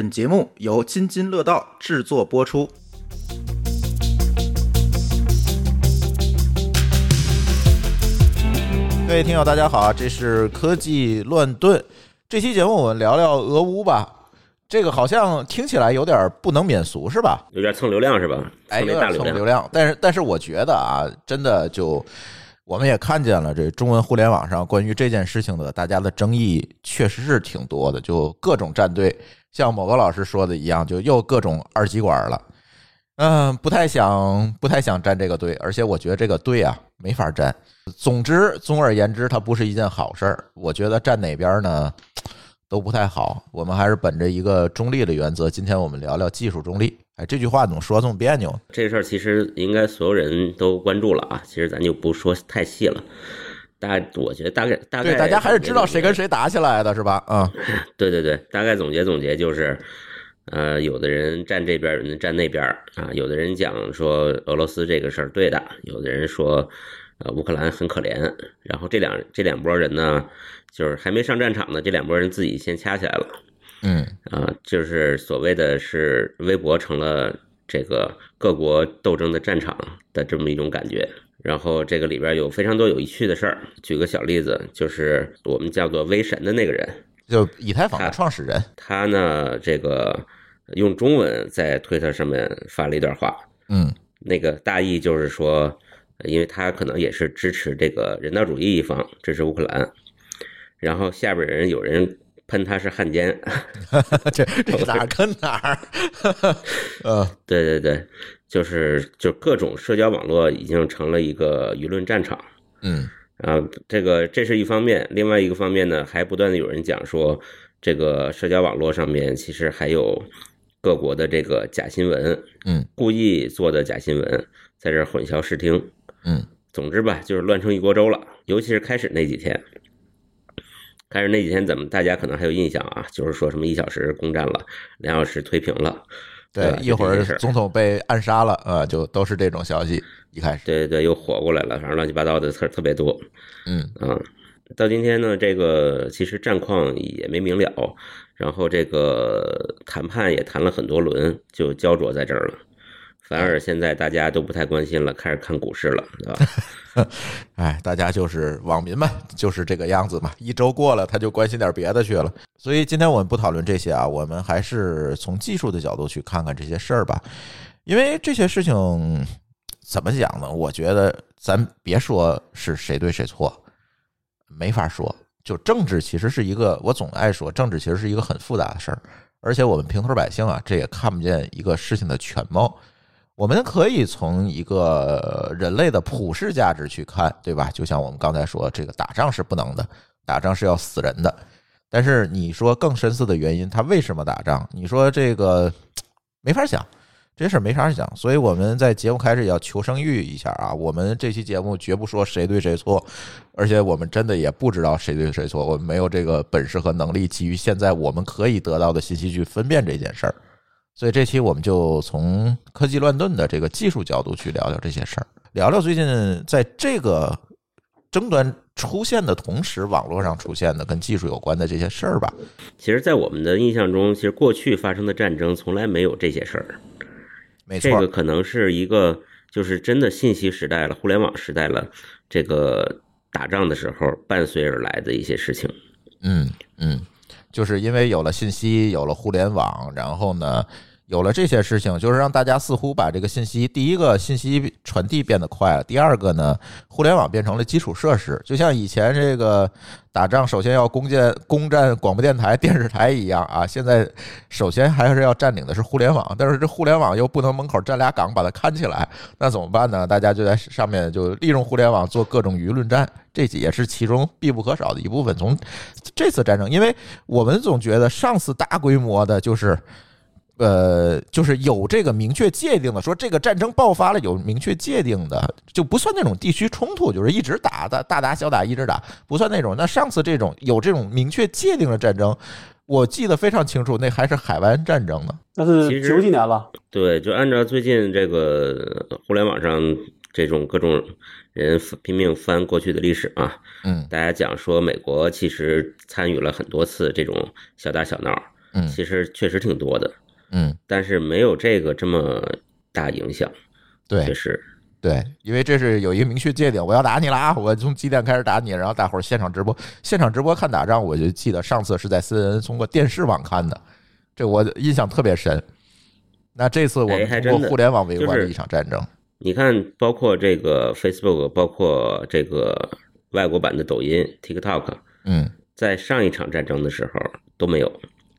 本节目由津津乐道制作播出。各位听友，大家好啊！这是科技乱炖。这期节目我们聊聊俄乌吧。这个好像听起来有点不能免俗，是吧？有点蹭流量是吧？哎，有点蹭流量。但是，但是我觉得啊，真的就我们也看见了，这中文互联网上关于这件事情的大家的争议确实是挺多的，就各种站队，像某个老师说的一样，就又各种二极管了。嗯，不太想，不太想站这个队，而且我觉得这个队啊没法站。总之，总而言之，它不是一件好事儿。我觉得站哪边呢都不太好。我们还是本着一个中立的原则。今天我们聊聊技术中立。哎，这句话怎么说这么别扭？这事儿其实应该所有人都关注了啊。其实咱就不说太细了。大，我觉得大概大概大家还是知道谁跟谁打起来的是吧？啊，对对对，大概总结总结就是。呃，有的人站这边，有人站那边啊。有的人讲说俄罗斯这个事儿对的，有的人说呃乌克兰很可怜。然后这两这两拨人呢，就是还没上战场呢，这两拨人自己先掐起来了。嗯啊，就是所谓的是微博成了这个各国斗争的战场的这么一种感觉。然后这个里边有非常多有趣的事儿。举个小例子，就是我们叫做微神的那个人，就以太坊的创始人，他呢这个。用中文在推特上面发了一段话，嗯，那个大意就是说，因为他可能也是支持这个人道主义一方，支持乌克兰，然后下边人有人喷他是汉奸，这这 哪跟哪儿？呃，对对对，就是就各种社交网络已经成了一个舆论战场，嗯，啊，这个这是一方面，另外一个方面呢，还不断的有人讲说，这个社交网络上面其实还有。各国的这个假新闻，嗯，故意做的假新闻，在这混淆视听，嗯，总之吧，就是乱成一锅粥了。尤其是开始那几天，开始那几天，怎么大家可能还有印象啊？就是说什么一小时攻占了，两小时推平了，对，一会儿总统被暗杀了，呃，就都是这种消息。一开始，对对对，又火过来了，反正乱七八糟的特特别多，嗯啊，到今天呢，这个其实战况也没明了。然后这个谈判也谈了很多轮，就焦灼在这儿了。反而现在大家都不太关心了，开始看股市了，对吧？哎，大家就是网民们，就是这个样子嘛。一周过了，他就关心点别的去了。所以今天我们不讨论这些啊，我们还是从技术的角度去看看这些事儿吧。因为这些事情怎么讲呢？我觉得咱别说是谁对谁错，没法说。就政治其实是一个，我总爱说，政治其实是一个很复杂的事儿，而且我们平头百姓啊，这也看不见一个事情的全貌。我们可以从一个人类的普世价值去看，对吧？就像我们刚才说，这个打仗是不能的，打仗是要死人的。但是你说更深思的原因，他为什么打仗？你说这个没法想。这事儿没啥想，所以我们在节目开始要求生欲一下啊！我们这期节目绝不说谁对谁错，而且我们真的也不知道谁对谁错，我们没有这个本事和能力，基于现在我们可以得到的信息去分辨这件事儿。所以这期我们就从科技乱炖的这个技术角度去聊聊这些事儿，聊聊最近在这个争端出现的同时，网络上出现的跟技术有关的这些事儿吧。其实，在我们的印象中，其实过去发生的战争从来没有这些事儿。这个可能是一个，就是真的信息时代了，互联网时代了，这个打仗的时候伴随而来的一些事情。嗯嗯，就是因为有了信息，有了互联网，然后呢。有了这些事情，就是让大家似乎把这个信息，第一个信息传递变得快了，第二个呢，互联网变成了基础设施，就像以前这个打仗首先要攻建攻占广播电台、电视台一样啊。现在首先还是要占领的是互联网，但是这互联网又不能门口站俩岗把它看起来，那怎么办呢？大家就在上面就利用互联网做各种舆论战，这也是其中必不可少的一部分。从这次战争，因为我们总觉得上次大规模的就是。呃，就是有这个明确界定的，说这个战争爆发了，有明确界定的，就不算那种地区冲突，就是一直打的大打小打一直打，不算那种。那上次这种有这种明确界定的战争，我记得非常清楚，那还是海湾战争呢，那是九几年了。对，就按照最近这个互联网上这种各种人拼命翻过去的历史啊，嗯，大家讲说美国其实参与了很多次这种小打小闹。嗯其实确实挺多的，嗯，但是没有这个这么大影响，对确实。对，因为这是有一个明确界定，我要打你了啊！我从几点开始打你，然后大伙儿现场直播，现场直播看打仗，我就记得上次是在 CNN 通过电视网看的，这我印象特别深。那这次我通过互联网围观的一场战争，你看，包括这个 Facebook，包括这个外国版的抖音、TikTok，嗯，在上一场战争的时候都没有。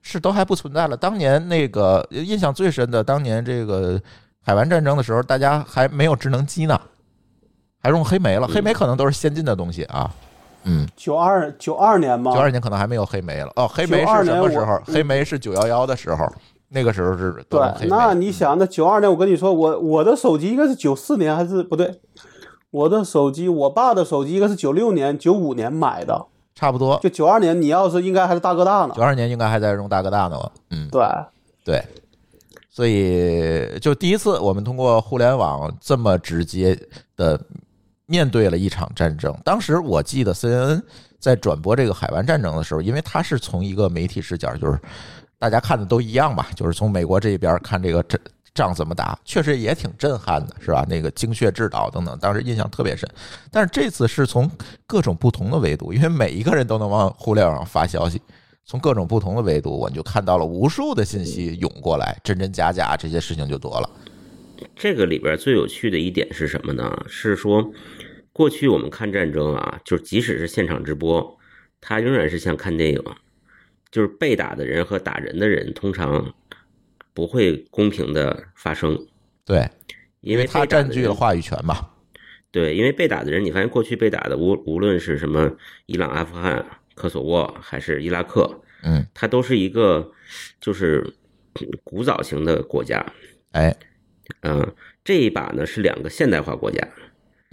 是都还不存在了。当年那个印象最深的，当年这个海湾战争的时候，大家还没有智能机呢，还用黑莓了。黑莓可能都是先进的东西啊。嗯，九二九二年吗？九二年可能还没有黑莓了。哦，黑莓是什么时候？92年我黑莓是九幺幺的时候，那个时候是对。那你想，那九二年，我跟你说，我我的手机应该是九四年还是不对？我的手机，我爸的手机应该是九六年、九五年买的，差不多。就九二年，你要是应该还是大哥大呢九。二年应该还在用大哥大呢吧？嗯，对，对。所以就第一次我们通过互联网这么直接的面对了一场战争。当时我记得 CNN 在转播这个海湾战争的时候，因为它是从一个媒体视角，就是大家看的都一样吧，就是从美国这边看这个战仗怎么打，确实也挺震撼的，是吧？那个精确制导等等，当时印象特别深。但是这次是从各种不同的维度，因为每一个人都能往互联网上发消息，从各种不同的维度，我就看到了无数的信息涌过来，真真假假，这些事情就多了。这个里边最有趣的一点是什么呢？是说，过去我们看战争啊，就即使是现场直播，它仍然是像看电影，就是被打的人和打人的人通常不会公平的发生，对，因为他占据了话语权嘛。对，因为被打的人，你发现过去被打的无无论是什么伊朗、阿富汗、科索沃还是伊拉克，嗯，它都是一个就是古早型的国家，哎，嗯，这一把呢是两个现代化国家。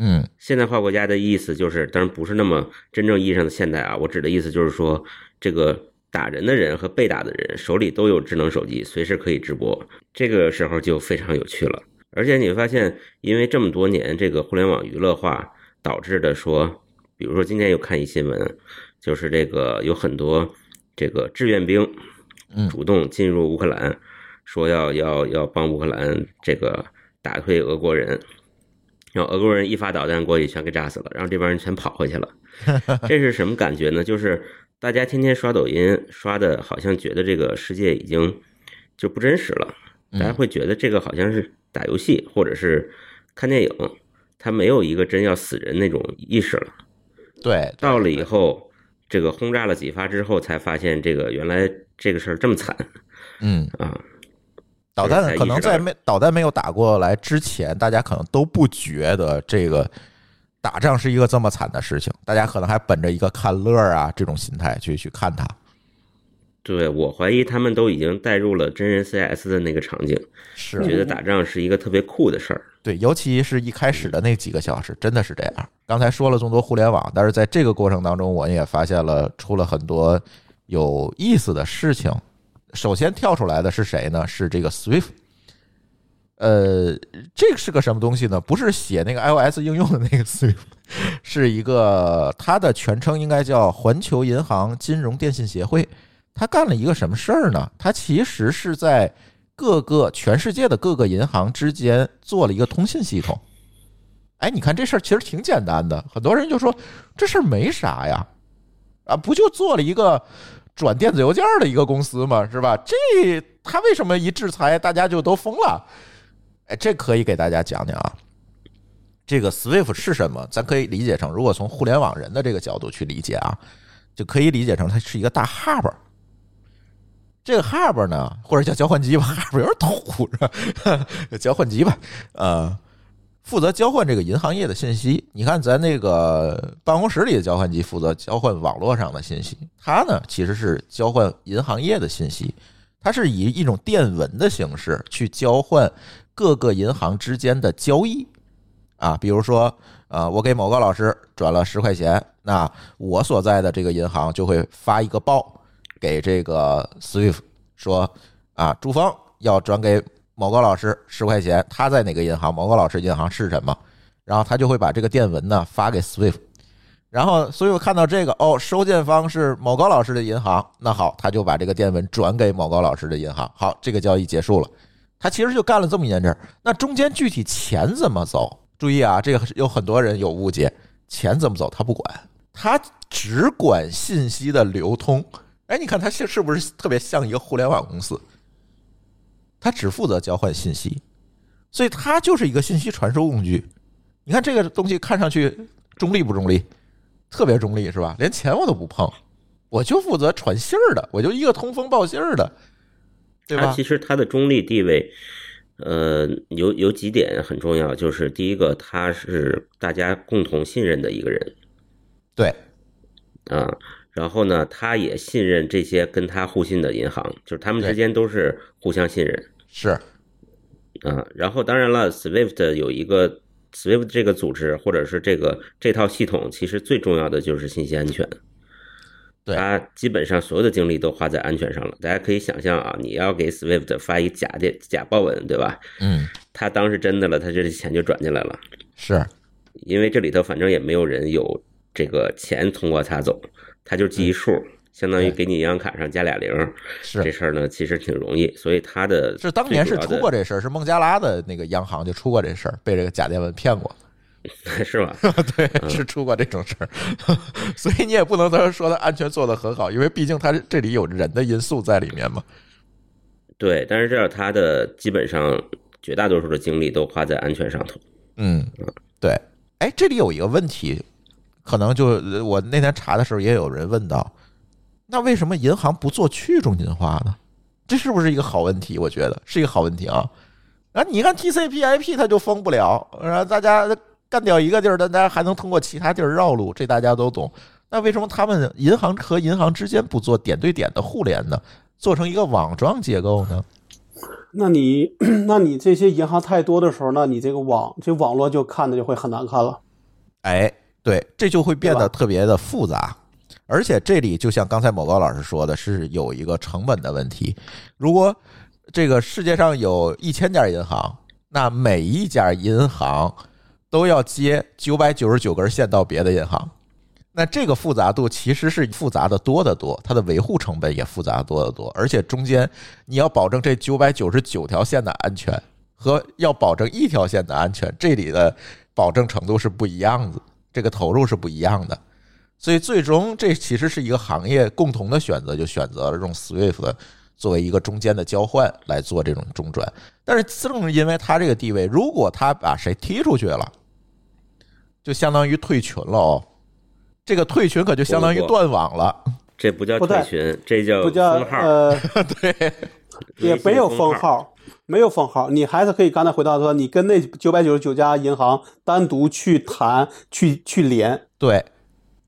嗯现代化国家的意思就是，当然不是那么真正意义上的现代啊，我指的意思就是说，这个打人的人和被打的人手里都有智能手机，随时可以直播，这个时候就非常有趣了。而且你会发现，因为这么多年这个互联网娱乐化导致的说，比如说今天又看一新闻，就是这个有很多这个志愿兵，嗯主动进入乌克兰，说要要要帮乌克兰这个打退俄国人，然后俄国人一发导弹过去全给炸死了，然后这帮人全跑回去了。这是什么感觉呢？就是大家天天刷抖音，刷的好像觉得这个世界已经就不真实了，大家会觉得这个好像是打游戏或者是看电影，他没有一个真要死人那种意识了。对，到了以后，这个轰炸了几发之后，才发现这个原来这个事儿这么惨。嗯，啊！导弹可能在没导弹没有打过来之前，大家可能都不觉得这个打仗是一个这么惨的事情，大家可能还本着一个看乐儿啊这种心态去去看它。对我怀疑他们都已经带入了真人 CS 的那个场景，是觉得打仗是一个特别酷的事儿。对，尤其是一开始的那几个小时，真的是这样。刚才说了这么多互联网，但是在这个过程当中，我也发现了出了很多有意思的事情。首先跳出来的是谁呢？是这个 Swift。呃，这个是个什么东西呢？不是写那个 iOS 应用的那个 Swift，是一个它的全称应该叫环球银行金融电信协会。它干了一个什么事儿呢？它其实是在各个全世界的各个银行之间做了一个通信系统。哎，你看这事儿其实挺简单的，很多人就说这事儿没啥呀，啊，不就做了一个转电子邮件的一个公司嘛？是吧？这他为什么一制裁大家就都疯了？哎，这可以给大家讲讲啊。这个 Swift 是什么？咱可以理解成，如果从互联网人的这个角度去理解啊，就可以理解成它是一个大 hub。这个 hub 呢，或者叫交换机吧，hub 有点土是吧？交换机吧，呃，负责交换这个银行业的信息。你看，咱那个办公室里的交换机负责交换网络上的信息，它呢其实是交换银行业的信息，它是以一种电文的形式去交换各个银行之间的交易啊，比如说，呃，我给某个老师转了十块钱，那我所在的这个银行就会发一个报给这个 Swift 说啊，朱峰要转给某个老师十块钱，他在哪个银行？某个老师银行是什么？然后他就会把这个电文呢发给 Swift，然后，所以我看到这个哦，收件方是某高老师的银行，那好，他就把这个电文转给某高老师的银行，好，这个交易结束了。他其实就干了这么一件事儿。那中间具体钱怎么走？注意啊，这个有很多人有误解，钱怎么走他不管，他只管信息的流通。哎，你看他是是不是特别像一个互联网公司？他只负责交换信息，所以他就是一个信息传输工具。你看这个东西看上去中立不中立？特别中立是吧？连钱我都不碰，我就负责传信儿的，我就一个通风报信儿的，对吧？其实他的中立地位，呃，有有几点很重要，就是第一个，他是大家共同信任的一个人，对，啊，然后呢，他也信任这些跟他互信的银行，就是他们之间都是互相信任，是，啊，然后当然了，SWIFT 有一个。SWIFT 这个组织或者是这个这套系统，其实最重要的就是信息安全。对，他基本上所有的精力都花在安全上了。大家可以想象啊，你要给 SWIFT 发一假的假报文，对吧？嗯，他当是真的了，他这钱就转进来了。是，因为这里头反正也没有人有这个钱通过他走，他就记一数。相当于给你银行卡上加俩零，是这事儿呢，其实挺容易。所以他的是当年是出过这事儿，是孟加拉的那个央行就出过这事儿，被这个假电文骗过，是吧？对，是出过这种事儿。所以你也不能说说它安全做得很好，因为毕竟它这里有人的因素在里面嘛。对，但是这样他的基本上绝大多数的精力都花在安全上头。嗯，对。哎，这里有一个问题，可能就我那天查的时候也有人问到。那为什么银行不做去中心化呢？这是不是一个好问题？我觉得是一个好问题啊。啊，你看 TCP/IP 它就封不了，然后大家干掉一个地儿，大家还能通过其他地儿绕路，这大家都懂。那为什么他们银行和银行之间不做点对点的互联呢？做成一个网状结构呢？那你那你这些银行太多的时候，那你这个网这网络就看的就会很难看了。哎，对，这就会变得特别的复杂。而且这里就像刚才某高老师说的，是有一个成本的问题。如果这个世界上有一千家银行，那每一家银行都要接九百九十九根线到别的银行，那这个复杂度其实是复杂的多得多，它的维护成本也复杂多得多。而且中间你要保证这九百九十九条线的安全和要保证一条线的安全，这里的保证程度是不一样的，这个投入是不一样的。所以最终，这其实是一个行业共同的选择，就选择了用 SWIFT 作为一个中间的交换来做这种中转。但是正是因为它这个地位，如果他把谁踢出去了，就相当于退群了哦。这个退群可就相当于断网了。这不叫退群，这叫不叫封号。呃，对，也没有封号，没有封号，你还是可以刚才回答说，你跟那九百九十九家银行单独去谈，去去连。对。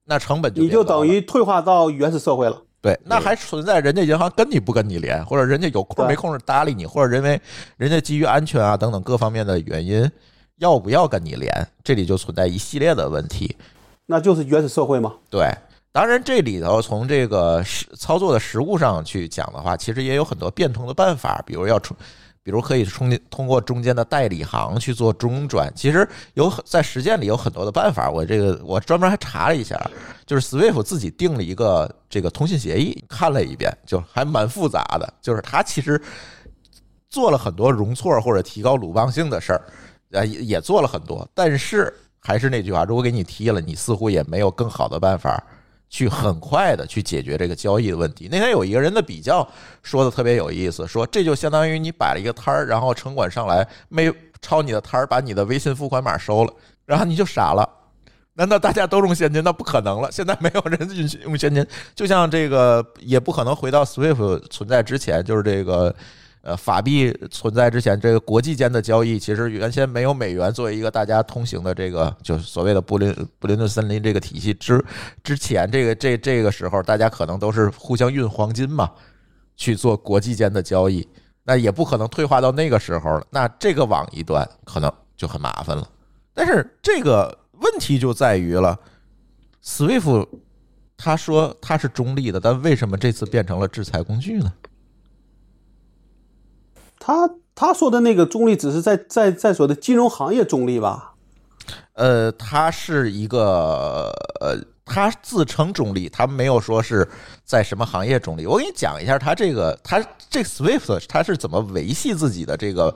那成本就你就等于退化到原始社会了。对，那还存在人家银行跟你不跟你连，或者人家有空没空搭理你，或者因为人家基于安全啊等等各方面的原因，要不要跟你连？这里就存在一系列的问题。那就是原始社会嘛。对，当然这里头从这个实操作的实物上去讲的话，其实也有很多变通的办法，比如要出。比如可以通通过中间的代理行去做中转，其实有很在实践里有很多的办法。我这个我专门还查了一下，就是 Swift 自己定了一个这个通信协议，看了一遍，就还蛮复杂的。就是他其实做了很多容错或者提高鲁棒性的事儿，呃，也也做了很多，但是还是那句话，如果给你踢了，你似乎也没有更好的办法。去很快的去解决这个交易的问题。那天有一个人的比较说的特别有意思，说这就相当于你摆了一个摊儿，然后城管上来没抄你的摊儿，把你的微信付款码收了，然后你就傻了。难道大家都用现金？那不可能了。现在没有人用用现金，就像这个也不可能回到 SWIFT 存在之前，就是这个。呃，法币存在之前，这个国际间的交易其实原先没有美元作为一个大家通行的这个，就是所谓的布林布林顿森林这个体系之之前，这个这这个时候，大家可能都是互相运黄金嘛，去做国际间的交易，那也不可能退化到那个时候了。那这个网一断可能就很麻烦了。但是这个问题就在于了，SWIFT 他说他是中立的，但为什么这次变成了制裁工具呢？他他说的那个中立，只是在在在说的金融行业中立吧？呃，他是一个呃他自称中立，他没有说是在什么行业中立。我给你讲一下他这个，他这 Swift 他是怎么维系自己的这个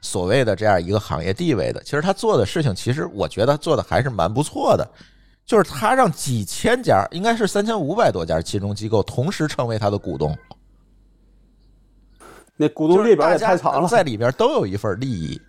所谓的这样一个行业地位的。其实他做的事情，其实我觉得做的还是蛮不错的。就是他让几千家，应该是三千五百多家金融机构同时成为他的股东，那股东列表也太长了，在里边都有一份利益。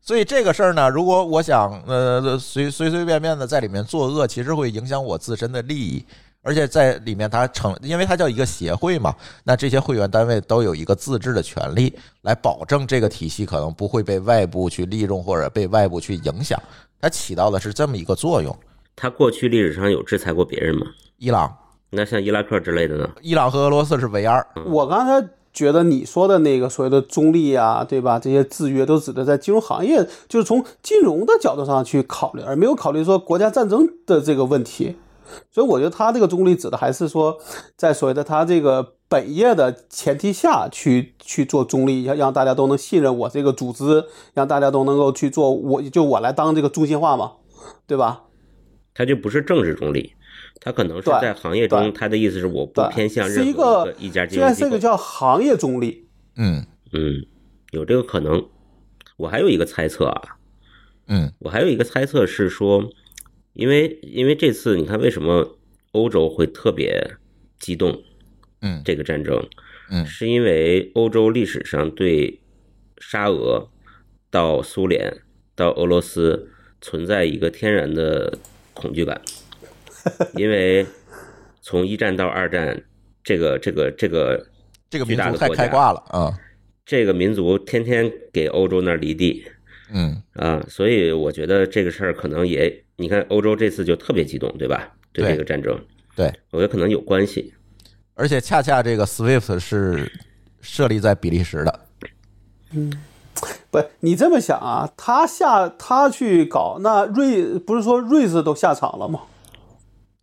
所以这个事儿呢，如果我想呃随随随便便的在里面作恶，其实会影响我自身的利益。而且在里面，它成，因为它叫一个协会嘛，那这些会员单位都有一个自治的权利，来保证这个体系可能不会被外部去利用或者被外部去影响。它起到的是这么一个作用。它过去历史上有制裁过别人吗？伊朗，那像伊拉克之类的呢？伊朗和俄罗斯是唯二。我刚才。觉得你说的那个所谓的中立啊，对吧？这些制约都指的在金融行业，就是从金融的角度上去考虑，而没有考虑说国家战争的这个问题。所以我觉得他这个中立指的还是说，在所谓的他这个本业的前提下去去做中立，要让大家都能信任我这个组织，让大家都能够去做，我就我来当这个中心化嘛，对吧？他就不是政治中立。他可能是在行业中，他的意思是我不偏向任何一个一家金融机构。这个叫行业中立。嗯嗯，有这个可能。我还有一个猜测啊，嗯，我还有一个猜测是说，因为因为这次你看为什么欧洲会特别激动？嗯，这个战争，嗯，是因为欧洲历史上对沙俄到苏联到俄罗斯存在一个天然的恐惧感。因为从一战到二战，这个这个这个这个民族太开挂了啊！这个民族天天给欧洲那儿离地，嗯啊，所以我觉得这个事儿可能也，你看欧洲这次就特别激动，对吧？对这个战争，对，我觉得可能有关系。而且恰恰这个 SWIFT 是设立在比利时的，嗯，不，你这么想啊？他下他去搞，那瑞不是说瑞士都下场了吗？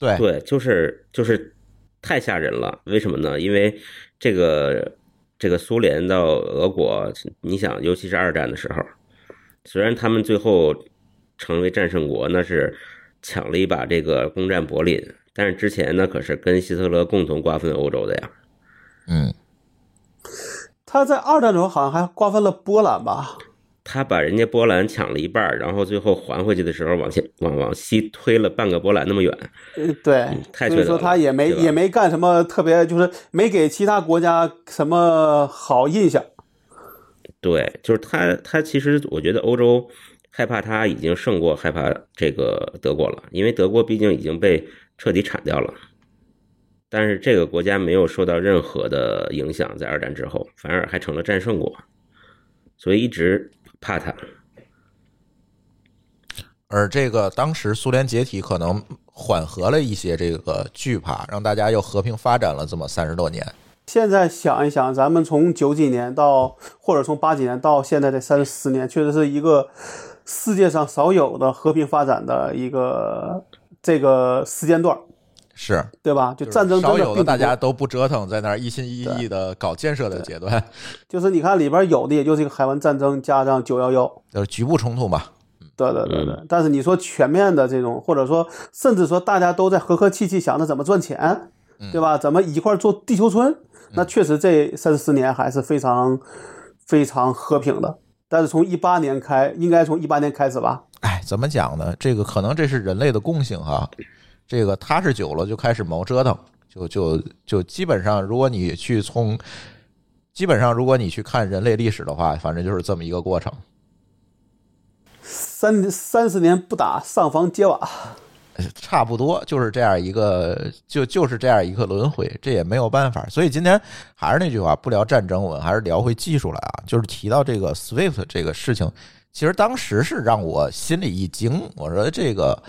对对，就是就是太吓人了。为什么呢？因为这个这个苏联到俄国，你想，尤其是二战的时候，虽然他们最后成为战胜国，那是抢了一把这个攻占柏林，但是之前呢，可是跟希特勒共同瓜分欧洲的呀。嗯，他在二战中好像还瓜分了波兰吧？他把人家波兰抢了一半，然后最后还回去的时候，往前往往西推了半个波兰那么远。呃，对，所以说他也没也没干什么特别，就是没给其他国家什么好印象。对，就是他，他其实我觉得欧洲害怕他已经胜过害怕这个德国了，因为德国毕竟已经被彻底铲掉了。但是这个国家没有受到任何的影响，在二战之后反而还成了战胜国，所以一直。怕他，而这个当时苏联解体可能缓和了一些这个惧怕，让大家又和平发展了这么三十多年。现在想一想，咱们从九几年到或者从八几年到现在这三十年，确实是一个世界上少有的和平发展的一个这个时间段。是对吧？就战争少有的，大家都不折腾，在那儿一心一意的搞建设的阶段。就是你看里边有的，也就是一个海湾战争加上九幺幺，就是局部冲突嘛。对对对对。但是你说全面的这种，或者说甚至说大家都在和和气气想着怎么赚钱，对吧？怎么一块做地球村？那确实这三四年还是非常非常和平的。但是从一八年开，应该从一八年开始吧？哎，怎么讲呢？这个可能这是人类的共性哈。这个踏实久了就开始毛折腾，就就就基本上，如果你去从，基本上如果你去看人类历史的话，反正就是这么一个过程。三三十年不打，上房揭瓦，差不多就是这样一个，就就是这样一个轮回，这也没有办法。所以今天还是那句话，不聊战争，我们还是聊回技术来啊。就是提到这个 Swift 这个事情，其实当时是让我心里一惊，我说这个。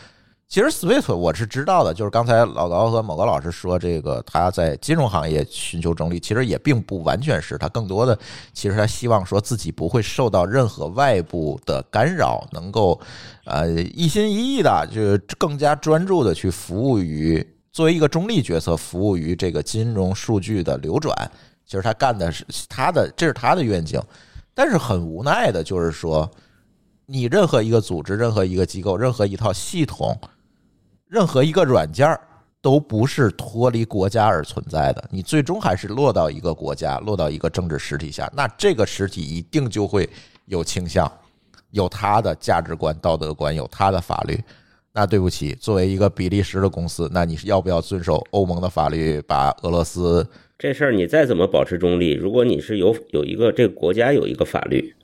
其实 Swift 我是知道的，就是刚才老高和某个老师说，这个他在金融行业寻求中立，其实也并不完全是他更多的，其实他希望说自己不会受到任何外部的干扰，能够呃一心一意的，就更加专注的去服务于作为一个中立角色，服务于这个金融数据的流转。其实他干的是他的，这是他的愿景，但是很无奈的就是说，你任何一个组织、任何一个机构、任何一套系统。任何一个软件儿都不是脱离国家而存在的，你最终还是落到一个国家，落到一个政治实体下，那这个实体一定就会有倾向，有它的价值观、道德观，有它的法律。那对不起，作为一个比利时的公司，那你是要不要遵守欧盟的法律，把俄罗斯？这事儿你再怎么保持中立，如果你是有有一个这个国家有一个法律，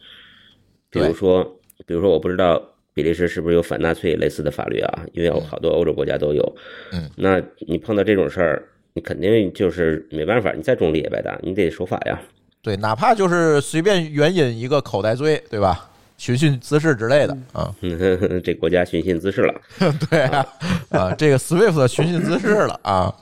比如说，比如说我不知道比利时是不是有反纳粹类似的法律啊？因为有好多欧洲国家都有。嗯，那你碰到这种事儿，你肯定就是没办法，你再中立也白搭，你得守法呀。对，哪怕就是随便援引一个口袋罪，对吧？寻衅滋事之类的啊，这国家寻衅滋事了，对啊，啊，这个 SWIFT 寻衅滋事了啊，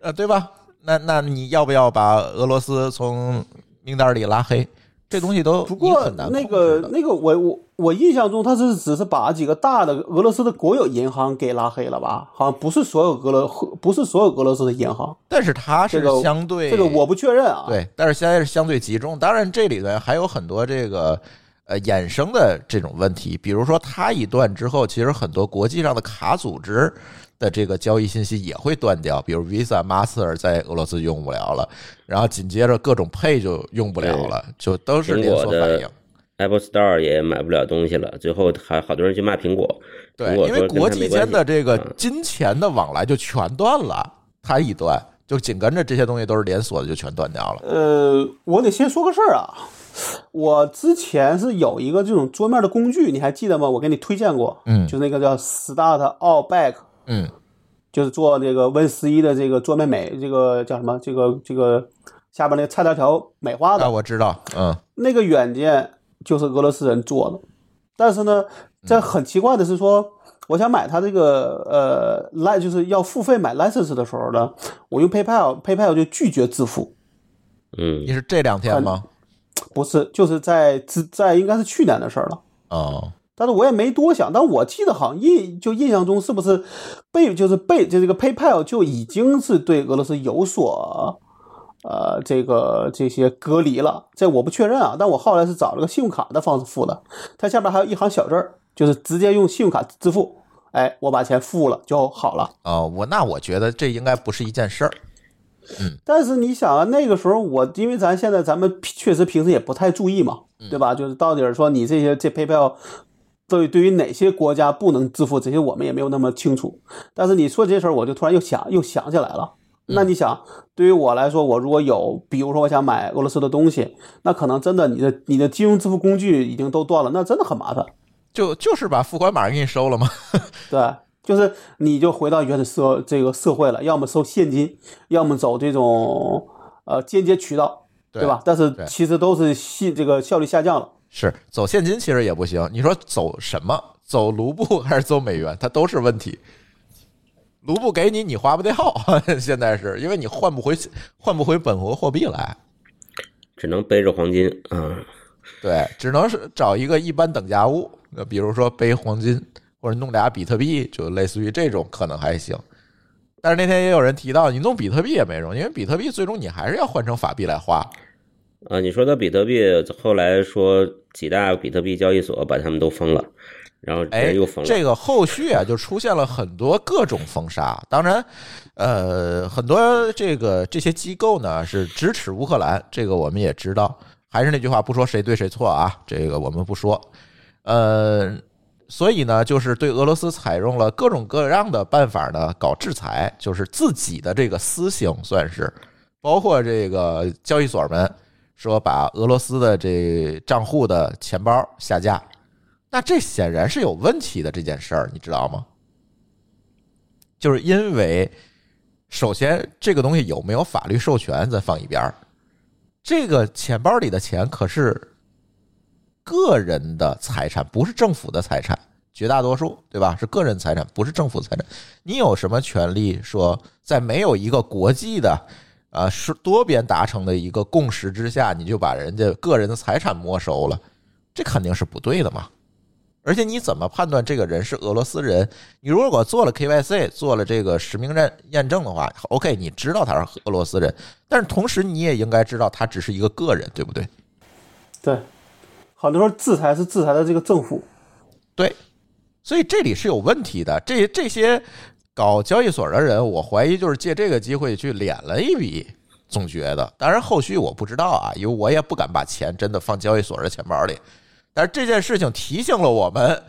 呃，对吧？那那你要不要把俄罗斯从名单里拉黑？这东西都不过很难那个那个，我我我印象中他是只是把几个大的俄罗斯的国有银行给拉黑了吧？好像不是所有俄罗不是所有俄罗斯的银行，但是它是相对这个我不确认啊。对，但是现在是相对集中。当然这里边还有很多这个。呃，衍生的这种问题，比如说它一断之后，其实很多国际上的卡组织的这个交易信息也会断掉，比如 Visa、Master 在俄罗斯用不了了，然后紧接着各种 Pay 就用不了了，就都是连锁反应。Apple Store 也买不了东西了，最后还好多人去骂苹果。对，因为国际间的这个金钱的往来就全断了，它一断，就紧跟着这些东西都是连锁的，就全断掉了。呃，我得先说个事儿啊。我之前是有一个这种桌面的工具，你还记得吗？我给你推荐过，嗯，就那个叫 Start All Back，嗯，就是做这个 Win 十一的这个桌面美，这个叫什么？这个这个下边那个菜单条美化的，我知道，嗯，那个软件就是俄罗斯人做的，但是呢，这很奇怪的是说，我想买它这个呃 Li 就是要付费买 license 的时候呢，我用 PayPal，PayPal 就拒绝支付，嗯，你是这两天吗？不是，就是在在在应该是去年的事儿了。哦。但是我也没多想，但我记得好像印就印象中是不是被就是被就这个 PayPal 就已经是对俄罗斯有所呃这个这些隔离了，这我不确认啊。但我后来是找了个信用卡的方式付的，它下边还有一行小字儿，就是直接用信用卡支付，哎，我把钱付了就好了。哦，我那我觉得这应该不是一件事儿。嗯，但是你想啊，那个时候我因为咱现在咱们确实平时也不太注意嘛，对吧？就是到底说你这些这 PayPal 对对于哪些国家不能支付，这些我们也没有那么清楚。但是你说这些事儿，我就突然又想又想起来了。那你想，对于我来说，我如果有，比如说我想买俄罗斯的东西，那可能真的你的你的金融支付工具已经都断了，那真的很麻烦。就就是把付款码给你收了吗？对。就是你就回到原始社这个社会了，要么收现金，要么走这种呃间接渠道，对吧？但是其实都是信这个效率下降了。是走现金其实也不行，你说走什么？走卢布 还是走美元？它都是问题。卢布给你，你花不掉。现在是因为你换不回换不回本国货币来，只能背着黄金嗯。对，只能是找一个一般等价物，比如说背黄金。或者弄俩比特币，就类似于这种可能还行，但是那天也有人提到，你弄比特币也没用，因为比特币最终你还是要换成法币来花。啊，你说的比特币，后来说几大比特币交易所把他们都封了，然后哎又封了。这个后续啊，就出现了很多各种封杀。当然，呃，很多这个这些机构呢是支持乌克兰，这个我们也知道。还是那句话，不说谁对谁错啊，这个我们不说。呃。所以呢，就是对俄罗斯采用了各种各样的办法呢，搞制裁，就是自己的这个私刑算是，包括这个交易所们说把俄罗斯的这账户的钱包下架，那这显然是有问题的这件事儿，你知道吗？就是因为首先这个东西有没有法律授权，咱放一边儿，这个钱包里的钱可是。个人的财产不是政府的财产，绝大多数对吧？是个人财产，不是政府财产。你有什么权利说，在没有一个国际的，呃，是多边达成的一个共识之下，你就把人家个人的财产没收了？这肯定是不对的嘛。而且你怎么判断这个人是俄罗斯人？你如果做了 KYC，做了这个实名认验证的话，OK，你知道他是俄罗斯人，但是同时你也应该知道他只是一个个人，对不对？对。很多时候制裁是制裁的这个政府，对，所以这里是有问题的。这这些搞交易所的人，我怀疑就是借这个机会去敛了一笔，总觉得。当然后续我不知道啊，因为我也不敢把钱真的放交易所的钱包里。但是这件事情提醒了我们，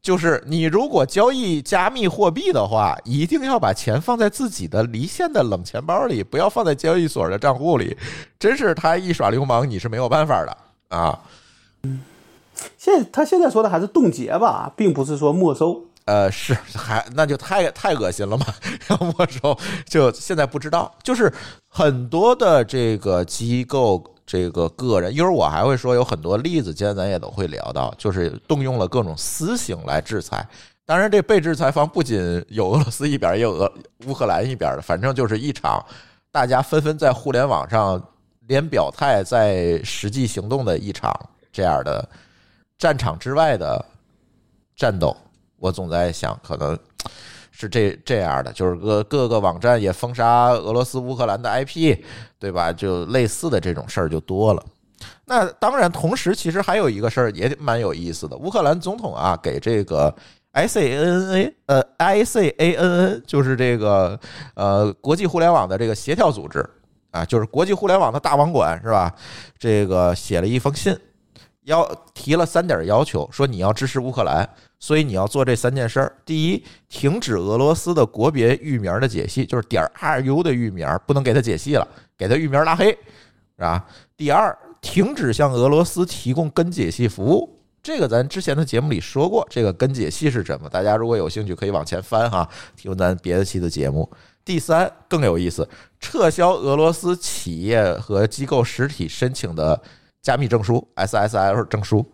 就是你如果交易加密货币的话，一定要把钱放在自己的离线的冷钱包里，不要放在交易所的账户里。真是他一耍流氓，你是没有办法的啊。现他现在说的还是冻结吧，并不是说没收。呃，是还那就太太恶心了嘛！然后没收，就现在不知道，就是很多的这个机构、这个个人，一会儿我还会说有很多例子，今天咱也都会聊到，就是动用了各种私刑来制裁。当然，这被制裁方不仅有俄罗斯一边，也有俄乌克兰一边的，反正就是一场大家纷纷在互联网上连表态、在实际行动的一场这样的战场之外的战斗。我总在想，可能是这这样的，就是各各个网站也封杀俄罗斯、乌克兰的 IP，对吧？就类似的这种事儿就多了。那当然，同时其实还有一个事儿也蛮有意思的，乌克兰总统啊给这个 ICANN 呃 ICANN 就是这个呃国际互联网的这个协调组织啊，就是国际互联网的大网管是吧？这个写了一封信，要提了三点要求，说你要支持乌克兰。所以你要做这三件事儿：第一，停止俄罗斯的国别域名的解析，就是点 .ru 的域名不能给它解析了，给它域名拉黑，是吧？第二，停止向俄罗斯提供跟解析服务，这个咱之前的节目里说过，这个跟解析是什么？大家如果有兴趣可以往前翻哈，听咱别的期的节目。第三更有意思，撤销俄罗斯企业和机构实体申请的加密证书 （SSL 证书）。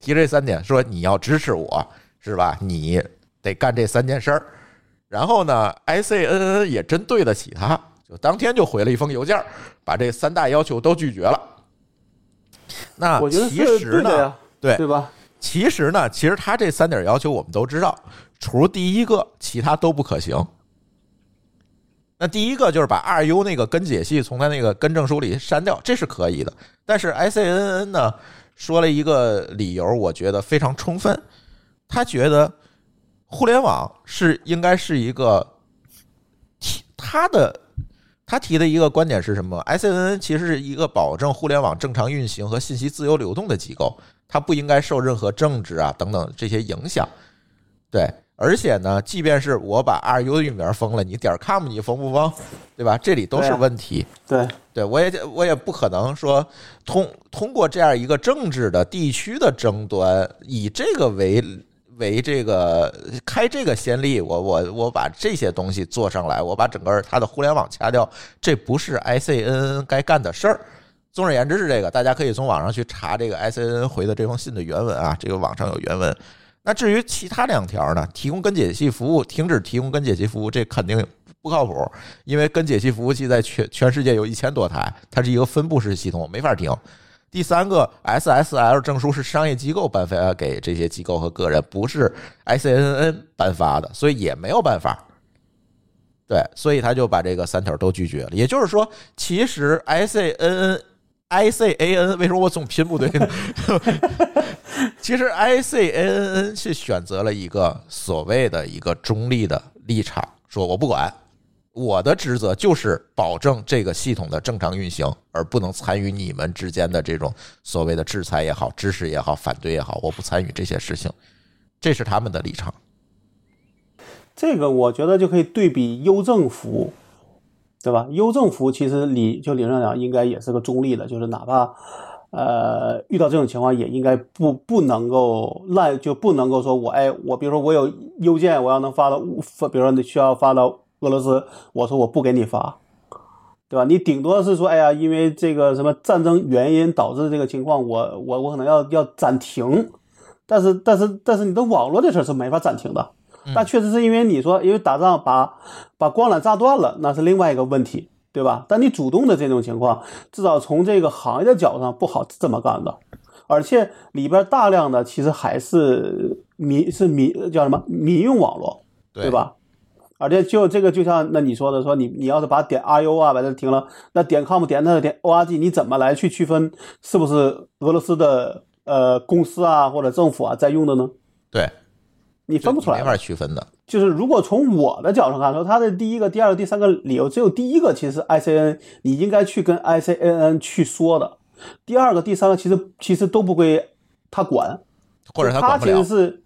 提这三点，说你要支持我，是吧？你得干这三件事儿。然后呢，ICNN 也真对得起他，就当天就回了一封邮件，把这三大要求都拒绝了。那其实呢，对对吧？其实呢，其实他这三点要求我们都知道，除第一个，其他都不可行。那第一个就是把 RU 那个根解析从他那个根证书里删掉，这是可以的。但是 ICNN 呢？说了一个理由，我觉得非常充分。他觉得互联网是应该是一个提他的他提的一个观点是什么？SNN 其实是一个保证互联网正常运行和信息自由流动的机构，它不应该受任何政治啊等等这些影响。对。而且呢，即便是我把 RU 的域名封了，你点 com 你封不封，对吧？这里都是问题。对，对我也我也不可能说通通过这样一个政治的地区的争端，以这个为为这个开这个先例，我我我把这些东西做上来，我把整个它的互联网掐掉，这不是 ICNN 该干的事儿。总而言之是这个，大家可以从网上去查这个 ICNN 回的这封信的原文啊，这个网上有原文。那至于其他两条呢？提供跟解析服务，停止提供跟解析服务，这肯定不靠谱，因为跟解析服务器在全全世界有一千多台，它是一个分布式系统，没法停。第三个，SSL 证书是商业机构颁发给这些机构和个人，不是 ICNN 颁发的，所以也没有办法。对，所以他就把这个三条都拒绝了。也就是说，其实 ICNN。I C A N 为什么我总拼不对呢？其实 I C A N N 是选择了一个所谓的一个中立的立场，说我不管，我的职责就是保证这个系统的正常运行，而不能参与你们之间的这种所谓的制裁也好、支持也好、反对也好，我不参与这些事情，这是他们的立场。这个我觉得就可以对比邮政服务。对吧？邮政服务其实理就理论上讲应该也是个中立的，就是哪怕，呃，遇到这种情况也应该不不能够滥，就不能够说我哎，我比如说我有邮件，我要能发到发，比如说你需要发到俄罗斯，我说我不给你发，对吧？你顶多是说哎呀，因为这个什么战争原因导致这个情况，我我我可能要要暂停，但是但是但是你的网络这事是没法暂停的。但确实是因为你说，因为打仗把把光缆炸断了，那是另外一个问题，对吧？但你主动的这种情况，至少从这个行业的角度上不好这么干的，而且里边大量的其实还是民是民叫什么民用网络，对吧？而且就这个就像那你说的，说你你要是把点 RU 啊把它停了，那点 com 点那点 org，你怎么来去区分是不是俄罗斯的呃公司啊或者政府啊在用的呢？对。你分不出来没。法区分的。就是如果从我的角度上看，说他的第一个、第二个、第三个理由，只有第一个其实是 ICN，你应该去跟 ICNN 去说的。第二个、第三个其实其实都不归他管，或者他管不了其实，是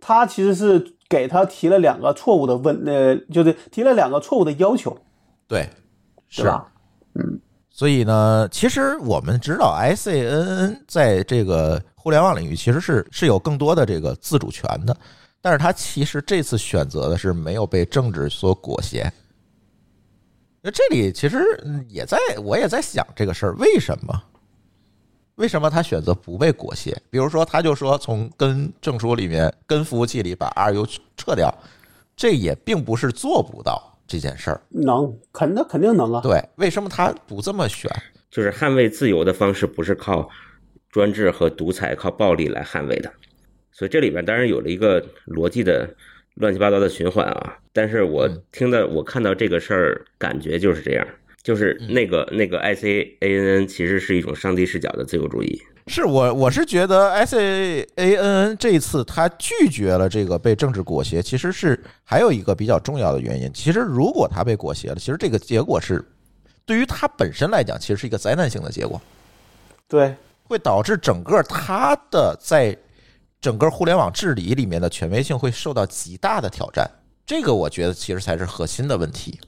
他其实是给他提了两个错误的问，呃，就是提了两个错误的要求，对，是吧？嗯？所以呢，其实我们知道 ICNN 在这个互联网领域其实是是有更多的这个自主权的，但是他其实这次选择的是没有被政治所裹挟。那这里其实嗯也在我也在想这个事儿，为什么？为什么他选择不被裹挟？比如说，他就说从跟证书里面、跟服务器里把 RU 撤掉，这也并不是做不到这件事儿。能，肯定肯定能啊。对，为什么他不这么选？就是捍卫自由的方式不是靠专制和独裁、靠暴力来捍卫的，所以这里边当然有了一个逻辑的乱七八糟的循环啊。但是我听到我看到这个事儿，感觉就是这样，就是那个那个 ICANN 其实是一种上帝视角的自由主义。是我我是觉得 S A A N N 这一次他拒绝了这个被政治裹挟，其实是还有一个比较重要的原因。其实如果他被裹挟了，其实这个结果是对于他本身来讲，其实是一个灾难性的结果，对，会导致整个他的在整个互联网治理里面的权威性会受到极大的挑战。这个我觉得其实才是核心的问题。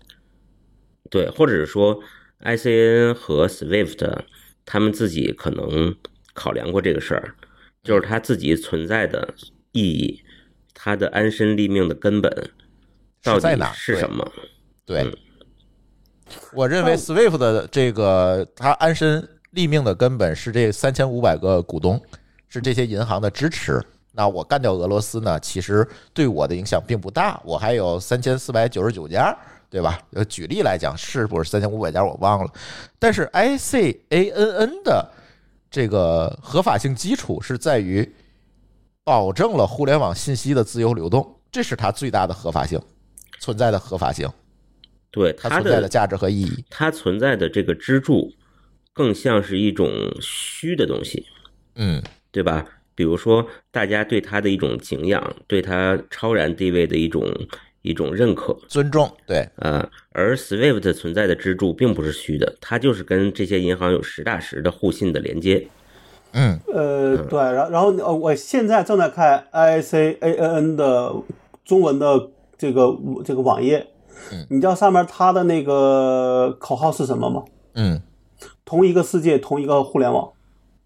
对，或者是说 ICN 和 SWIFT 他们自己可能考量过这个事儿，就是他自己存在的意义，他的安身立命的根本到底哪是什么？对嗯，我认为 SWIFT 的这个它安身立命的根本是这三千五百个股东，是这些银行的支持。那我干掉俄罗斯呢，其实对我的影响并不大，我还有三千四百九十九家，对吧？呃，举例来讲，是不是三千五百家我忘了，但是 ICANN 的这个合法性基础是在于保证了互联网信息的自由流动，这是它最大的合法性存在的合法性。对它它存在的的价值和意义。它存在的这个支柱，更像是一种虚的东西，嗯，对吧？比如说，大家对他的一种敬仰，对他超然地位的一种一种认可，尊重，对，呃，而 SWIFT 存在的支柱并不是虚的，它就是跟这些银行有实打实的互信的连接。嗯，呃，对，然然后呃，我现在正在看 ICANN 的中文的这个这个网页，嗯你知道上面它的那个口号是什么吗？嗯，同一个世界，同一个互联网。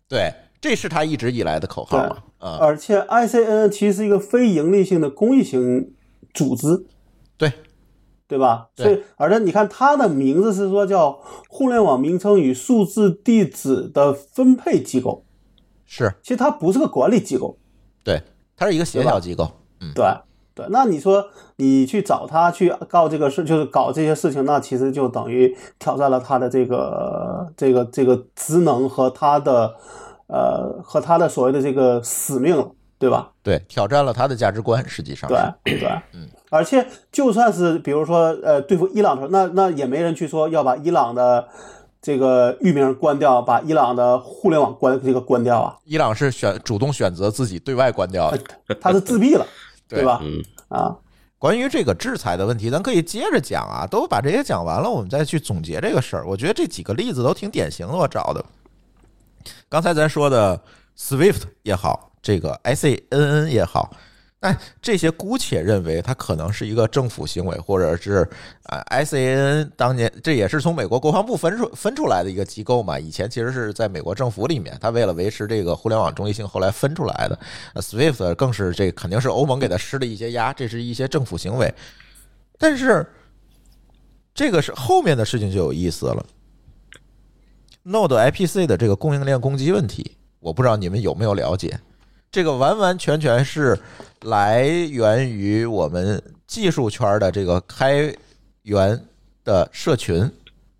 对，这是他一直以来的口号嘛，啊、而且 ICN 其实是一个非盈利性的公益型组织，对，对吧？对。所以，而且你看它的名字是说叫互联网名称与数字地址的分配机构，是。其实它不是个管理机构，对，它是一个协调机构，嗯，对对。那你说你去找他去告这个事，就是搞这些事情，那其实就等于挑战了他的这个这个这个职能和他的呃和他的所谓的这个使命了，对吧？对，挑战了他的价值观，实际上是对 对，嗯，而且就算是比如说呃对付伊朗的时候，那那也没人去说要把伊朗的这个域名关掉，把伊朗的互联网关这个关掉啊，伊朗是选主动选择自己对外关掉的。他是自闭了，对对吧？嗯，啊，关于这个制裁的问题，咱可以接着讲啊，都把这些讲完了，我们再去总结这个事儿。我觉得这几个例子都挺典型的，我找的。刚才咱说的 SWIFT 也好，这个 ICNN 也好，那这些姑且认为它可能是一个政府行为，或者是啊 ICNN 当年这也是从美国国防部分出分出来的一个机构嘛，以前其实是在美国政府里面，它为了维持这个互联网中立性，后来分出来的。SWIFT 更是这肯定是欧盟给它施了一些压，这是一些政府行为。但是这个是后面的事情就有意思了。Node IPC 的这个供应链攻击问题，我不知道你们有没有了解。这个完完全全是来源于我们技术圈的这个开源的社群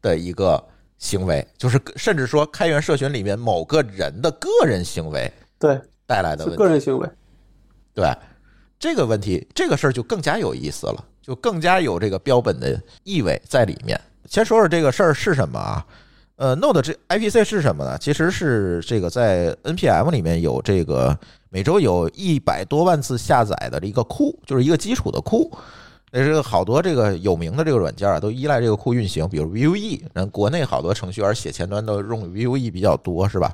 的一个行为，就是甚至说开源社群里面某个人的个人行为对，带来的问题。个人行为。对这个问题，这个事儿就更加有意思了，就更加有这个标本的意味在里面。先说说这个事儿是什么啊？呃，Node 这 IPC 是什么呢？其实是这个在 NPM 里面有这个每周有一百多万次下载的一个库，就是一个基础的库。那这个好多这个有名的这个软件啊，都依赖这个库运行，比如 Vue。那国内好多程序员写前端都用 Vue 比较多，是吧？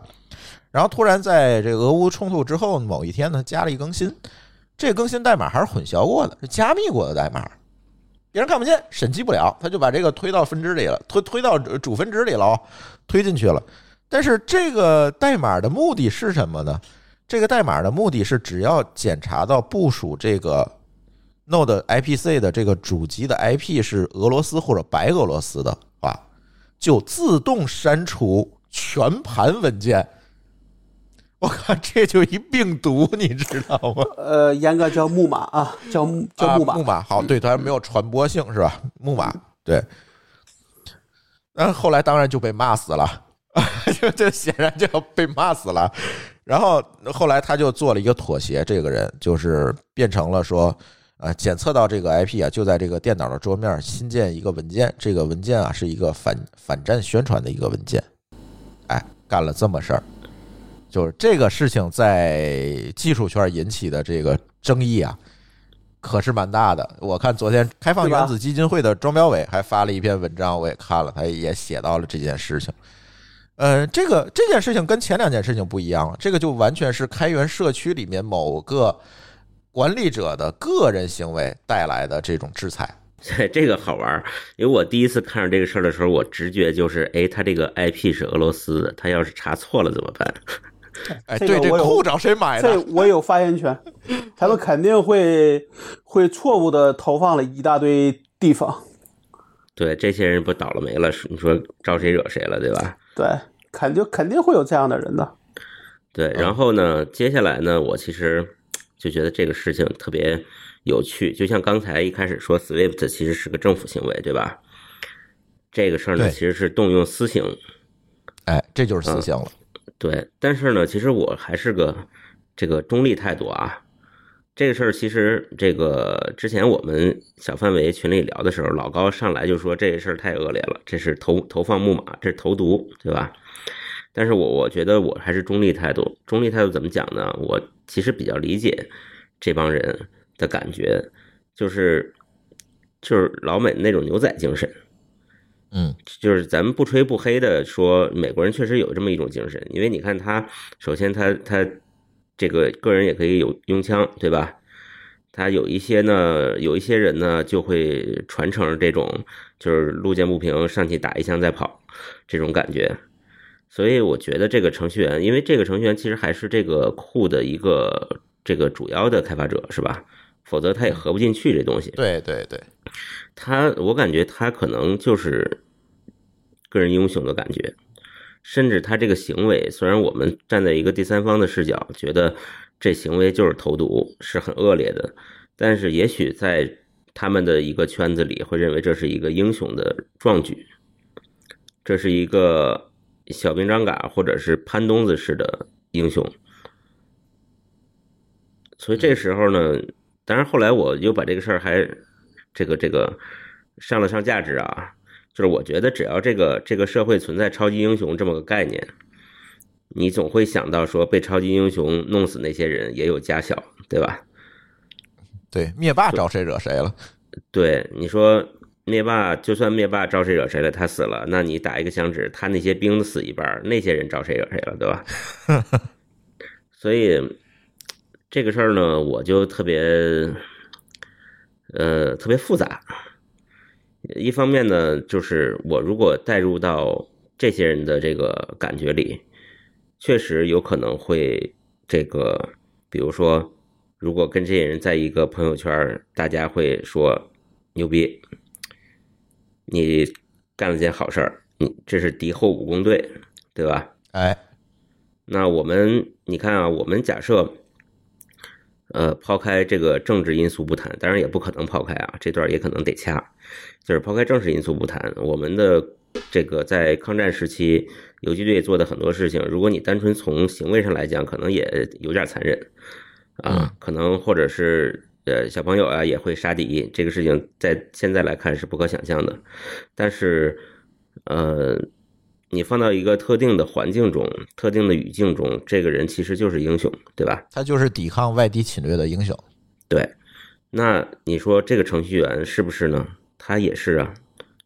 然后突然在这个俄乌冲突之后某一天呢，加了一更新，这更新代码还是混淆过的，加密过的代码，别人看不见，审计不了，他就把这个推到分支里了，推推到主分支里了，推进去了。但是这个代码的目的是什么呢？这个代码的目的是，只要检查到部署这个 Node IPC 的这个主机的 IP 是俄罗斯或者白俄罗斯的话，就自动删除全盘文件。我靠，这就一病毒，你知道吗？呃，严格叫木马啊，叫叫木马。木马好，对，它没有传播性是吧？木马对。那后来当然就被骂死了，就就显然就要被骂死了。然后后来他就做了一个妥协，这个人就是变成了说，呃，检测到这个 IP 啊，就在这个电脑的桌面新建一个文件，这个文件啊是一个反反战宣传的一个文件，哎，干了这么事儿。就是这个事情在技术圈引起的这个争议啊，可是蛮大的。我看昨天开放原子基金会的庄标伟还发了一篇文章，我也看了，他也写到了这件事情。呃，这个这件事情跟前两件事情不一样了，这个就完全是开源社区里面某个管理者的个人行为带来的这种制裁。对，这个好玩，因为我第一次看着这个事儿的时候，我直觉就是，哎，他这个 IP 是俄罗斯的，他要是查错了怎么办？哎，对，这裤找谁买的？这我有发言权。他们肯定会会错误的投放了一大堆地方。对，这些人不倒了霉了？你说招谁惹谁了，对吧？对，肯定肯定会有这样的人的。对，然后呢，接下来呢，我其实就觉得这个事情特别有趣。就像刚才一开始说，Swift 其实是个政府行为，对吧？这个事儿呢，其实是动用私刑。哎，这就是私刑了。对，但是呢，其实我还是个这个中立态度啊。这个事儿其实，这个之前我们小范围群里聊的时候，老高上来就说这事儿太恶劣了，这是投投放木马，这是投毒，对吧？但是我我觉得我还是中立态度。中立态度怎么讲呢？我其实比较理解这帮人的感觉，就是就是老美那种牛仔精神。嗯，就是咱们不吹不黑的说，美国人确实有这么一种精神，因为你看他，首先他他这个个人也可以有拥枪，对吧？他有一些呢，有一些人呢就会传承这种，就是路见不平上去打一枪再跑这种感觉。所以我觉得这个程序员，因为这个程序员其实还是这个库的一个这个主要的开发者，是吧？否则他也合不进去这东西。对对对。他，我感觉他可能就是个人英雄的感觉，甚至他这个行为，虽然我们站在一个第三方的视角，觉得这行为就是投毒，是很恶劣的，但是也许在他们的一个圈子里，会认为这是一个英雄的壮举，这是一个小兵张嘎或者是潘冬子式的英雄。所以这时候呢，当然后来我又把这个事儿还。这个这个上了上价值啊，就是我觉得只要这个这个社会存在超级英雄这么个概念，你总会想到说被超级英雄弄死那些人也有家小，对吧？对，灭霸招谁惹谁了？对，你说灭霸就算灭霸招谁惹谁了，他死了，那你打一个响指，他那些兵死一半，那些人招谁惹谁了，对吧？所以这个事儿呢，我就特别。呃，特别复杂。一方面呢，就是我如果带入到这些人的这个感觉里，确实有可能会这个，比如说，如果跟这些人在一个朋友圈，大家会说牛逼，你干了件好事儿，你这是敌后武工队，对吧？哎，那我们你看啊，我们假设。呃，抛开这个政治因素不谈，当然也不可能抛开啊，这段也可能得掐。就是抛开政治因素不谈，我们的这个在抗战时期游击队做的很多事情，如果你单纯从行为上来讲，可能也有点残忍啊，可能或者是呃小朋友啊也会杀敌，这个事情在现在来看是不可想象的。但是呃，你放到一个特定的环境中、特定的语境中，这个人其实就是英雄，对吧？他就是抵抗外敌侵略的英雄。对，那你说这个程序员是不是呢？他也是啊，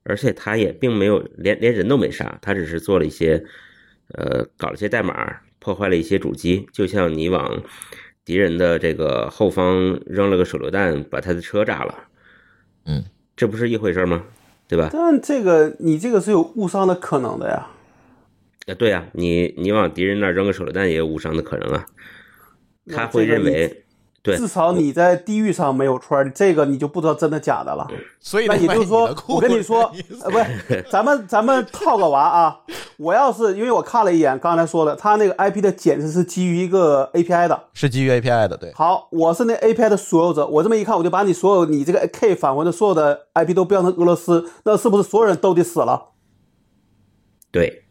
而且他也并没有连连人都没杀，他只是做了一些，呃，搞了些代码，破坏了一些主机，就像你往敌人的这个后方扔了个手榴弹，把他的车炸了，嗯，这不是一回事吗？对吧？但这个你这个是有误伤的可能的呀。啊，对呀、你你往敌人那儿扔个手榴弹也有误伤的可能啊，他会认为，对至少你在地域上没有穿，这个你就不知道真的假的了。所以那也就是说，我跟你说，呃，不是，咱们咱们套个娃啊。我要是因为我看了一眼，刚才说了，他那个 IP 的检测是基于一个 API 的。是基于 API 的，对，好，我是那 API 的所有者，我这么一看，我就把你所有你这个 K 返回的所有的 IP 都标成俄罗斯，那是不是所有人都得死了？对，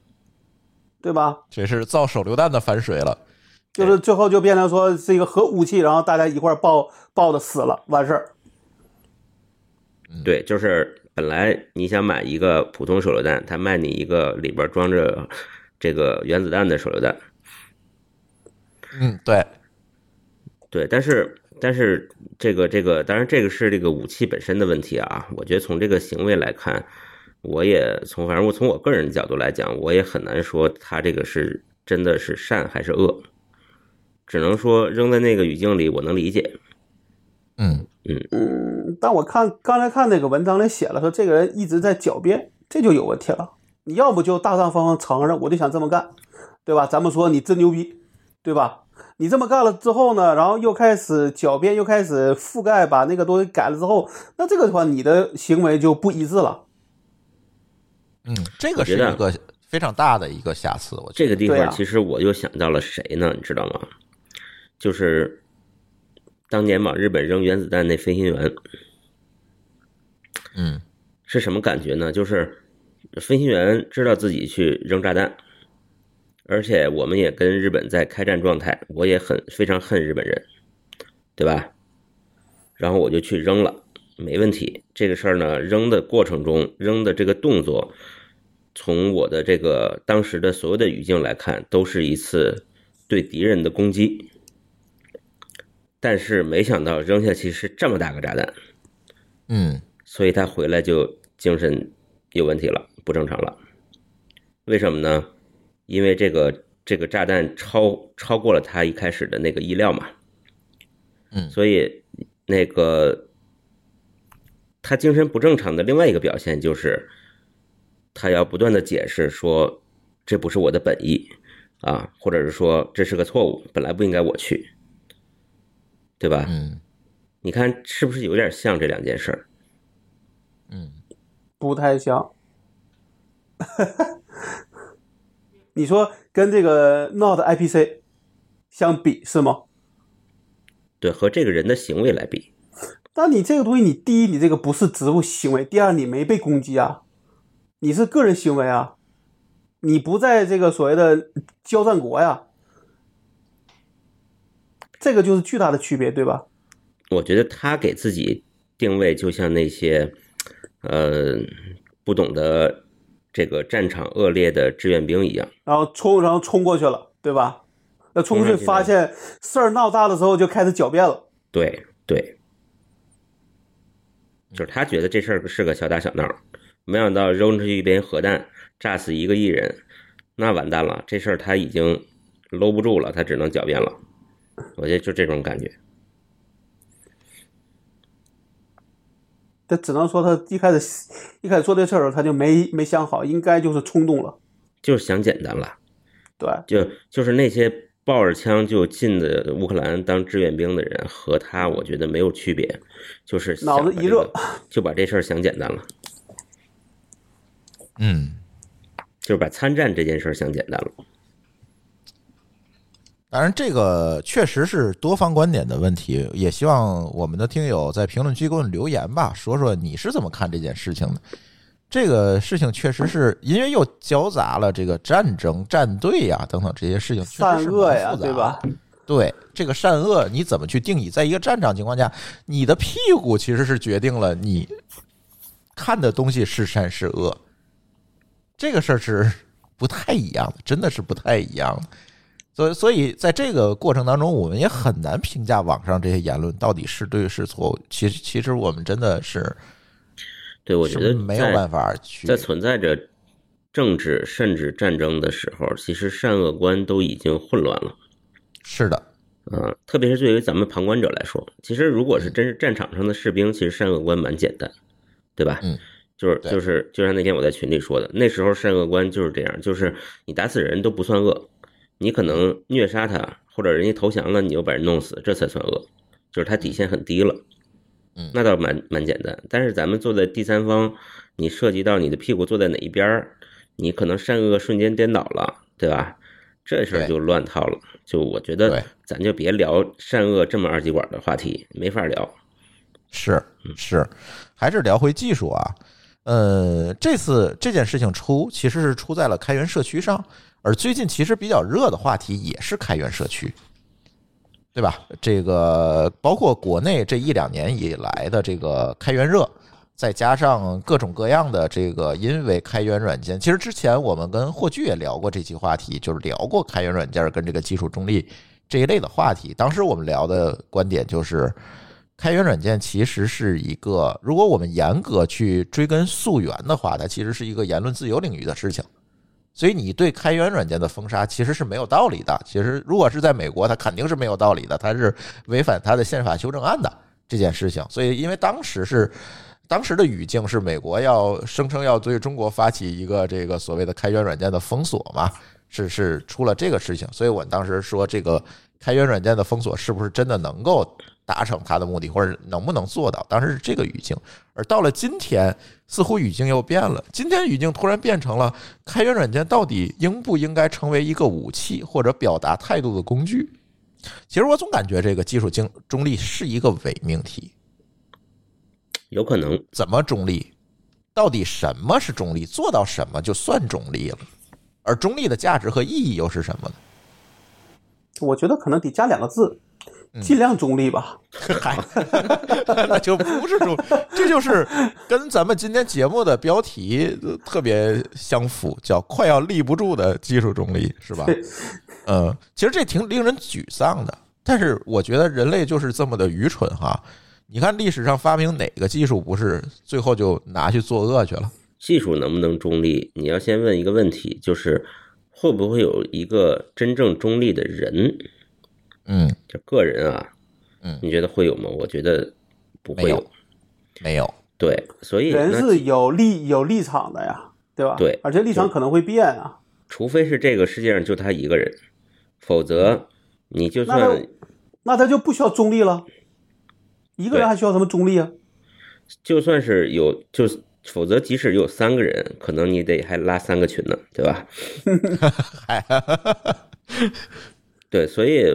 对吧？这是造手榴弹的反水了。就是最后就变成说是一个核武器，然后大家一块儿抱抱着死了，完事儿。对，就是本来你想买一个普通手榴弹，他卖你一个里边装着这个原子弹的手榴弹，嗯，对，对，但是但是这个这个，当然这个是这个武器本身的问题啊。我觉得从这个行为来看，我也从反正我从我个人的角度来讲，我也很难说他这个是真的是善还是恶，只能说扔在那个语境里，我能理解。嗯，嗯，但我看刚才看那个文章里写了，说这个人一直在狡辩，这就有问题了。你要不就大大方方承认，我就想这么干，对吧？咱们说你真牛逼，对吧？你这么干了之后呢，然后又开始狡辩，又开始覆盖，把那个东西改了之后，那这个的话，你的行为就不一致了。嗯，这个是一个非常大的一个瑕疵，我觉得。这个地方其实我又想到了谁呢？你知道吗？就是当年往日本扔原子弹那飞行员嗯是什么感觉呢？就是飞行员知道自己去扔炸弹，而且我们也跟日本在开战状态，我也很非常恨日本人，对吧？然后我就去扔了，没问题。这个事儿呢，扔的过程中，扔的这个动作，从我的这个当时的所有的语境来看，都是一次对敌人的攻击。但是没想到扔下去是这么大个炸弹，嗯所以他回来就精神有问题了，不正常了。为什么呢？因为这个这个炸弹超超过了他一开始的那个意料嘛。嗯所以那个他精神不正常的另外一个表现就是，他要不断的解释说这不是我的本意啊，或者是说这是个错误，本来不应该我去，对吧？嗯你看是不是有点像这两件事儿？嗯，不太像。你说跟这个 Not IPC 相比是吗？对，和这个人的行为来比，但你这个东西，你第一，你这个不是职务行为；第二，你没被攻击啊，你是个人行为啊，你不在这个所谓的交战国呀，这个就是巨大的区别，对吧？我觉得他给自己定位就像那些，呃，不懂得这个战场恶劣的志愿兵一样。然后冲，然后冲过去了，对吧？那冲过去发现事儿闹大的时候，就开始狡辩了。对对，就是他觉得这事儿是个小打小闹，没想到扔出去一枚核弹，炸死一个艺人，那完蛋了，这事儿他已经搂不住了，他只能狡辩了。我觉得就这种感觉。这只能说他一开始一开始做这事儿的时候，他就没没想好，应该就是冲动了，就是想简单了，对。就就是那些抱着枪就进的乌克兰当志愿兵的人，和他我觉得没有区别，就是想脑子一热 就把这事儿想简单了，嗯，就是把参战这件事儿想简单了。当然，这个确实是多方观点的问题，也希望我们的听友在评论区给我们留言吧，说说你是怎么看这件事情的。这个事情确实是因为又交杂了这个战争、战队呀、等等这些事情，确实善是恶呀，对吧？？对这个善恶，你怎么去定义？在一个战场情况下，你的屁股其实是决定了你看的东西是善是恶。这个事儿是 不太一样的，真的是不太一样的。所以，所以在这个过程当中，我们也很难评价网上这些言论到底是对是错误。其实，其实我们真的是，对我觉得没有办法去在存在着政治甚至战争的时候，其实善恶观都已经混乱了。是的，嗯，特别是对于咱们旁观者来说，其实如果是真是战场上的士兵，其实善恶观蛮简单，对吧？嗯，就是就是，就像那天我在群里说的，那时候善恶观就是这样，就是你打死人都不算恶，你可能虐杀他，或者人家投降了，你又把人弄死，这才算恶，就是他底线很低了。嗯那倒蛮蛮简单。但是咱们坐在第三方，你涉及到你的屁股坐在哪一边儿，你可能善恶瞬间颠倒了，对吧？这事儿就乱套了。就我觉得，咱就别聊善恶这么二极管的话题，没法聊。是是，还是聊回技术啊。呃，这次这件事情出其实是出在了开源社区上，而最近其实比较热的话题也是开源社区，对吧？这个包括国内这一两年以来的这个开源热，再加上各种各样的这个因为开源软件，其实之前我们跟霍炬也聊过这期话题，就是聊过开源软件跟这个技术中立这一类的话题。当时我们聊的观点就是。开源软件其实是一个，如果我们严格去追根溯源的话，它其实是一个言论自由领域的事情。所以你对开源软件的封杀其实是没有道理的。其实如果是在美国，它肯定是没有道理的，它是违反它的宪法修正案的这件事情。所以因为当时是当时的语境是美国要声称要对中国发起一个这个所谓的开源软件的封锁嘛，是是出了这个事情，所以我当时说这个开源软件的封锁是不是真的能够达成它的目的，或者能不能做到？当时是这个语境，而到了今天，似乎语境又变了。今天语境突然变成了开源软件到底应不应该成为一个武器或者表达态度的工具？其实我总感觉这个技术中中立是一个伪命题。有可能，怎么中立？到底什么是中立？做到什么就算中立了？而中立的价值和意义又是什么呢？我觉得可能得加两个字，嗯尽量中立吧。嗨，那就不是中，这就是跟咱们今天节目的标题呃特别相符，叫“快要立不住的技术中立”，是吧？嗯，其实这挺令人沮丧的。但是我觉得人类就是这么的愚蠢哈。你看历史上发明哪个技术不是最后就拿去作恶去了？技术能不能中立？你要先问一个问题，就是会不会有一个真正中立的人？嗯，就个人啊，嗯你觉得会有吗？我觉得不会没有没有。对，所以人是有立有立场的呀，对吧？对而且立场可能会变啊。除非是这个世界上就他一个人，否则你就那算他那他就不需要中立了。一个人还需要什么中立啊？就算是有，就是否则即使有三个人，可能你得还拉三个群呢，对吧？嗨，对，所以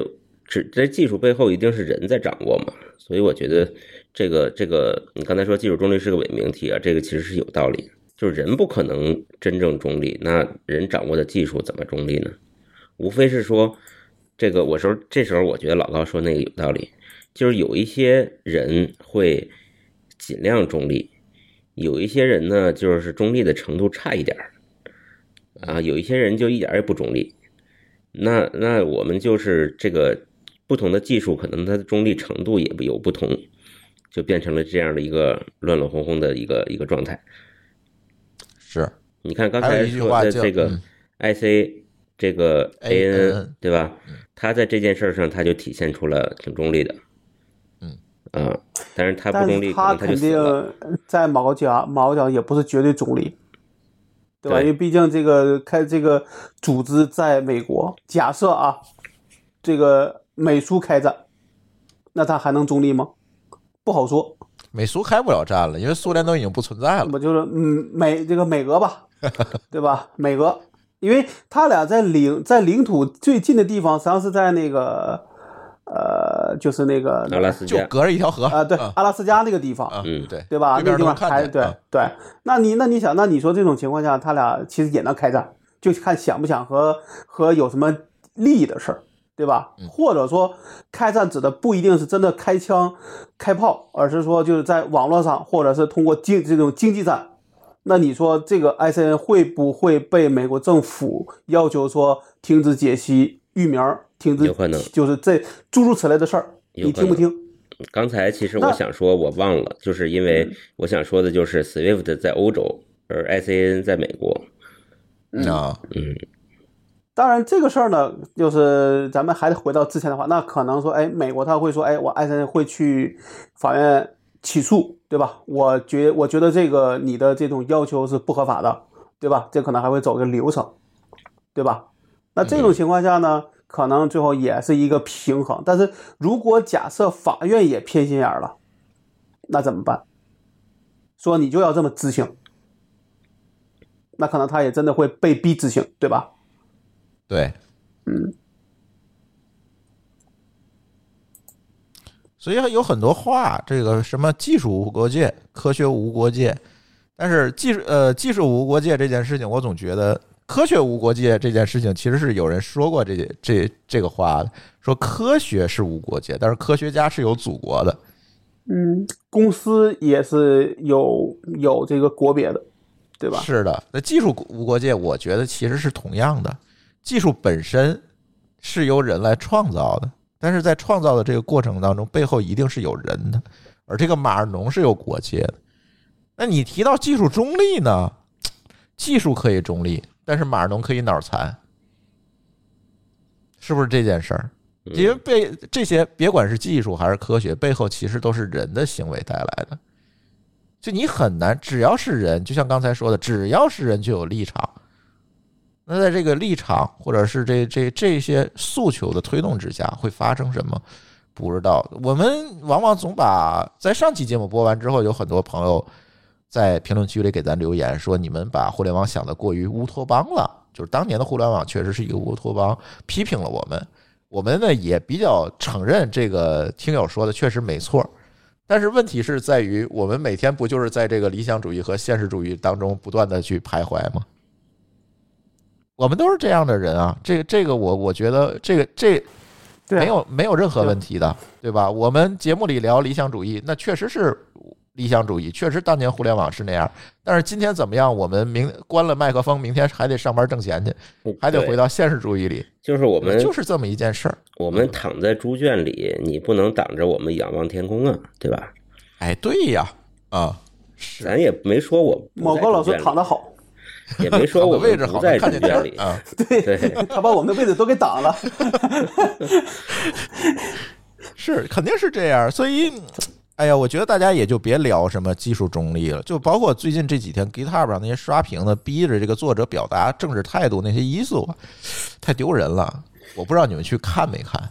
只这技术背后一定是人在掌握嘛，所以我觉得这个这个你刚才说技术中立是个伪命题啊，这个其实是有道理的，就是人不可能真正中立，那人掌握的技术怎么中立呢？无非是说这个，我说这时候我觉得老高说那个有道理，就是有一些人会尽量中立，有一些人呢就是中立的程度差一点儿，啊，有一些人就一点儿也不中立。那那我们就是这个不同的技术，可能它的中立程度也有不同，就变成了这样的一个乱乱哄哄的一个一个状态。是你看刚才说的这个 IC 这个 AN 对吧？他在这件事儿上他就体现出了挺中立的，嗯啊，但是他不但中立，是他可能他肯。定在某个角某个角也不是绝对中立，对吧？对因为毕竟这个开这个组织在美国，假设啊，这个美苏开战，那他还能中立吗？不好说。美苏开不了战了，因为苏联都已经不存在了。我就是嗯美这个美俄吧，对吧？美俄，因为他俩在领在领土最近的地方，实际上是在那个呃，就是那个阿拉斯就，隔着一条河啊，对啊，阿拉斯加那个地方，啊嗯对对吧？那个地方还对对，那你那你想，那你说这种情况下，他俩其实也能开战，就看想不想和和有什么利益的事儿，对吧？嗯或者说开战指的不一定是真的开枪开炮，而是说就是在网络上，或者是通过经这种经济战，那你说这个 ICN 会不会被美国政府要求说停止解析域名，停止有可能就是这诸如此类的事儿，你听不听？刚才其实我想说，我忘了，就是因为我想说的就是 SWIFT 在欧洲，而 ICN 在美国。啊，嗯，当然，这个事儿呢，就是咱们还得回到之前的话，那可能说，哎，美国他会说，哎，我艾森会去法院起诉，对吧？我觉我觉得这个你的这种要求是不合法的，对吧？这可能还会走个流程，对吧？那这种情况下呢，可能最后也是一个平衡。但是如果假设法院也偏心眼儿了，那怎么办？说你就要这么执行，那可能他也真的会被逼执行，对吧？对，嗯，所以有很多话，这个什么技术无国界，科学无国界，但是技术呃技术无国界这件事情，我总觉得科学无国界这件事情，其实是有人说过这这这个话的，说科学是无国界，但是科学家是有祖国的。嗯，公司也是有有这个国别的，对吧？是的，那技术无国界，我觉得其实是同样的，技术本身是由人来创造的，但是在创造的这个过程当中，背后一定是有人的，而这个马尔农是有国界的。那你提到技术中立呢？技术可以中立，但是马尔农可以脑残，是不是这件事儿？因为被这些别管是技术还是科学，背后其实都是人的行为带来的。就你很难，只要是人，就像刚才说的，只要是人就有立场。那在这个立场或者是这这这些诉求的推动之下，会发生什么？不知道。我们往往总把在上期节目播完之后，有很多朋友在评论区里给咱留言说，你们把互联网想得过于乌托邦了。就是当年的互联网确实是一个乌托邦，批评了我们。我们呢也比较承认这个听友说的确实没错，但是问题是在于，我们每天不就是在这个理想主义和现实主义当中不断的去徘徊吗？我们都是这样的人啊，这个这个我我觉得这个这没有没有任何问题的，对吧？我们节目里聊理想主义，那确实是理想主义，确实当年互联网是那样。但是今天怎么样？我们明关了麦克风，明天还得上班挣钱去，还得回到现实主义里，就是我们就是这么一件事儿。我们躺在猪圈里，你不能挡着我们仰望天空啊，对吧？哎，对呀，啊，是咱也没说我某高老师躺得好，也没说我位置好，们不在看见天猪圈里。儿啊。对，他把我们的位置都给挡了。是，肯定是这样。所以，哎呀，我觉得大家也就别聊什么技术中立了，就包括最近这几天 GitHub 上那些刷屏的，逼着这个作者表达政治态度那些因素啊，太丢人了。我不知道你们去看没看，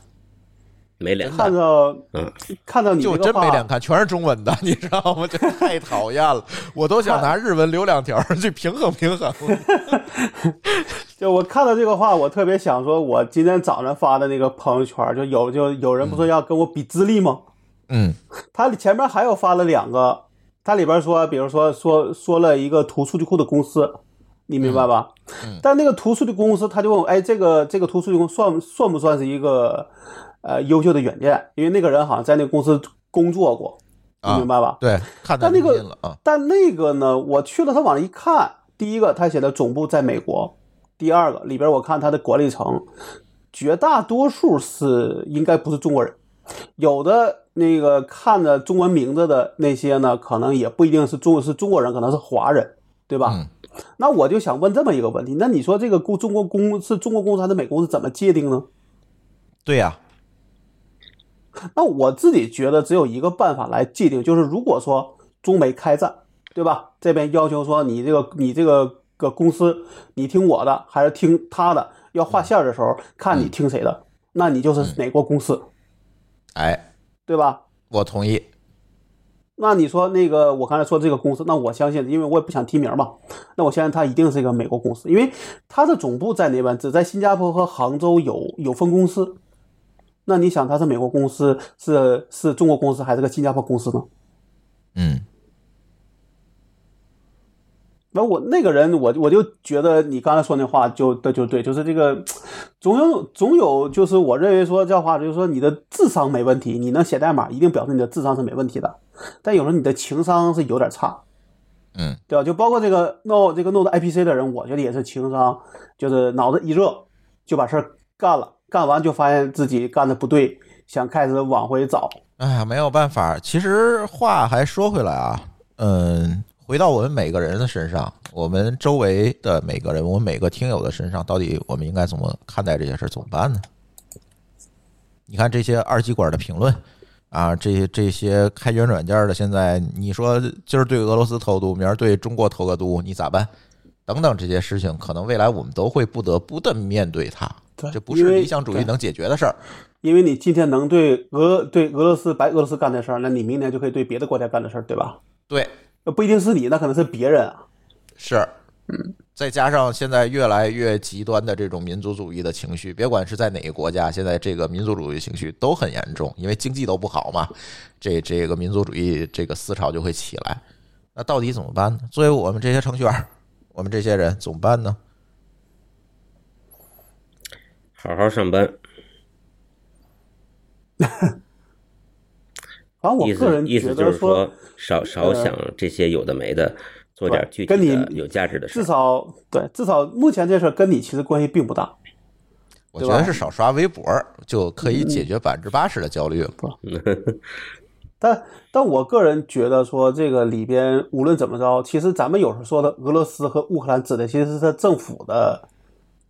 没脸看到嗯，看到你就真没脸，看，全是中文的，你知道吗？这太讨厌了，我都想拿日文留两条去平衡平衡。就我看到这个话，我特别想说，我今天早上发的那个朋友圈，就有就有人不说要跟我比资历吗？嗯他前面还有发了两个，他里边说，比如说说说了一个图数据库的公司，你明白吧？嗯但那个图数据公司，他就问我，哎，这个这个图数据公司算算不算是一个呃优秀的软件？因为那个人好像在那个公司工作过，你啊明白吧？对，看到但那个了啊，但那个呢，我去了他往上一看，第一个他写的总部在美国，第二个里边我看他的管理层，绝大多数是应该不是中国人，有的那个看着中文名字的那些呢，可能也不一定是中是中国人，可能是华人，对吧？嗯那我就想问这么一个问题，那你说这个公中国公是中国公司还是美国公司怎么界定呢？对呀，那我自己觉得只有一个办法来界定，就是如果说中美开战，对吧？这边要求说你这个你这个个公司，你听我的还是听他的？要划线的时候，看你听谁的，那你就是哪国公司，哎，对吧？我同意。那你说那个我刚才说这个公司，那我相信，因为我也不想提名嘛，那我相信它一定是一个美国公司，因为它的总部在那边，只在新加坡和杭州有有分公司。那你想，它是美国公司，是是中国公司，还是个新加坡公司呢？嗯，那我那个人，我我就觉得你刚才说那话就对就对，就是这个总有总有，就是我认为说这话就是说你的智商没问题，你能写代码，一定表示你的智商是没问题的，但有时候你的情商是有点差。嗯，对吧？就包括这个弄这个弄的 IPC 的人，我觉得也是情商，就是脑子一热就把事儿干了，干完就发现自己干的不对，想开始往回找。哎呀，没有办法。其实话还说回来啊，嗯，回到我们每个人的身上，我们周围的每个人，我们每个听友的身上，到底我们应该怎么看待这些事儿？怎么办呢？你看这些二极管的评论啊，这些这些开源软件的，现在你说今儿对俄罗斯投毒，明儿对中国投个毒，你咋办？等等这些事情，可能未来我们都会不得不的面对它。对这不是理想主义能解决的事儿。因为你今天能对俄对俄罗斯白俄罗斯干的事儿，那你明年就可以对别的国家干的事儿，对吧？对，那不一定是你，那可能是别人啊。是，嗯，再加上现在越来越极端的这种民族主义的情绪，别管是在哪个国家，现在这个民族主义情绪都很严重，因为经济都不好嘛，这这个民族主义这个思潮就会起来。那到底怎么办呢？作为我们这些程序员，我们这些人怎么办呢？好好上班，反正我个人意觉得思就是说，少少呃想这些有的没的，做点具体跟你的有价值的事至。少对，至少目前这事儿跟你其实关系并不大。我觉得是少刷微博就可以解决百分之八十的焦虑了。但但我个人觉得说，这个里边无论怎么着，其实咱们有时候说的俄罗斯和乌克兰指的其实是他政府的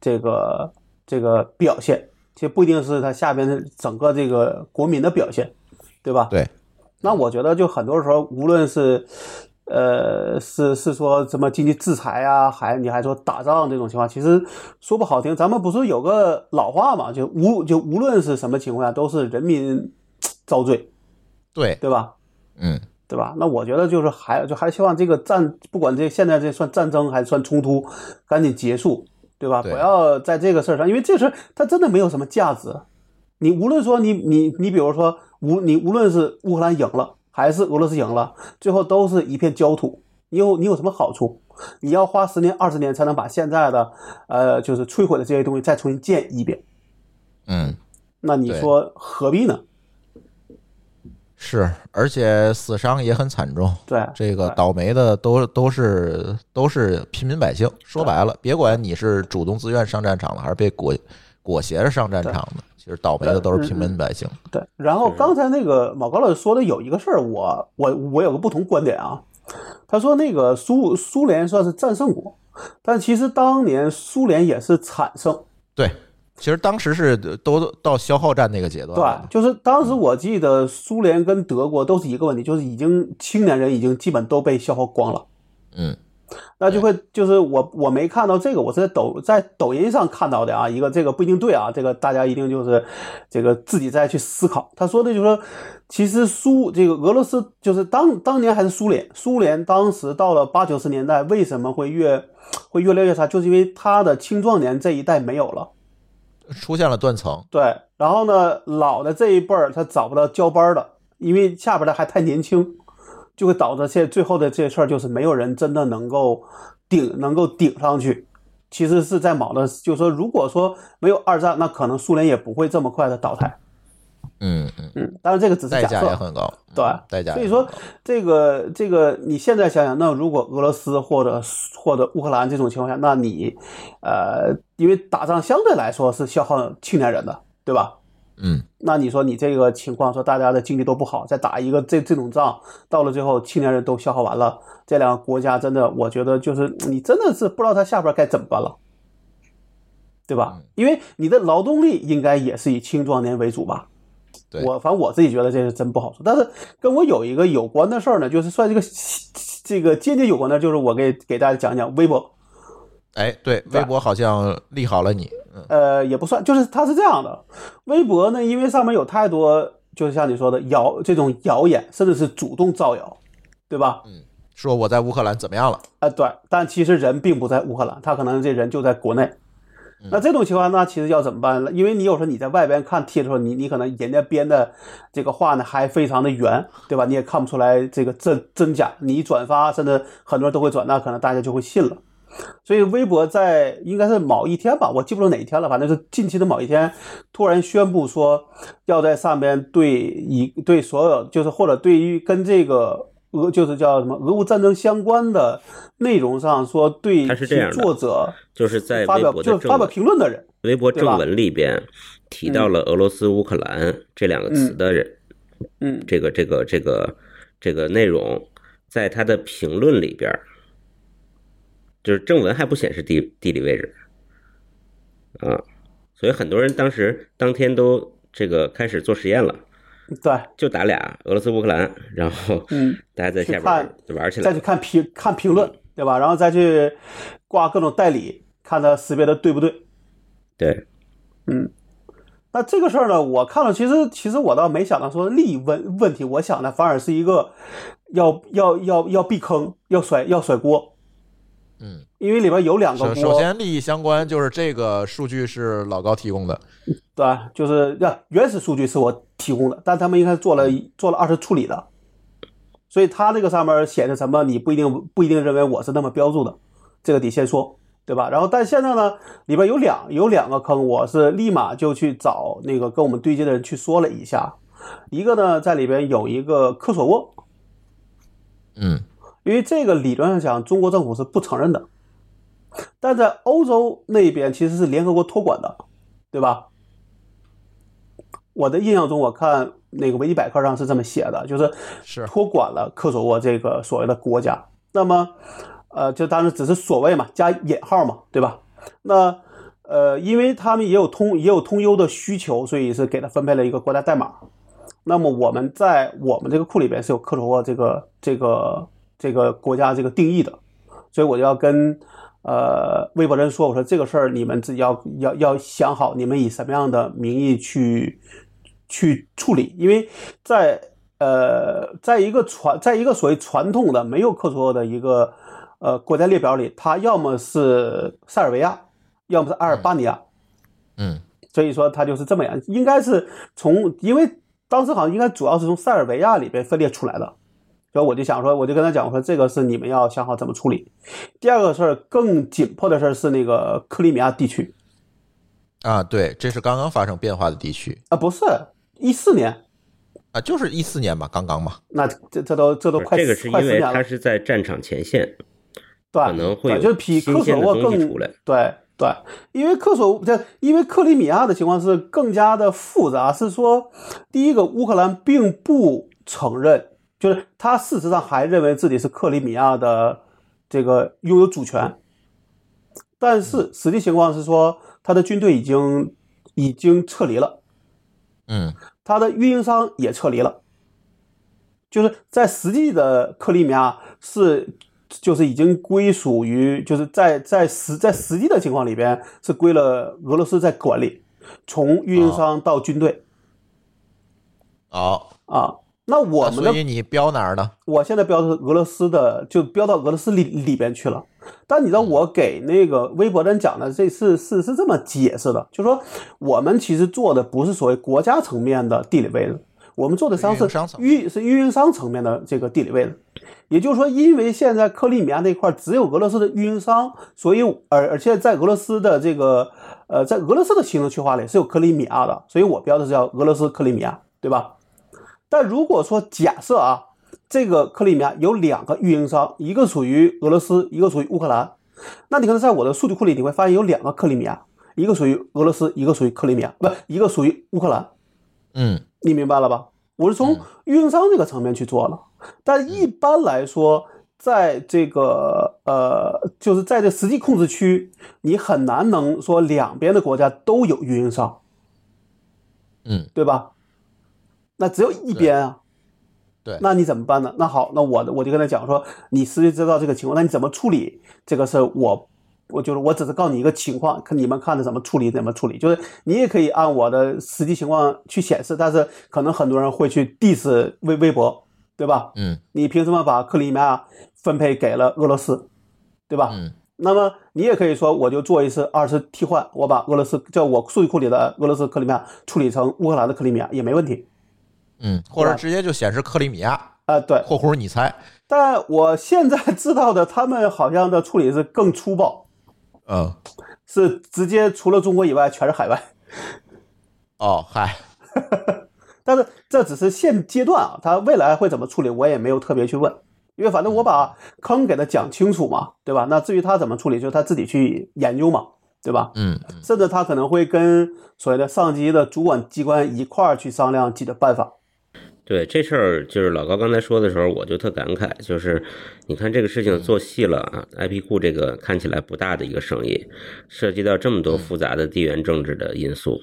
这个这个表现，其实不一定是他下边的整个这个国民的表现，对吧？对，那我觉得就很多时候，无论是呃是是说什么经济制裁啊，还你还说打仗这种情况，其实说不好听，咱们不是有个老话嘛，就无就无论是什么情况下，都是人民 遭罪，对，对吧？嗯，对吧？那我觉得就是还就还希望这个战，不管这现在这算战争还是算冲突，赶紧结束，对吧？对不要在这个事儿上，因为这事儿它真的没有什么价值。你无论说你你你比如说无你无论是乌克兰赢了还是俄罗斯赢了，最后都是一片焦土。你有你有什么好处？你要花十年二十年才能把现在的呃就是摧毁的这些东西再重新建一遍，嗯，那你说何必呢？是，而且死伤也很惨重。对，这个倒霉的都都是都是平民百姓。说白了，别管你是主动自愿上战场了，还是被裹裹挟着上战场的，其实倒霉的都是平民百姓。对，然后刚才那个马高老师说的有一个事儿，我我我有个不同观点啊。他说那个苏苏联算是战胜国，但其实当年苏联也是惨胜。对，其实当时是都到消耗战那个阶段对。，就是当时我记得苏联跟德国都是一个问题，就是已经青年人已经基本都被消耗光了。嗯，那就会就是我我没看到这个，我是在抖在抖音上看到的啊，一个这个不一定对啊，这个大家一定就是这个自己再去思考。他说的就是说，其实苏这个俄罗斯就是当当年还是苏联，苏联当时到了八九十年代为什么会越会越来越差，就是因为他的青壮年这一代没有了。出现了断层。对，然后呢，老的这一辈儿他找不到交班的，因为下边的还太年轻，就会导致现最后的这些事儿就是没有人真的能够顶能够顶上去。其实是在卯的，就是说，如果说没有二战，那可能苏联也不会这么快的倒台。嗯嗯，嗯，当然这个只是代价假设，也很高。对嗯代价。所以说，这个这个，你现在想想，那如果俄罗斯或者或者乌克兰这种情况下，那你，呃，因为打仗相对来说是消耗青年人的，对吧？嗯，那你说你这个情况，说大家的经济都不好，再打一个这这种仗，到了最后青年人都消耗完了，这两个国家真的，我觉得就是你真的是不知道他下边该怎么办了，对吧？因为你的劳动力应该也是以青壮年为主吧？对我反正我自己觉得这是真不好说。但是跟我有一个有关的事儿呢，就是算这个这个间接有关的，就是我给给大家讲讲微博。哎，对，微博好像利好了你。嗯呃，也不算，就是它是这样的，微博呢，因为上面有太多，就是像你说的谣这种谣言，甚至是主动造谣，对吧？说我在乌克兰怎么样了？啊、对，但其实人并不在乌克兰，他可能这人就在国内。那这种情况，那其实要怎么办呢？因为你有时候你在外边看贴的时候，你你可能人家编的这个话呢还非常的圆，对吧？你也看不出来这个真真假。你一转发，甚至很多人都会转，那可能大家就会信了。所以微博在应该是某一天吧，我记不住哪一天了，反正是近期的某一天，突然宣布说要在上面对一对所有，就是或者对于跟这个俄就是叫什么俄乌战争相关的内容上说对这作者就是在微发表就发表评论的人，微博正文里边提到了俄罗斯、乌克兰这两个词的人，嗯。这个这个这个这个内容，在他的评论里边儿，就是正文还不显示地地理位置啊，所以很多人当时当天都这个开始做实验了，对，就打俩俄罗斯、乌克兰，然后嗯，大家在下边玩起来了再去。看评看评论，对吧？然后再去挂各种代理，看他识别的对不对。对，嗯那这个事儿呢，我看了，其实其实我倒没想到说利益问问题，我想的反而是一个要要要要避坑，要甩要甩锅，嗯，因为里边有两个锅，首首先利益相关就是这个数据是老高提供的，对吧？就是要原始数据是我提供的，但他们应该做了做了二次处理的，所以他这个上面显示什么，你不一定不一定认为我是那么标注的，这个得先说，对吧？然后但现在呢，里边有两有两个坑，我是立马就去找那个跟我们对接的人去说了一下，一个呢在里边有一个科索沃，嗯因为这个理论上讲，中国政府是不承认的，但在欧洲那边其实是联合国托管的，对吧？我的印象中，我看那个维基百科上是这么写的，就是是托管了科索沃这个所谓的国家。那么，呃，就当然只是所谓嘛，加引号嘛，对吧？那呃，因为他们也有通也有通优的需求，所以是给他分配了一个国家代码。那么我们在我们这个库里边是有科索沃这个这个这个国家这个定义的，所以我就要跟呃微博人说，我说这个事儿你们自己要要要想好，你们以什么样的名义去去处理，因为在呃在一个传在一个所谓传统的没有克索沃的一个呃国家列表里，它要么是塞尔维亚，要么是阿尔巴尼亚。嗯。所以说它就是这么样，应该是从因为当时好像应该主要是从塞尔维亚里边分裂出来的，所以我就想说，我就跟他讲我说，这个是你们要想好怎么处理。第二个事儿更紧迫的事儿是那个克里米亚地区啊，对，这是刚刚发生变化的地区。啊，不是一四年，啊，就是一四年嘛，刚刚嘛，那这这都这都快这个是因为它快十年了，是在战场前线，对，可能会就是比科索沃更出来对对，因为科索这因为克里米亚的情况是更加的复杂，是说第一个乌克兰并不承认，就是他事实上还认为自己是克里米亚的这个拥有主权，但是实际情况是说他的军队已经已经撤离了。嗯。他的运营商也撤离了，就是在实际的克里米亚是就是已经归属于就是在在实在实际的情况里边是归了俄罗斯在管理，从运营商到军队。好，啊。那我们的那所以你标哪儿呢？我现在标的是俄罗斯的，就标到俄罗斯里里边去了。但你知道我给那个微博人讲的，这是是是这么解释的，就说我们其实做的不是所谓国家层面的地理位置，我们做的实际上运营商层是运是运营商层面的这个地理位置。也就是说，因为现在克里米亚那块只有俄罗斯的运营商，所以而而且在俄罗斯的这个呃，在俄罗斯的行政区划里是有克里米亚的，所以我标的是叫俄罗斯克里米亚，对吧？但如果说假设啊，这个克里米亚有两个运营商，一个属于俄罗斯，一个属于乌克兰，那你可能在我的数据库里你会发现有两个克里米亚，一个属于俄罗斯，一个属于克里米亚，不，一个属于乌克兰，嗯。你明白了吧？我是从运营商这个层面去做了，但一般来说，在这个呃，就是在这实际控制区，你很难能说两边的国家都有运营商，嗯，对吧？那只有一边啊。对，那你怎么办呢？那好，那我我就跟他讲说，你实际知道这个情况，那你怎么处理这个事儿？我我就是我只是告诉你一个情况，看你们看着怎么处理怎么处理。就是你也可以按我的实际情况去显示，但是可能很多人会去 diss 微微博，对吧？嗯你凭什么把克里米亚分配给了俄罗斯，对吧？嗯那么你也可以说，我就做一次二次替换，我把俄罗斯叫我数据库里的俄罗斯克里米亚处理成乌克兰的克里米亚也没问题。嗯，或者直接就显示克里米亚啊、对，（括弧你猜但我现在知道的，他们好像的处理是更粗暴，）。嗯，是直接除了中国以外全是海外。哦，嗨，但是这只是现阶段啊，他未来会怎么处理，我也没有特别去问，因为反正我把坑给他讲清楚嘛，对吧？那至于他怎么处理，就是他自己去研究嘛，对吧？嗯，甚至他可能会跟所谓的上级的主管机关一块儿去商量自己的办法。对这事儿，就是老高刚才说的时候，我就特感慨，就是你看这个事情做细了啊，IP 库这个看起来不大的一个生意，涉及到这么多复杂的地缘政治的因素，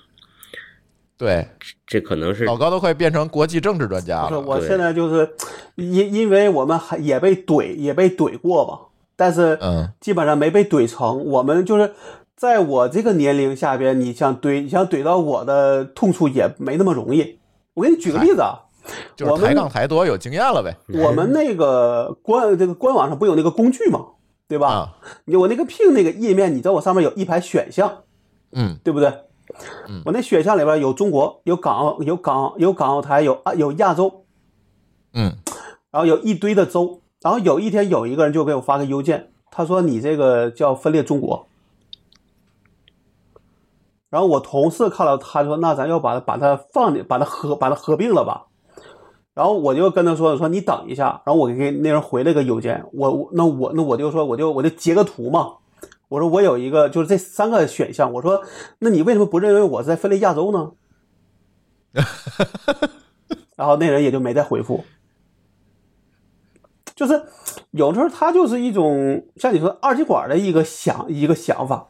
对，这可能是老高都快变成国际政治专家是了。我现在就是因因为我们还也被怼，也被怼过吧，但是嗯基本上没被怼成。我们就是在我这个年龄下边，你想怼，你想怼到我的痛处也没那么容易。我给你举个例子啊，就是抬杠抬多有经验了呗。我们那个官这个官网上不有那个工具吗，对吧？啊，我那个 Ping 那个页面，你知道我上面有一排选项，嗯对不对？我那选项里边有中国，有港澳，有港有港澳台，有啊有亚洲，嗯然后有一堆的州。然后有一天有一个人就给我发个邮件，他说你这个叫分裂中国。然后我同事看到他说那咱要把它把它放进把它合把它合并了吧。然后我就跟他说说你等一下，然后我给那人回了个邮件，我我那我那我就说我就我就截个图嘛，我说我有一个就是这三个选项，我说那你为什么不认为我在分类亚洲呢？然后那人也就没再回复。就是有时候他就是一种像你说二极管的一个想一个想法，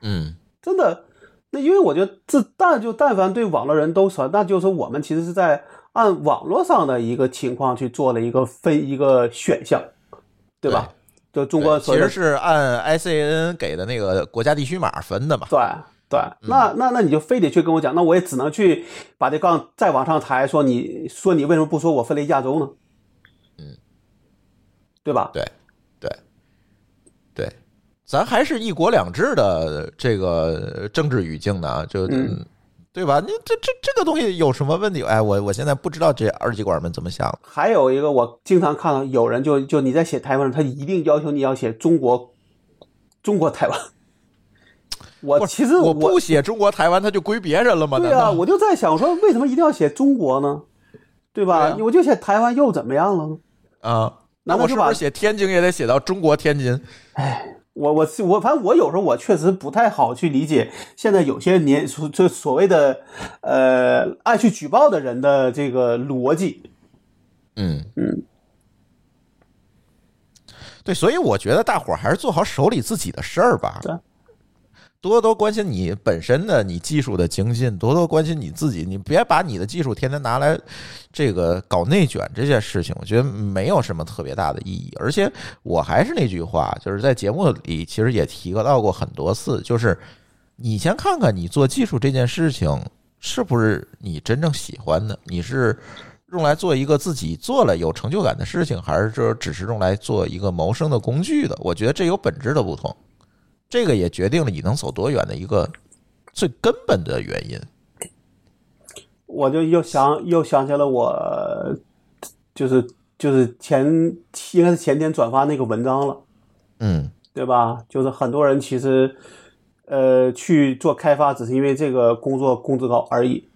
嗯真的。那因为我觉得这但就但凡对网络人都说，那就是我们其实是在按网络上的一个情况去做了一个分一个选项，对吧？就中国所其实是按 ICN 给的那个国家地区码分的嘛。对对，那那那你就非得去跟我讲，那我也只能去把这杠再往上抬，说你说你为什么不说我分裂亚洲呢？嗯，对吧？对对对，咱还是一国两制的这个政治语境呢，就嗯对吧？你这这这个东西有什么问题？哎，我我现在不知道这二极管们怎么想。还有一个，我经常看到有人就就你在写台湾，他一定要求你要写中国中国台湾。我其实我不写中国台湾，它就归别人了吗？对啊，我就在想说，为什么一定要写中国呢？对吧？对啊我就写台湾又怎么样了呢？啊？那我是不是写天津也得写到中国天津？我我我反正我有时候我确实不太好去理解现在有些年所就所谓的呃爱去举报的人的这个逻辑。嗯嗯，对，所以我觉得大伙儿还是做好手里自己的事儿吧对。多多关心你本身的你技术的精进，多多关心你自己。你别把你的技术天天拿来这个搞内卷这件事情，我觉得没有什么特别大的意义。而且我还是那句话，就是在节目里其实也提到过很多次，就是你先看看你做技术这件事情是不是你真正喜欢的，你是用来做一个自己做了有成就感的事情，还是说只是用来做一个谋生的工具的？我觉得这有本质的不同，这个也决定了你能走多远的一个最根本的原因。我就又想又想起了我，就是就是前应该是前天转发那个文章了，嗯对吧？就是很多人其实呃去做开发，只是因为这个工作工资高而已。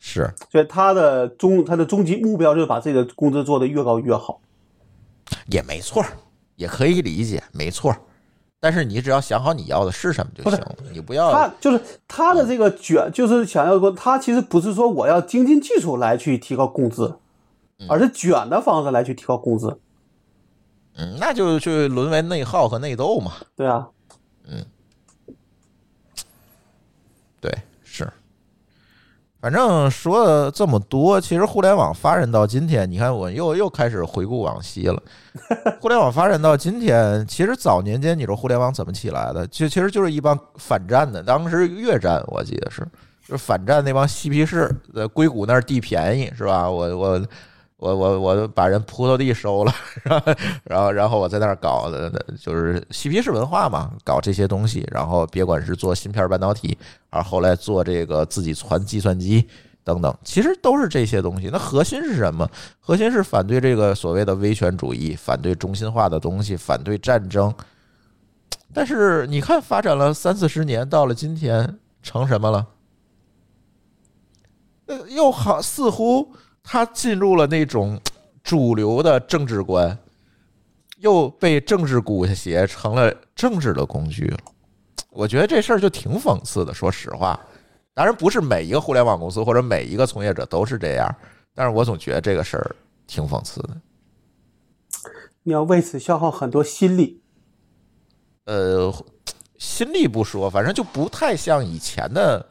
是，所以他的终他的终极目标就是把自己的工资做得越高越好。也没错，也可以理解，没错儿。但是你只要想好你要的是什么就行了，你不要他就是他的这个卷，就是想要说，他其实不是说我要精进技术来去提高工资，而是卷的方式来去提高工资。嗯，那就就沦为内耗和内斗嘛。对啊，嗯对，是。反正说了这么多，其实互联网发展到今天，你看我又又开始回顾往昔了。互联网发展到今天，其实早年间你说互联网怎么起来的？其其实就是一帮反战的，当时越战我记得是，就是反战那帮嬉皮士，在硅谷那儿地便宜是吧？我我我我我把人葡萄地收了，然后然后我在那儿搞的就是嬉皮士文化嘛，搞这些东西，然后别管是做芯片半导体，而后来做这个自己传计算机等等，其实都是这些东西。那核心是什么？核心是反对这个所谓的威权主义，反对中心化的东西，反对战争。但是你看，发展了三四十年，到了今天成什么了？呃，又好似乎它进入了那种 主流的政治观，又被政治裹挟成了政治的工具了。我觉得这事儿就挺讽刺的，说实话。当然不是每一个互联网公司或者每一个从业者都是这样，但是我总觉得这个事儿挺讽刺的。你要为此消耗很多心力。呃，心力不说，反正就不太像以前的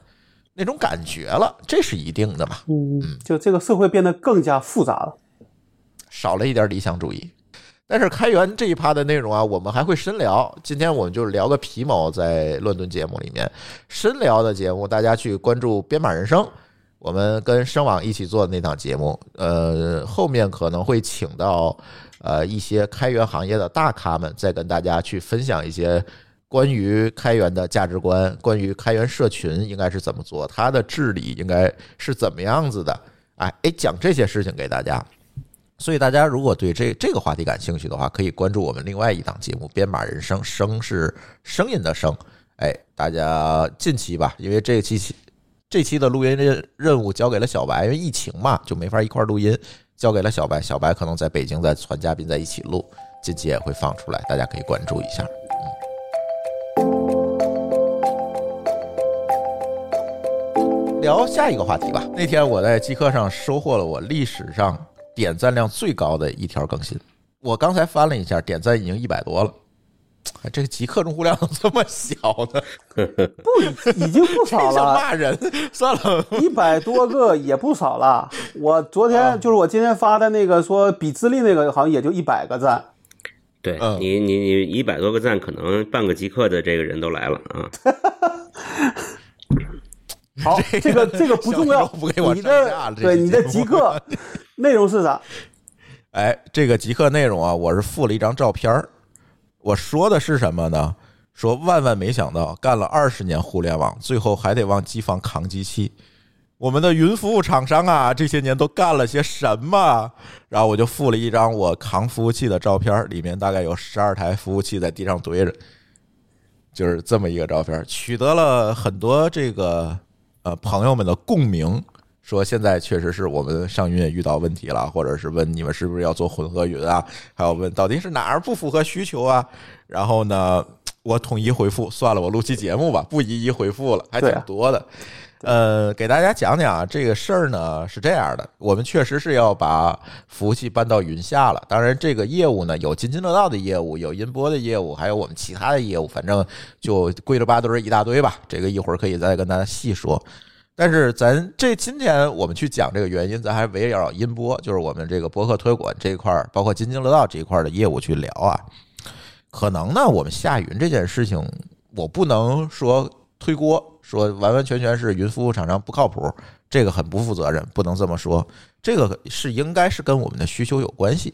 那种感觉了，这是一定的嘛。嗯，就这个社会变得更加复杂了，少了一点理想主义。但是开源这一趴的内容啊，我们还会深聊。今天我们就聊个皮毛，在乱炖节目里面深聊的节目，大家去关注编码人生，我们跟声网一起做的那档节目。呃，后面可能会请到呃一些开源行业的大咖们，再跟大家去分享一些关于开源的价值观，关于开源社群应该是怎么做，它的治理应该是怎么样子的。哎哎，讲这些事情给大家。所以大家如果对这这个话题感兴趣的话，可以关注我们另外一档节目《编码人生》，声是声音的声。哎，大家近期吧，因为这期这期的录音任任务交给了小白，因为疫情嘛，就没法一块录音，交给了小白。小白可能在北京，在传嘉宾在一起录，近期也会放出来，大家可以关注一下。聊下一个话题吧。那天我在极客上收获了我历史上。点赞量最高的一条更新，我刚才翻了一下，点赞已经一百多了。这个极客用户量这么小呢？不，已经不少了。骂人算了，一百多个也不少了。我昨天就是我今天发的那个说比资历那个，好像也就一百个赞。对你，你你一百多个赞，可能半个极客的这个人都来了啊。好，这个这个不重要，不给我你的对你的极客 内容是啥？哎，这个极客内容啊，我是附了一张照片儿。我说的是什么呢？说万万没想到，干了二十年互联网，最后还得往机房扛机器。我们的云服务厂商啊，这些年都干了些什么？然后我就附了一张我扛服务器的照片，里面大概有十二台服务器在地上堆着，就是这么一个照片，取得了很多这个。呃，朋友们的共鸣说，现在确实是我们上云也遇到问题了，或者是问你们是不是要做混合云啊？还有问到底是哪儿不符合需求啊？然后呢，我统一回复，算了，我录期节目吧，不一一回复了，还挺多的。呃，给大家讲讲啊，这个事儿呢是这样的，我们确实是要把服务器搬到云下了。当然，这个业务呢有津津乐道的业务，有音波的业务，还有我们其他的业务，反正就归了八堆儿一大堆吧。这个一会儿可以再跟大家细说。但是咱这今天我们去讲这个原因，咱还围绕音波，就是我们这个博客推广这一块儿，包括津津乐道这一块的业务去聊啊。可能呢，我们下云这件事情，我不能说推锅。说完完全全是云服务厂商不靠谱，这个很不负责任，不能这么说。这个是应该是跟我们的需求有关系，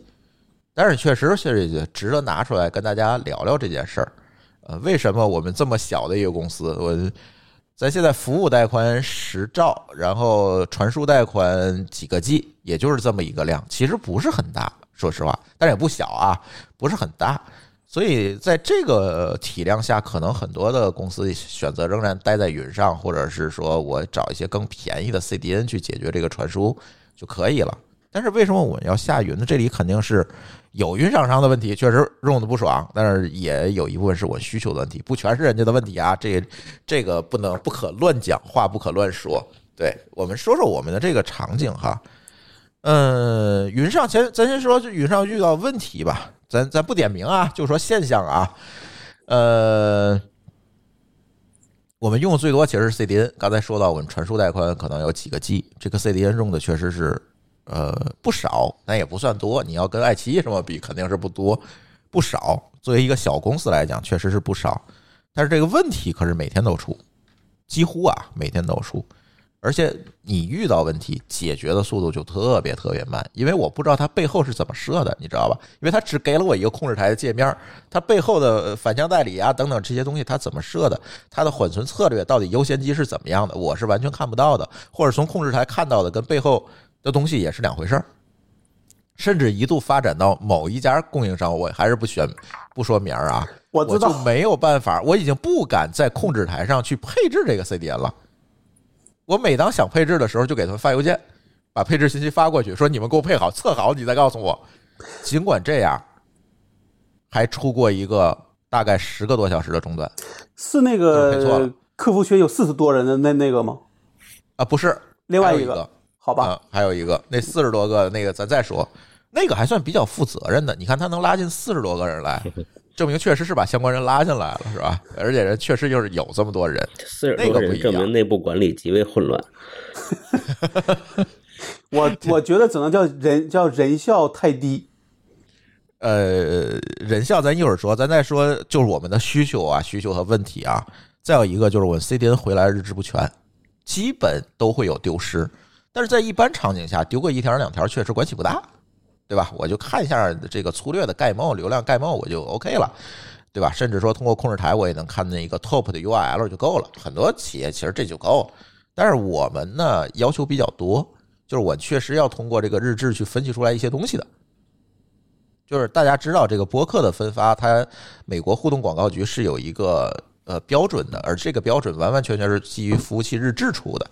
但是确实是值得拿出来跟大家聊聊这件事儿。呃，为什么我们这么小的一个公司，我咱现在服务带宽十兆，然后传输带宽几个 G，也就是这么一个量，其实不是很大，说实话，但也不小啊，不是很大。所以在这个体量下，可能很多的公司选择仍然待在云上，或者是说我找一些更便宜的 CDN 去解决这个传输就可以了。但是为什么我们要下云呢？这里肯定是有云厂商的问题，确实用的不爽，但是也有一部分是我需求的问题，不全是人家的问题啊。这这个不能不可乱讲话，不可乱说。对我们说说我们的这个场景哈，嗯，云上先咱先说云上遇到问题吧。咱咱不点名啊，就说现象啊，呃，我们用的最多其实是 CDN。刚才说到我们传输带宽可能有几个 G，这个 CDN 用的确实是呃不少，但也不算多。你要跟爱奇艺什么比，肯定是不多，不少。作为一个小公司来讲，确实是不少。但是这个问题可是每天都出，几乎啊每天都出。而且你遇到问题解决的速度就特别特别慢，因为我不知道它背后是怎么设的，你知道吧？因为它只给了我一个控制台的界面，它背后的反向代理啊等等这些东西它怎么设的？它的缓存策略到底优先级是怎么样的？我是完全看不到的，或者从控制台看到的跟背后的东西也是两回事儿。甚至一度发展到某一家供应商，我还是不选不说名儿啊，我就没有办法，我已经不敢在控制台上去配置这个 CDN 了。我每当想配置的时候，就给他们发邮件，把配置信息发过去，说你们给我配好，测好，你再告诉我。尽管这样，还出过一个大概十个多小时的中断是那个客服群有四十多人的那那个吗？啊，不是另外一个一个，好吧，啊，还有一个那四十多个那个咱再说，那个还算比较负责任的。你看他能拉进四十多个人来，证明确实是把相关人拉进来了，是吧？而且人确实就是有这么多人。四十那个不一样多人证明内部管理极为混乱。我我觉得只能叫人叫人效太低。呃，人效咱一会儿说，咱再说就是我们的需求啊，需求和问题啊。再有一个就是我们 CDN 回来日志不全，基本都会有丢失，但是在一般场景下丢个一条两条确实关系不大，对吧？我就看一下这个粗略的概貌、流量概貌，我就 OK 了，对吧？甚至说通过控制台我也能看那个 top 的 URL 就够了。很多企业其实这就够了，但是我们呢要求比较多，就是我确实要通过这个日志去分析出来一些东西的。就是大家知道这个播客的分发，它美国互动广告局是有一个呃标准的，而这个标准完完全全是基于服务器日志出的。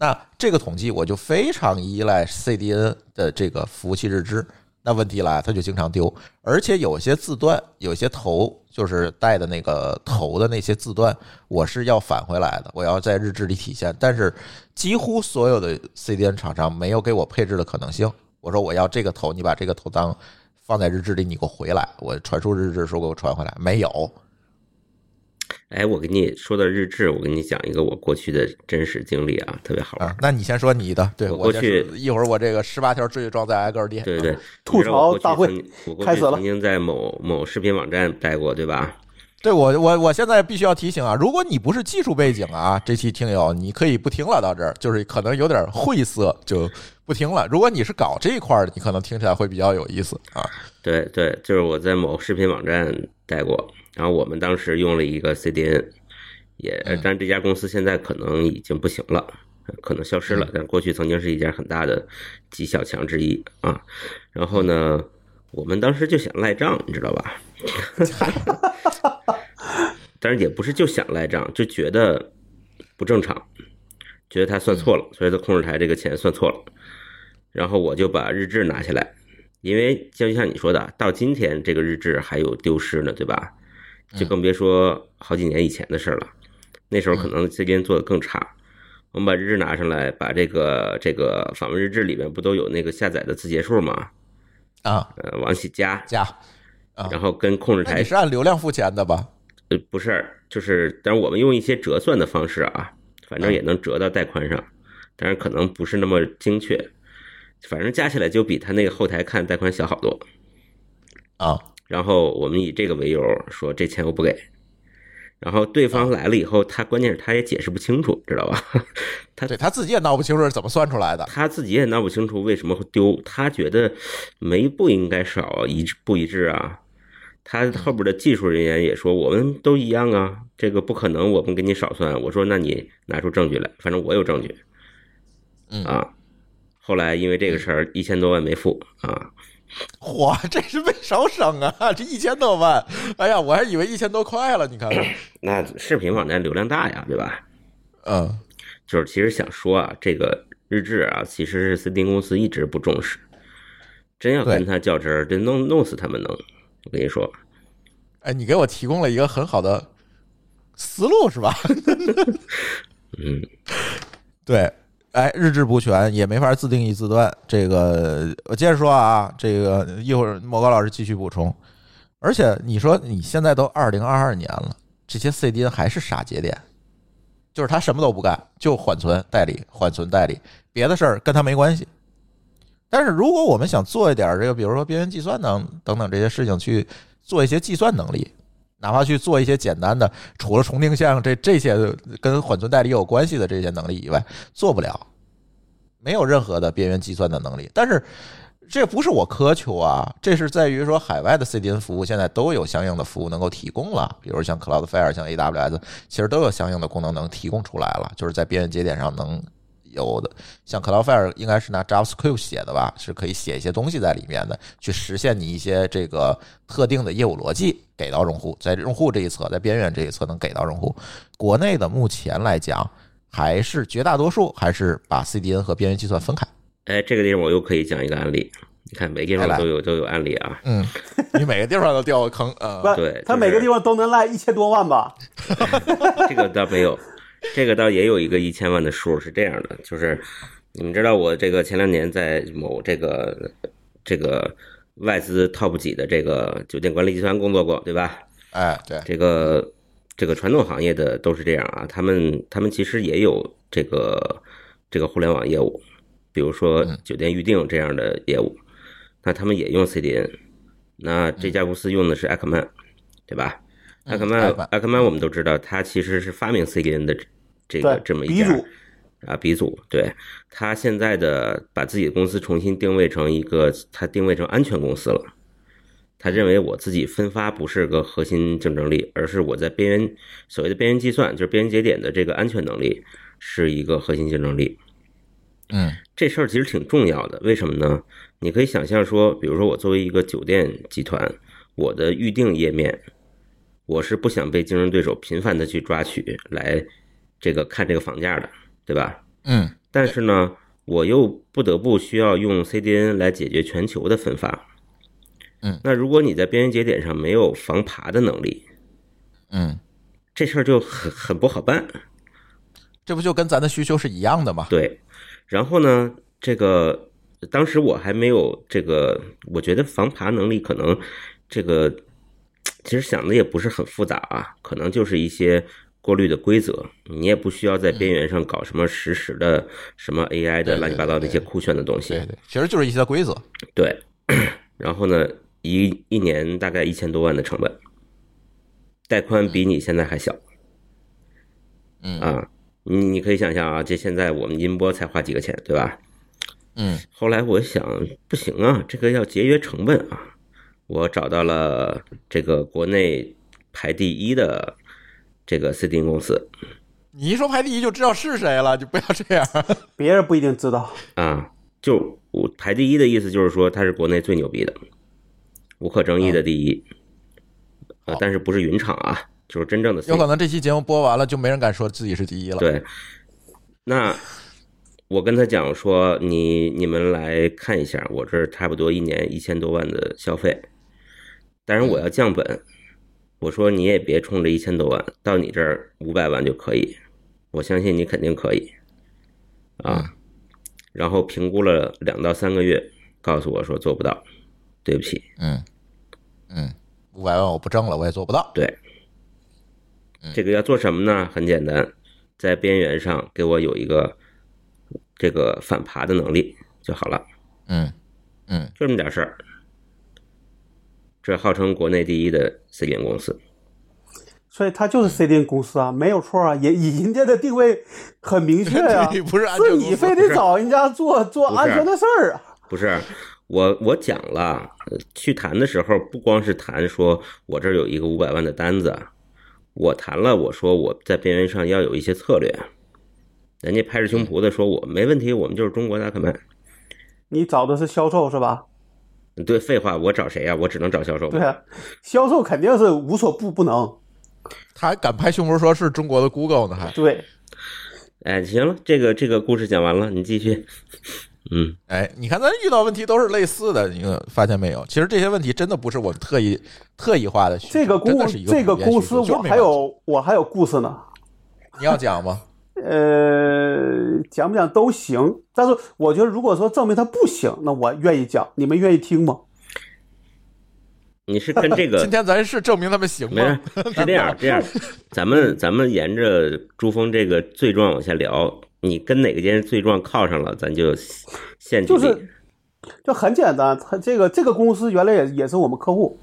那这个统计我就非常依赖 CDN 的这个服务器日志。那问题来，它就经常丢，而且有些字段，有些头就是带的那个头的那些字段，我是要返回来的，我要在日志里体现。但是几乎所有的 CDN 厂商没有给我配置的可能性。我说我要这个头，你把这个头当放在日志里，你给我回来，我传输日志的时候给我传回来，没有。哎，我跟你说到日志，我跟你讲一个我过去的真实经历啊，特别好玩啊。。那你先说你的，对我过去说一会儿我这个十八条罪状再挨个儿列。对对对，吐槽大会我过开始了去曾经在某某视频网站待过，对吧？对我我我现在必须要提醒啊，如果你不是技术背景啊，这期听友你可以不听了，到这儿就是可能有点晦涩，就不听了。如果你是搞这一块儿的，你可能听起来会比较有意思啊。对对，就是我在某视频网站待过，然后我们当时用了一个 CDN，也嗯但这家公司现在可能已经不行了，可能消失了，但过去曾经是一家很大的极小强之一啊。然后呢，我们当时就想赖账，你知道吧？但是也不是就想赖账，就觉得不正常，觉得他算错了，所以他控制台这个钱算错了。然后我就把日志拿下来，因为就像你说的，到今天这个日志还有丢失呢，对吧？就更别说好几年以前的事儿了。那时候可能这边做的更差。我们把日志拿上来，把这个这个访问日志里面不都有那个下载的字节数吗？啊，呃，往起加，加，啊然后跟控制台那你是按流量付钱的吧？呃，不是，就是，但是我们用一些折算的方式啊，反正也能折到带宽上，但是可能不是那么精确，反正加起来就比他那个后台看带宽小好多。啊，然后我们以这个为由说这钱我不给，然后对方来了以后，他关键是他也解释不清楚，知道吧？他对他自己也闹不清楚是怎么算出来的。他自己也闹不清楚为什么会丢，他觉得没不应该少一致不一致啊。他后边的技术人员也说我们都一样啊，这个不可能，我们给你少算。我说那你拿出证据来，反正我有证据。嗯啊，后来因为这个事儿一千多万没付啊，嚯，这是没少省啊！这一千多万，哎呀，我还以为一千多块了。你看看，那视频网站流量大呀，对吧？嗯，就是其实想说啊，这个日志啊，其实是 CDN 公司一直不重视，真要跟他较真儿，真弄弄死他们能。我跟你说，哎，你给我提供了一个很好的思路，是吧？嗯，对，哎，日志不全，也没法自定义字段。这个我接着说啊，这个一会儿莫高老师继续补充。而且你说你现在都二零二二年了，这些 CDN 还是傻节点，就是他什么都不干，就缓存代理、缓存代理，别的事儿跟他没关系。但是如果我们想做一点这个，比如说边缘计算等等等这些事情，去做一些计算能力，哪怕去做一些简单的，除了重定向这这些跟缓存代理有关系的这些能力以外，做不了，没有任何的边缘计算的能力。但是这不是我苛求啊，这是在于说海外的 CDN 服务现在都有相应的服务能够提供了，比如像 Cloudflare、像 AWS，其实都有相应的功能能提供出来了，就是在边缘节点上能有的。像 Cloudflare 应该是拿 JavaScript 写的吧，是可以写一些东西在里面的，去实现你一些这个特定的业务逻辑给到用户，在用户这一侧，在边缘这一侧能给到用户。国内的目前来讲，还是绝大多数还是把 CDN 和边缘计算分开？哎，这个地方我又可以讲一个案例。你看，每个地方都有都有案例啊。嗯，你每个地方都掉个坑啊。不，对，他每个地方都能赖一千多万吧？这个倒没有，这个倒也有一个一千万的数，是这样的，就是你们知道我这个前两年在某这个这个外资 top 几的这个酒店管理集团工作过，对吧？哎，对，这个这个传统行业的都是这样啊，他们他们其实也有这个这个互联网业务，比如说酒店预订这样的业务。那他们也用 CDN，那这家公司用的是艾克曼，对吧？艾克曼，艾克曼我们都知道，他其实是发明 CDN 的这个这么一家啊鼻祖。对他现在的把自己的公司重新定位成一个，他定位成安全公司了。他认为我自己分发不是个核心竞争力，而是我在边缘所谓的边缘计算，就是边缘节点的这个安全能力是一个核心竞争力。嗯，这事儿其实挺重要的，为什么呢？你可以想象说，比如说我作为一个酒店集团，我的预订页面，我是不想被竞争对手频繁的去抓取来这个看这个房价的，对吧？嗯，但是呢，我又不得不需要用 CDN 来解决全球的分发。嗯，那如果你在边缘节点上没有防爬的能力，嗯，这事儿就很很不好办。这不就跟咱的需求是一样的吗？对。然后呢，这个当时我还没有这个，我觉得防爬能力可能这个 其实想的也不是很复杂啊，可能就是一些过滤的规则，你也不需要在边缘上搞什么实时的什么 AI 的乱七八糟那些酷炫的东西。对对，其实就是一些规则。对，然后呢，一一年大概一千多万的成本，带宽比你现在还小。嗯啊。你你可以想象啊，这现在我们音波才花几个钱，对吧？嗯。后来我想，不行啊，这个要节约成本啊。我找到了这个国内排第一的这个 CDN 公司。你一说排第一就知道是谁了，就不要这样。别人不一定知道啊。就我排第一的意思就是说，他是国内最牛逼的，无可争议的第一。呃，但是不是云厂啊。就是真正的，有可能这期节目播完了，就没人敢说自己是第一了。对，那我跟他讲说，你你们来看一下，我这差不多一年一千多万的消费，但是我要降本。我说你也别冲着一千多万，到你这儿五百万就可以，我相信你肯定可以啊。然后评估了两到三个月，告诉我说做不到，对不起。嗯嗯，五百万我不挣了，我也做不到。对。这个要做什么呢？很简单，在边缘上给我有一个这个反爬的能力就好了。嗯嗯，就这么点事儿。这号称国内第一的 CDN 公司，所以它就是 CDN 公司啊，没有错啊，也人家的定位很明确啊，不是是你非得找人家做做安全的事儿啊？不是，我我讲了，去谈的时候不光是谈说我这儿有一个五百万的单子。我谈了，我说我在边缘上要有一些策略，人家拍着胸脯的说我没问题，我们就是中国的阿克曼。你找的是销售是吧？对，废话，我找谁呀？我只能找销售。对啊，销售肯定是无所不不能。他还敢拍胸脯说是中国的 Google 呢？还对。哎，行了，这个这个故事讲完了，你继续。嗯，哎，你看咱遇到问题都是类似的，你发现没有？其实这些问题真的不是我们特意特意化的。这个公这个公司我还有我还有故事呢。你要讲吗？呃，讲不讲都行，但是我觉得如果说证明他不行，那我愿意讲。你们愿意听吗？你是跟这个？今天咱是证明他们行吗？是这样，这样，咱们咱们沿着朱峰这个罪状往下聊。你跟哪个件罪状靠上了，咱就限就是，就很简单。他这个这个公司原来也也是我们客户，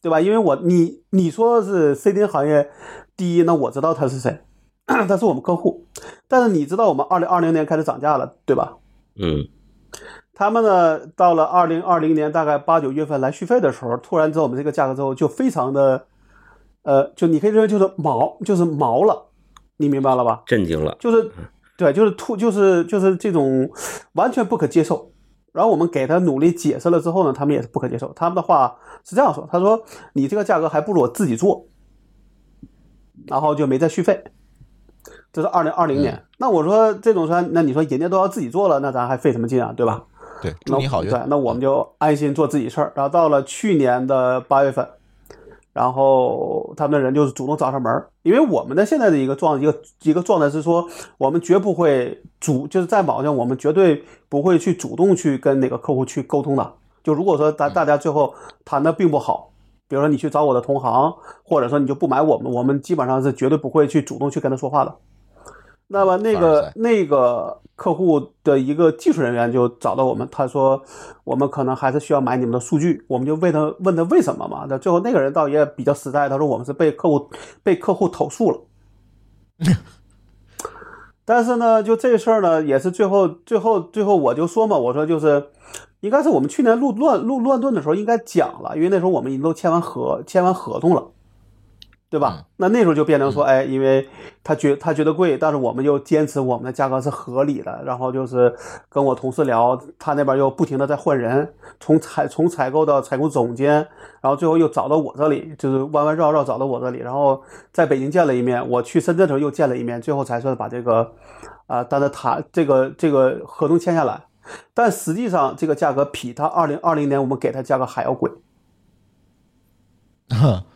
对吧？因为我你你说是 CDN 行业第一，那我知道他是谁，他是我们客户。但是你知道我们二零二零年开始涨价了，对吧？嗯。他们呢，到了二零二零年大概八九月份来续费的时候，突然知道我们这个价格之后，就非常的，呃，就你可以认为就是毛，就是毛了。你明白了吧？震惊了，就是，对，就是突，就是就是这种完全不可接受。然后我们给他努力解释了之后呢，他们也是不可接受。他们的话是这样说：“他说你这个价格还不如我自己做。”然后就没再续费。这是二零二零年。那我说这种船，那你说人家都要自己做了，那咱还费什么劲啊，对吧？对，祝你好运。对，那我们就安心做自己事儿。然后到了去年的八月份，然后他们的人就是主动找上门儿，因为我们的现在的一个状一个一个状态是说，我们绝不会主就是在网上，我们绝对不会去主动去跟哪个客户去沟通的。就如果说大大家最后谈的并不好，比如说你去找我的同行，或者说你就不买我们，我们基本上是绝对不会去主动去跟他说话的。那么那个那个客户的一个技术人员就找到我们，他说我们可能还是需要买你们的数据，我们就问他问他为什么嘛。那最后那个人倒也比较实在，他说我们是被客户被客户投诉了。但是呢，就这事儿呢，也是最后最后最后我就说嘛，我说就是应该是我们去年录乱录乱炖的时候应该讲了，因为那时候我们已经都签完合签完合同了。对吧？那那时候就变成说，哎，因为他觉他觉得贵，但是我们又坚持我们的价格是合理的，然后就是跟我同事聊，他那边又不停的在换人，从采从采购到采购总监，然后最后又找到我这里，就是弯弯绕绕找到我这里，然后在北京见了一面，我去深圳的时候又见了一面，最后才算把这个啊，单的谈这个这个合同签下来，但实际上这个价格比他二零二零年我们给他价格还要贵。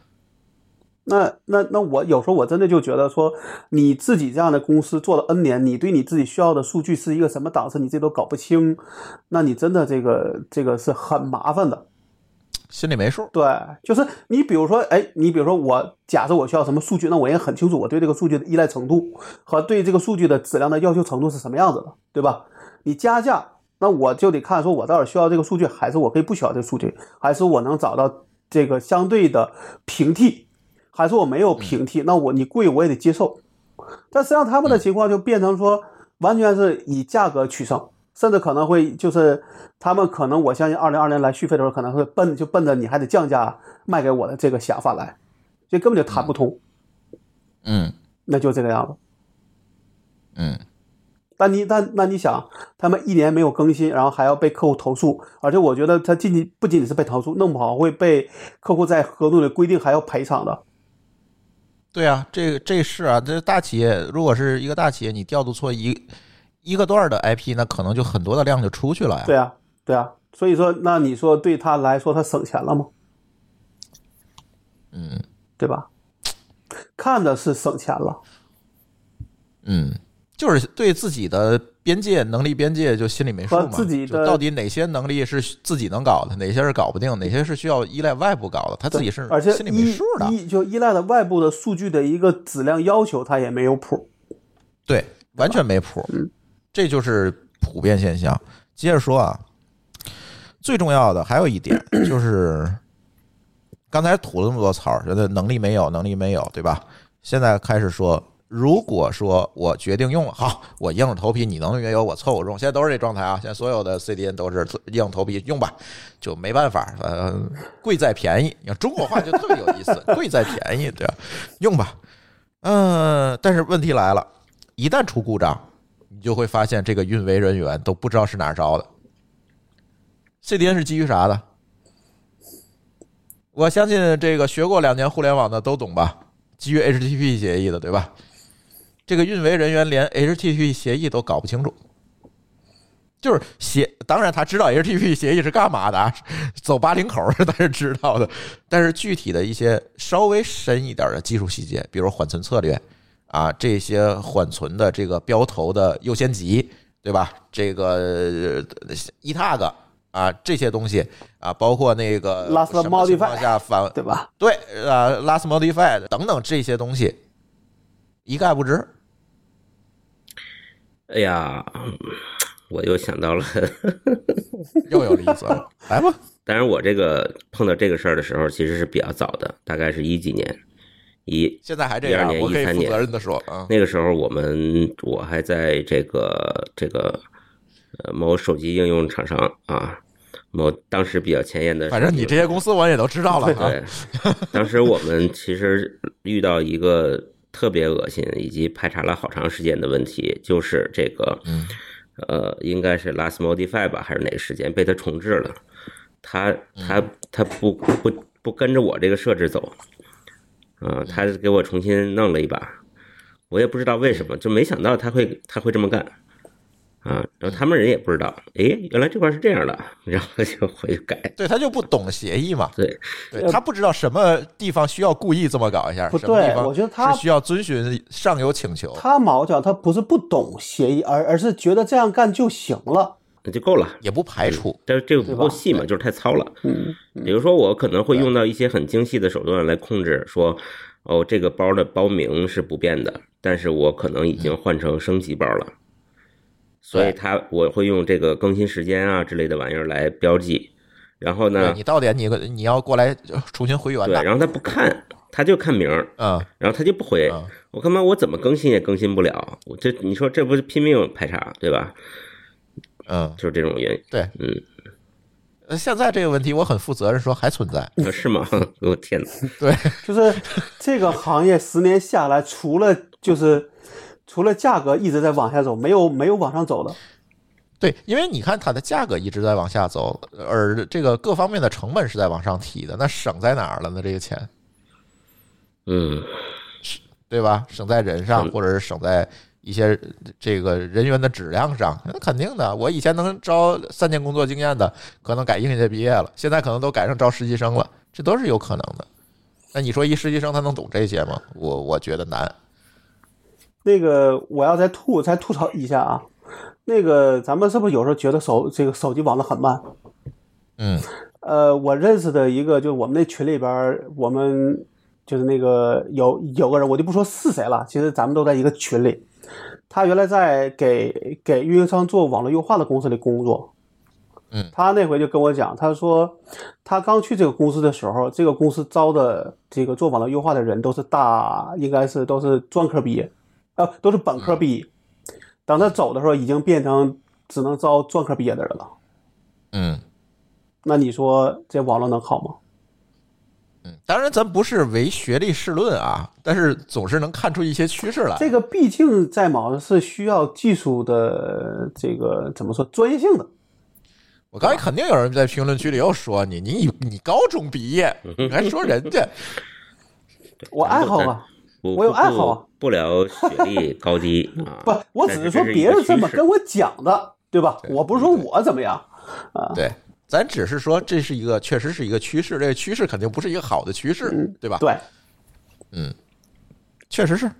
那那那我有时候我真的就觉得说，你自己这样的公司做了 N 年，你对你自己需要的数据是一个什么档次，你自己都搞不清，那你真的这个这个是很麻烦的。心里没数。对，就是你比如说，哎，你比如说我假设我需要什么数据，那我也很清楚我对这个数据的依赖程度和对这个数据的质量的要求程度是什么样子的，对吧？你加价，那我就得看说我到底需要这个数据，还是我可以不需要这个数据，还是我能找到这个相对的平替。还是我没有平替，那我你贵我也得接受。但实际上他们的情况就变成说，完全是以价格取胜，甚至可能会就是他们可能我相信二零二零来续费的时候，可能会奔就奔着你还得降价卖给我的这个想法来，所以根本就谈不通。嗯那就这个样子。嗯，但你但那你想，他们一年没有更新，然后还要被客户投诉，而且我觉得他仅仅不仅仅是被投诉，弄不好会被客户在合同里规定还要赔偿的。对啊，这这是啊，这大企业如果是一个大企业，你调度错一一个段的 IP，那可能就很多的量就出去了呀。对啊，对啊，所以说，那你说对他来说，他省钱了吗？嗯对吧？看的是省钱了，嗯，就是对自己的边界能力边界就心里没数嘛，自己就到底哪些能力是自己能搞的，哪些是搞不定，哪些是需要依赖外部搞的，他自己是而且心里没数的。依就依赖了外部的数据的一个质量要求，他也没有谱。对，完全没谱，嗯这就是普遍现象。接着说啊，最重要的还有一点 就是，刚才吐了那么多槽，觉得能力没有，能力没有，对吧？现在开始说，如果说我决定用了，好，我硬着头皮，你能约有我凑合用，现在都是这状态啊。现在所有的 CDN 都是硬头皮用吧，就没办法，呃，贵在便宜。你看中国话就特别有意思，贵在便宜，对吧？用吧，嗯、但是问题来了。一旦出故障，你就会发现这个运维人员都不知道是哪儿着的。CDN 是基于啥的？我相信这个学过两年互联网的都懂吧？基于 HTTP 协议的，对吧？这个运维人员连 HTTP 协议都搞不清楚，就是协，当然他知道 HTTP 协议是干嘛的啊，走八零口儿他是知道的，但是具体的一些稍微深一点的技术细节，比如缓存策略，啊，这些缓存的这个标头的优先级，对吧？这个呃 eTag 啊，这些东西啊，包括那个 Last 什么情况 modify 下反对吧？对啊，last modified 等等这些东西一概不知。哎呀，我又想到了，又有例子了，来吧。当然我这个碰到这个事儿的时候，其实是比较早的，大概是一几年，一现在还这样12，年我可以13年负责任的说啊，那个时候我们我还在这个这个呃某手机应用厂商啊，某当时比较前沿的反正你这些公司我也都知道了啊。对，当时我们其实遇到一个特别恶心以及排查了好长时间的问题，就是这个，嗯呃，应该是 last modify 吧，还是哪个时间被他重置了？他他他不不不跟着我这个设置走，啊、他给我重新弄了一把。我也不知道为什么，就没想到他会他会这么干啊。然后他们人也不知道，哎，原来这块是这样的，然后就回去改。对他就不懂协议嘛，对，对他不知道什么地方需要故意这么搞一下，不对我觉得他是需要遵循上游请求，他毛脚他不是不懂协议，而而是觉得这样干就行了。那就够了。也不排除。但是这个不够细嘛，就是太糙了。嗯，比如说，我可能会用到一些很精细的手段来控制，说，哦，这个包的包名是不变的，但是我可能已经换成升级包了，所以对它我会用这个更新时间啊之类的玩意儿来标记。然后呢，你到点你你要过来重新回原对，的，然后他不看，他就看名儿，嗯然后他就不回。嗯，我他妈我怎么更新也更新不了，我这你说这不是拼命排查对吧？嗯，就是这种原因，对，嗯，呃现在这个问题我很负责任说还存在，啊是吗？我天哪！对，就是这个行业十年下来，除了就是除了价格一直在往下走，没有没有往上走的。对，因为你看它的价格一直在往下走，而这个各方面的成本是在往上提的，那省在哪儿了呢？这个钱，嗯，对吧？省在人上，嗯或者是省在一些这个人员的质量上，那肯定的。我以前能招三年工作经验的，可能改应届毕业了，现在可能都改成招实习生了，这都是有可能的。那你说一实习生他能懂这些吗？我我觉得难。那个我要再吐再吐槽一下啊，那个咱们是不是有时候觉得手这个手机网络很慢？嗯呃，我认识的一个，就是我们那群里边，我们就是那个有有个人，我就不说是谁了，其实咱们都在一个群里。他原来在给给运营商做网络优化的公司里工作。嗯他那回就跟我讲，他说他刚去这个公司的时候，这个公司招的这个做网络优化的人都是大，应该是都是专科毕业，呃，都是本科毕业。等他走的时候，已经变成只能招专科毕业的人了。嗯那你说这网络能好吗？嗯，当然咱不是唯学历试论啊，但是总是能看出一些趋势来。这个毕竟在毛是需要技术的这个怎么说专业性的。我刚才肯定有人在评论区里又说你，你你高中毕业，你还说人家，我爱好啊，我有爱好啊不不聊学历高低 啊。不，我只是说别人这么跟我讲的，对吧？对我不是说我怎么样啊，对，咱只是说这是一个确实是一个趋势，这个趋势肯定不是一个好的趋势，对吧？对，嗯确实是。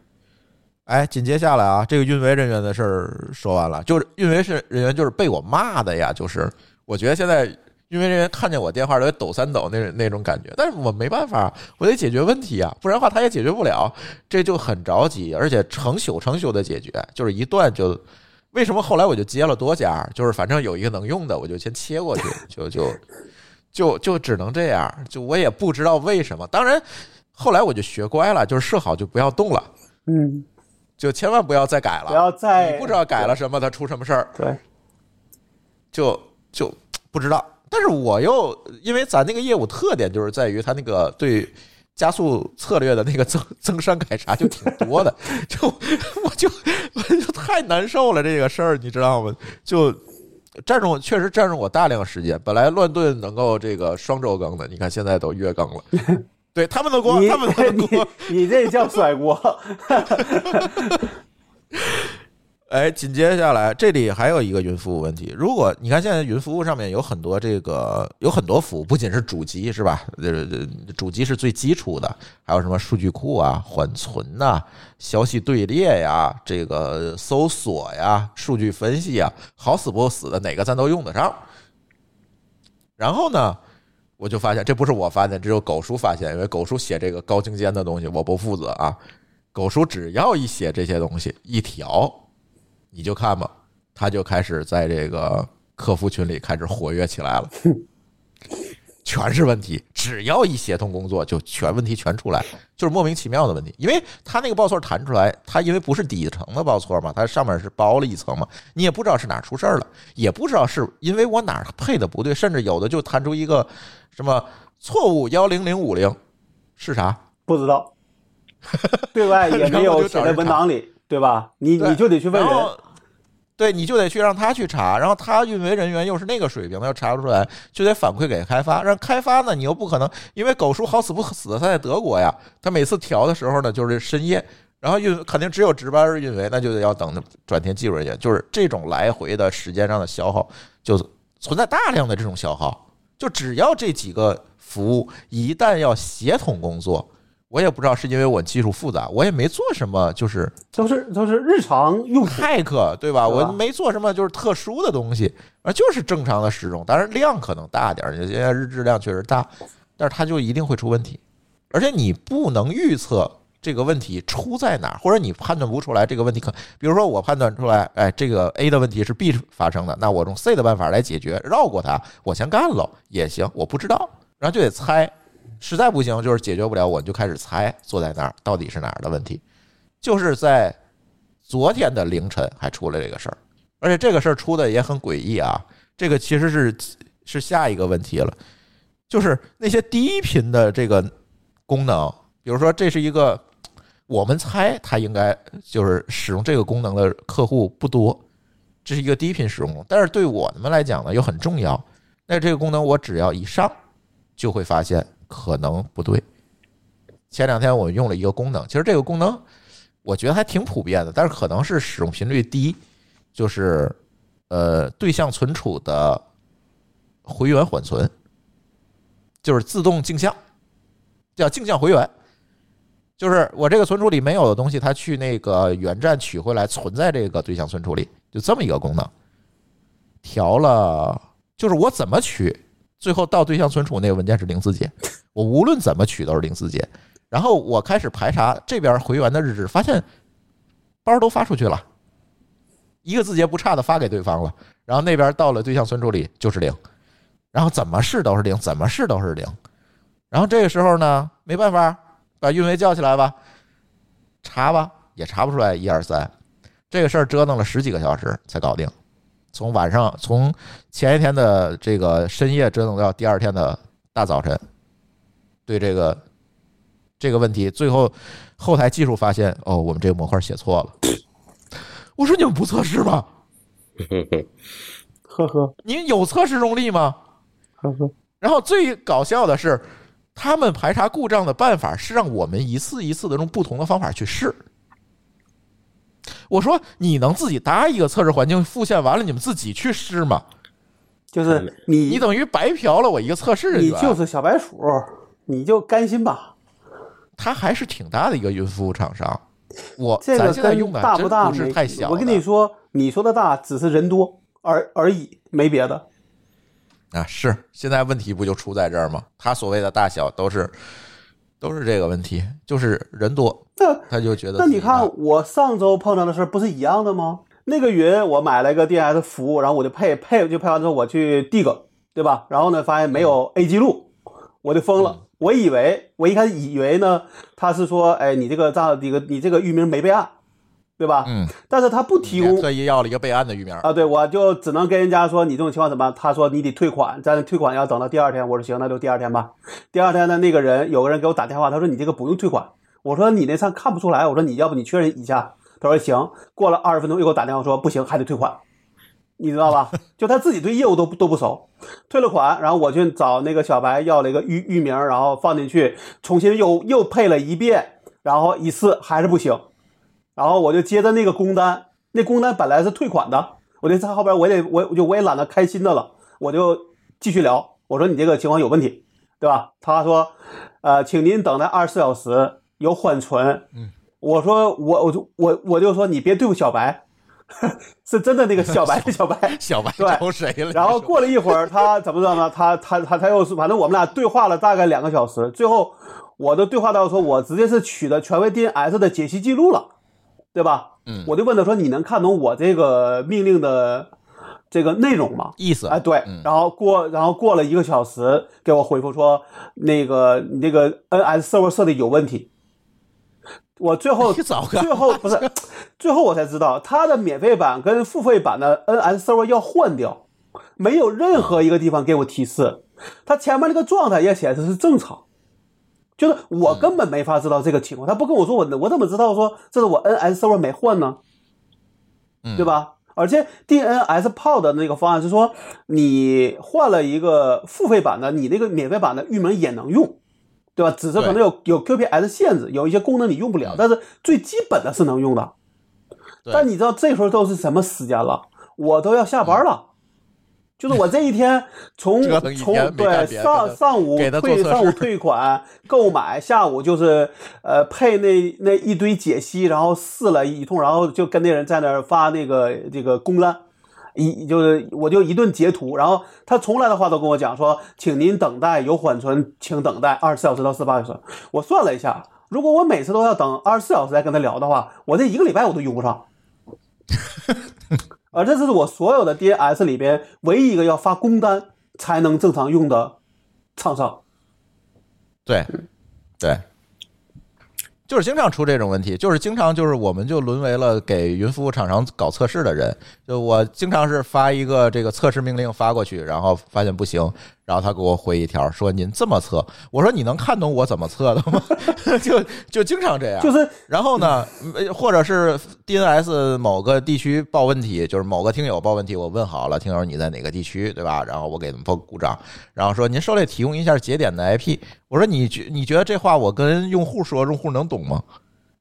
哎，紧接下来啊，这个运维人员的事儿说完了，就是运维是人员就是被我骂的呀，就是我觉得现在运维人员看见我电话都得抖三抖那那种感觉，但是我没办法，我得解决问题啊，不然的话他也解决不了，这就很着急，而且成宿成宿的解决，就是一断就。为什么后来我就接了多家？就是反正有一个能用的，我就先切过去，就就就就只能这样。就我也不知道为什么。当然，后来我就学乖了，就是设好就不要动了，嗯，就千万不要再改了不了。要再你不知道改了什么，它出什么事儿，对，就就不知道。但是我又因为咱那个业务特点就是在于它那个对加速策略的那个增增删改查就挺多的，就我就 我就太难受了这个事儿，你知道吗？就占用确实占用我大量时间。本来乱炖能够这个双周更的，你看现在都月更了。对他们的锅，他们的你锅。你这叫甩锅，哎，紧接下来这里还有一个云服务问题。如果你看现在云服务上面有很多这个有很多服务，不仅是主机是吧？这这主机是最基础的，还有什么数据库啊、缓存呐、消息队列呀、这个搜索呀、数据分析呀，好死不死的哪个咱都用得上。然后呢，我就发现这不是我发现，只有狗叔发现，因为狗叔写这个高精尖的东西，我不负责啊。狗叔只要一写这些东西，一调，你就看吧，他就开始在这个客服群里开始活跃起来了，全是问题，只要一协同工作，就全问题全出来，就是莫名其妙的问题。因为他那个报错弹出来，他因为不是底层的报错嘛，它上面是包了一层嘛，你也不知道是哪儿出事儿了，也不知道是因为我哪儿配的不对，甚至有的就弹出一个什么错误幺零零五零是啥？不知道，对外也没有写在文档里，对吧？你你就得去问人，对，你就得去让他去查，然后他运维人员又是那个水平，他又查不出来，就得反馈给开发。让开发呢，你又不可能，因为狗叔好死不死他在德国呀，他每次调的时候呢，就是深夜，然后运肯定只有值班儿运维，那就得要等转天技术人员，就是这种来回的时间上的消耗，就存在大量的这种消耗。就只要这几个服务一旦要协同工作，我也不知道是因为我技术复杂，我也没做什么，就是都是都是日常用途。骇客对吧？我没做什么就是特殊的东西，而就是正常的使用，当然量可能大点儿，现在日质量确实大，但是它就一定会出问题，而且你不能预测这个问题出在哪儿，或者你判断不出来这个问题可，比如说我判断出来，哎，这个 A 的问题是 B 发生的，那我用 C 的办法来解决，绕过它，我先干了也行，我不知道，然后就得猜，实在不行就是解决不了，我就开始猜，坐在那儿到底是哪儿的问题，就是在昨天的凌晨还出了这个事儿，而且这个事儿出的也很诡异啊，这个其实是是下一个问题了，就是那些低频的这个功能，比如说这是一个我们猜它应该就是使用这个功能的客户不多，这是一个低频使用，但是对我们来讲呢又很重要。那这个功能我只要一上，就会发现可能不对。前两天我用了一个功能，其实这个功能我觉得还挺普遍的，但是可能是使用频率低，就是呃对象存储的回源缓存，就是自动镜像，叫镜像回源。就是我这个存储里没有的东西，它去那个源站取回来，存在这个对象存储里，就这么一个功能。调了，就是我怎么取，最后到对象存储那个文件是零字节，我无论怎么取都是零字节。然后我开始排查这边回源的日志，发现包都发出去了，一个字节不差的发给对方了。然后那边到了对象存储里就是零，然后怎么试都是零，怎么试都是零。然后这个时候呢，没办法，把运维叫起来吧，查吧，也查不出来一二三。这个事儿折腾了十几个小时才搞定，从晚上从前一天的这个深夜折腾到第二天的大早晨，对这个这个问题，最后后台技术发现，哦，我们这个模块写错了。我说你们不测试吗？呵呵您有测试容力吗？呵呵，然后最搞笑的是，他们排查故障的办法是让我们一次一次的用不同的方法去试。我说你能自己搭一个测试环境，复现完了你们自己去试吗？就是你你等于白嫖了我一个测试人员。你就是小白鼠，你就甘心吧。他还是挺大的一个云服务厂商。我这个咱现在用跟大不大不是太小。我跟你说，你说的大只是人多而而已，没别的。啊，是现在问题不就出在这儿吗？他所谓的大小都是都是这个问题，就是人多，那他就觉得那你看，我上周碰到的事不是一样的吗？那个云我买了一个 DNS 服务，然后我就配配就配完之后我去 dig，对吧？然后呢，发现没有 A 记录，我就疯了。我以为我一开始以为呢，他是说，哎，你这个账号这个你这个域名没备案，对吧？嗯，但是他不提供特意要了一个备案的域名。啊，对，我就只能跟人家说你这种情况怎么办？他说你得退款，但是退款要等到第二天。我说行，那就第二天吧。第二天呢，那个人有个人给我打电话，他说你这个不用退款。我说你那上看不出来，我说你要不你确认一下。他说行。过了二十分钟又给我打电话说不行，还得退款，你知道吧？就他自己对业务都都不熟，退了款，然后我去找那个小白要了一个域域名，然后放进去，重新又又配了一遍，然后一次还是不行。然后我就接着那个工单，那工单本来是退款的，我就在后边我也我我就我也懒得开新的了，我就继续聊。我说你这个情况有问题，对吧？他说，呃，请您等待二十四小时，有缓存。嗯，我说我我就我我就说你别对付小白，是真的那个小白 小白。小白对招谁了？然后过了一会儿，他怎么着呢？他他他他又是，反正我们俩对话了大概两个小时，最后我的对话到说，我直接是取的权威 DNS 的解析记录了，对吧？嗯。我就问他说，你能看懂我这个命令的这个内容吗？意思。哎，对。嗯，然后过，然后过了一个小时，给我回复说，那个你这个 NS server 设的有问题。我最后最后不是，最后我才知道，它的免费版跟付费版的 NS server 要换掉，没有任何一个地方给我提示，它前面那个状态也显示是正常，就是我根本没法知道这个情况，他不跟我说我我怎么知道说这是我 NS server 没换呢？嗯对吧？而且 DNS POD 的那个方案是说，你换了一个付费版的，你那个免费版的域名也能用，对吧？只是可能有有 QPS 限制，有一些功能你用不了，但是最基本的是能用的。但你知道这时候都是什么时间了？我都要下班了。就是我这一天从一从对上上午退上午退款购买，下午就是呃配那那一堆解析，然后试了一通，然后就跟那人在那儿发那个这个公单，一就是我就一顿截图，然后他从来的话都跟我讲说，请您等待有缓存，请等待二十四小时到四十八小时。我算了一下，如果我每次都要等二十四小时再跟他聊的话，我这一个礼拜我都用不上。而这是我所有的 DNS 里边唯一一个要发工单才能正常用的厂商。对，对，就是经常出这种问题，就是经常就是我们就沦为了给云服务厂商搞测试的人。就我经常是发一个这个测试命令发过去，然后发现不行，然后他给我回一条说您这么测，我说你能看懂我怎么测的吗？就就经常这样，就是然后呢，呃或者是 DNS 某个地区报问题，就是某个听友报问题，我问好了，听友你在哪个地区，对吧？然后我给他们报故障，然后说您受累提供一下节点的 IP，我说你觉你觉得这话我跟用户说，用户能懂吗？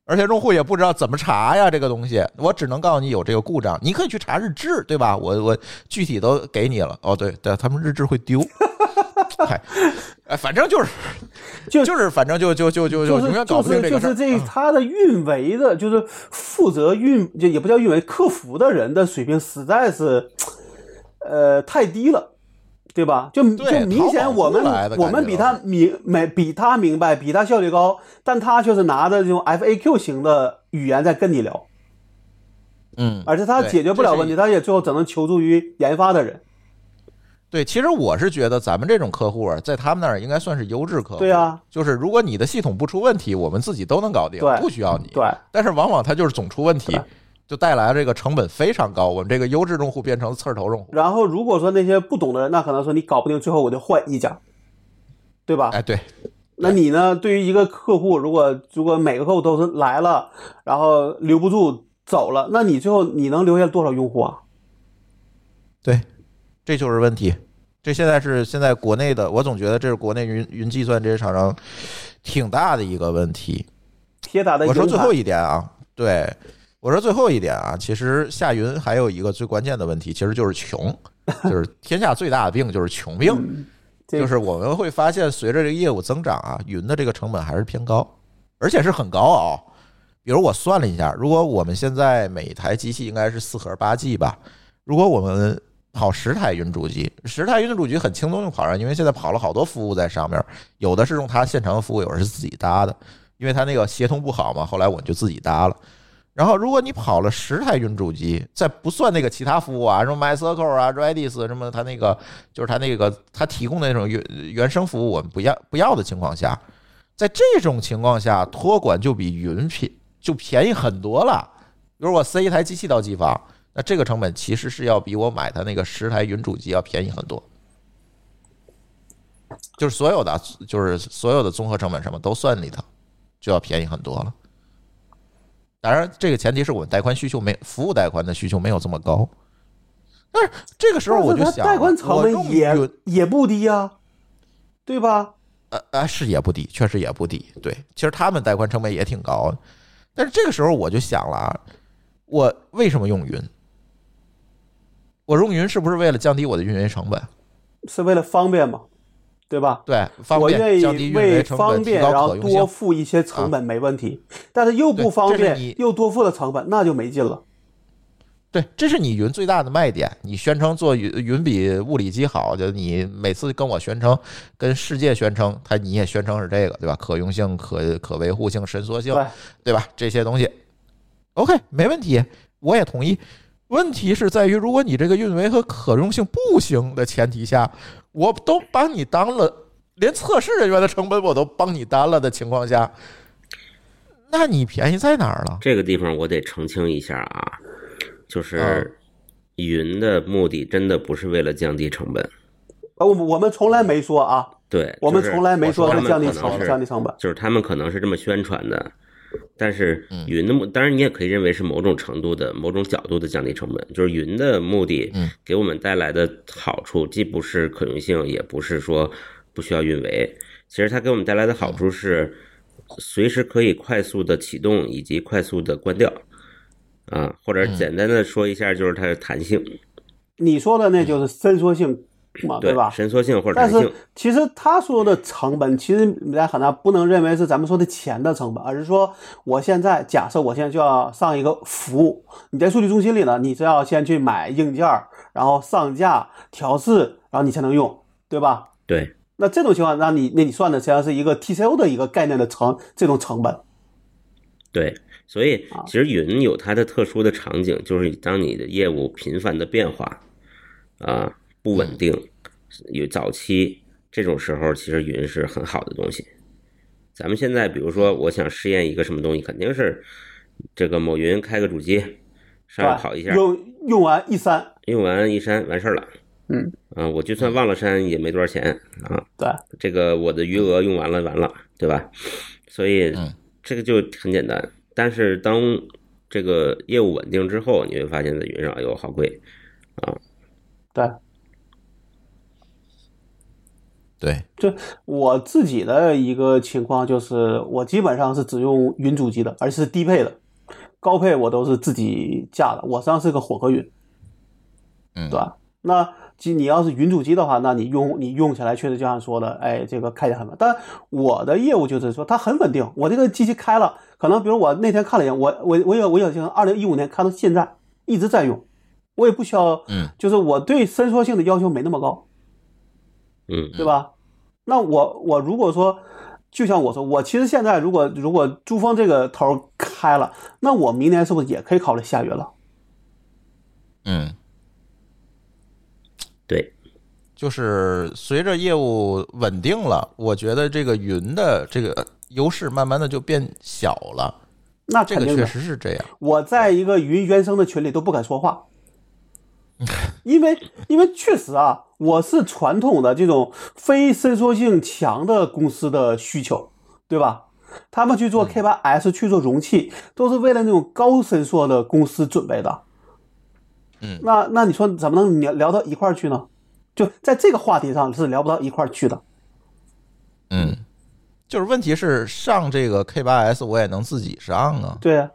而且用户也不知道怎么查呀，这个东西，我只能告诉你有这个故障，你可以去查日志，对吧？我我具体都给你了。哦，对对，他们日志会丢，嗨，哎，反正就是 就就是反正就就就就就永远搞是就是不定这个事儿。就是这他的运维的，就是负责运就也不叫运维，客服的人的水平实在是，呃，太低了。对吧？就就明显我们我们比他明没比他明白，比他效率高，但他却是拿着这种 FAQ 型的语言在跟你聊，嗯，而且他解决不了问题，他也最后只能求助于研发的人。对，其实我是觉得咱们这种客户啊，在他们那儿应该算是优质客户。对啊，就是如果你的系统不出问题，我们自己都能搞定，不需要你。对，但是往往它就是总出问题，就带来这个成本非常高。我们这个优质用户变成刺儿头用户。然后如果说那些不懂的人，那可能说你搞不定，最后我就换一家，对吧？哎，对，那你呢？对于一个客户，如果如果每个客户都是来了，然后留不住走了，那你最后你能留下多少用户啊？对，这就是问题。这现在是现在国内的，我总觉得这是国内云云计算这些厂商挺大的一个问题。铁打的我说最后一点啊，对我说最后一点啊，其实下云还有一个最关键的问题，其实就是穷，就是 天下最大的病就是穷病。嗯就是我们会发现，随着这个业务增长啊，云的这个成本还是偏高，而且是很高啊。比如我算了一下，如果我们现在每台机器应该是四核八 G 吧，如果我们跑十台云主机，十台云主机很轻松就跑上，因为现在跑了好多服务在上面，有的是用它现成的服务，有的是自己搭的，因为它那个协同不好嘛，后来我就自己搭了。然后，如果你跑了十台云主机，再不算那个其他服务啊，什么 MyCircle 啊、Redis 什么，它那个就是它那个它提供的那种原原生服务，我们不要不要的情况下，在这种情况下，托管就比云便就便宜很多了。比如我塞一台机器到机房，那这个成本其实是要比我买它那个十台云主机要便宜很多。就是所有的，就是所有的综合成本什么都算里头，就要便宜很多了。当然，这个前提是我们带宽需求没服务带宽的需求没有这么高。但是这个时候我就想了，带宽成本也也不低呀、对吧？呃呃是也不低，确实也不低。对，其实他们带宽成本也挺高的。但是这个时候我就想了啊，我为什么用云？我用云是不是为了降低我的运维成本？是为了方便嘛，对吧？对，方我愿便降低意为方便，然后多。付一些成本没问题，但是又不方便又多付了成本，那就没劲了。对，这是你云最大的卖点。你宣称做云云比物理机好，就你每次跟我宣称，跟世界宣称，它你也宣称是这个，对吧？可用性、可可维护性、伸缩性，对吧？这些东西，OK，没问题，我也同意。问题是在于，如果你这个运维和可用性不行的前提下，我都把你当了，连测试人员的成本我都帮你担了的情况下，那你便宜在哪儿了？这个地方我得澄清一下啊，就嗯是云的目的真的不是为了降低成本，呃，我们我们从来没说啊，对，我们从来没说降低成可能是降低成本。就是他们可能是这么宣传的，但是嗯云的目，当然你也可以认为是某种程度的、某种角度的降低成本。就是云的目的嗯，给我们带来的好处，既不是可用性，也不是说不需要运维。其实它给我们带来的好处是，随时可以快速的启动以及快速的关掉，啊，或者简单的说一下，就是它的弹性，你说的那就是伸缩性嘛，对吧？伸缩性或者但是弹性，其实他说的成本，其实你在很大不能认为是咱们说的钱的成本，而是说我现在假设我现在就要上一个服务，你在数据中心里呢，你是要先去买硬件，然后上架调试，然后你才能用，对吧？对那这种情况，那你那你算的实际上是一个 TCO 的一个概念的成这种成本，对，所以啊其实云有它的特殊的场景，就是当你的业务频繁的变化，啊，不稳定，有早期这种时候，其实云是很好的东西。咱们现在比如说，我想试验一个什么东西，肯定是这个某云开个主机，上面跑一下，用用完一删，用完一删完事儿了。嗯，啊，我就算忘了删也没多少钱啊。对，这个我的余额用完了，完了，对吧？所以嗯这个就很简单。但是当这个业务稳定之后，你会发现在云上，哎呦，好贵啊。对。对，就我自己的一个情况就是，我基本上是只用云主机的，而且是低配的，高配我都是自己架的。我实际上是个混合云，嗯，对吧？那即你要是云主机的话，那你用你用起来确实就像说的，哎，这个开起来很稳。但我的业务就是说它很稳定，我这个机器开了，可能比如我那天看了一眼，我我我有我有像二零一五年开到现在一直在用，我也不需要，嗯，就是我对伸缩性的要求没那么高。嗯，对吧？那我我如果说，就像我说，我其实现在如果如果珠峰这个头开了，那我明年是不是也可以考虑下月了？嗯，对，就是随着业务稳定了，我觉得这个云的这个优势慢慢的就变小了，那这个确。实是这样。我在一个云原生的群里都不敢说话，因为因为确实啊，我是传统的这种非伸缩性强的公司的需求，对吧？他们去做 K 8 S 去做容器，都是为了那种高伸缩的公司准备的。嗯那那你说怎么能聊聊到一块儿去呢？就在这个话题上是聊不到一块儿去的。嗯，就是问题是上这个 K 八 S 我也能自己上啊，对呀，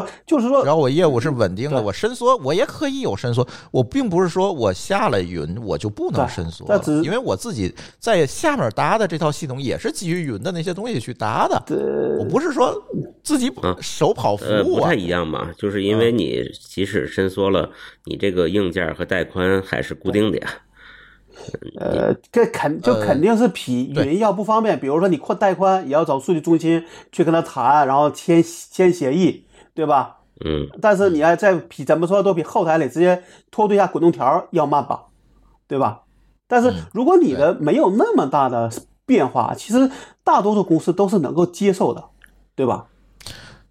不就是说只要我业务是稳定的，我伸缩我也可以有伸缩。我并不是说我下了云我就不能伸缩因为我自己在下面搭的这套系统也是基于云的那些东西去搭的。我不是说自己啊手跑服呃，务啊不太，一样嘛，就是因为你即使伸缩了，你这个硬件和带宽还是固定的呀。呃，这肯就呃肯定是比云要不方便。比如说你扩带宽，也要找数据中心去跟他谈，然后签签协议，对吧？嗯，但是你要再比怎么说都比后台里直接拖对一下滚动条要慢吧，对吧？但是如果你的没有那么大的变化，其实大多数公司都是能够接受的，对吧？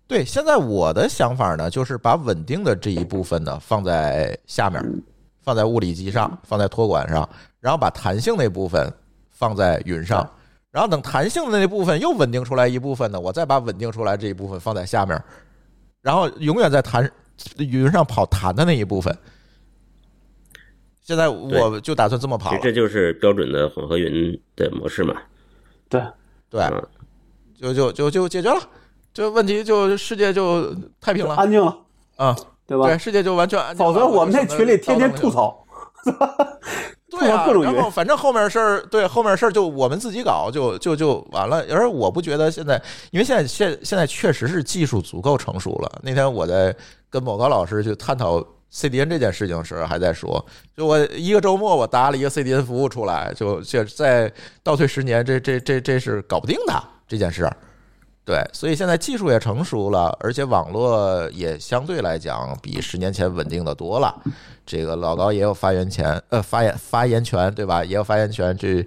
对，现在我的想法呢，就是把稳定的这一部分呢放在下面，放在物理机上，放在托管上，然后把弹性那部分放在云上，然后等弹性的那部分又稳定出来一部分呢，我再把稳定出来这一部分放在下面，然后永远在弹云上跑弹的那一部分。现在我就打算这么跑了，其实这就是标准的混合云的模式嘛。对，对，嗯就就就就解决了，这问题就世界就太平了安静了，啊。对吧？对，世界就完全安静了。否则我们那群里天天吐槽。槽，对啊，各种然后反正后面事儿，对后面事儿就我们自己搞，就就就完了。而我不觉得现在，因为现在现现在确实是技术足够成熟了。那天我在跟某高老师去探讨 CDN 这件事情时，还在说，就我一个周末我搭了一个 CDN 服务出来，就就在倒退十年，这这这这是搞不定的这件事儿。对，所以现在技术也成熟了，而且网络也相对来讲比十年前稳定的多了。这个老高也有发言权，呃，发言发言权，对吧？也有发言权。这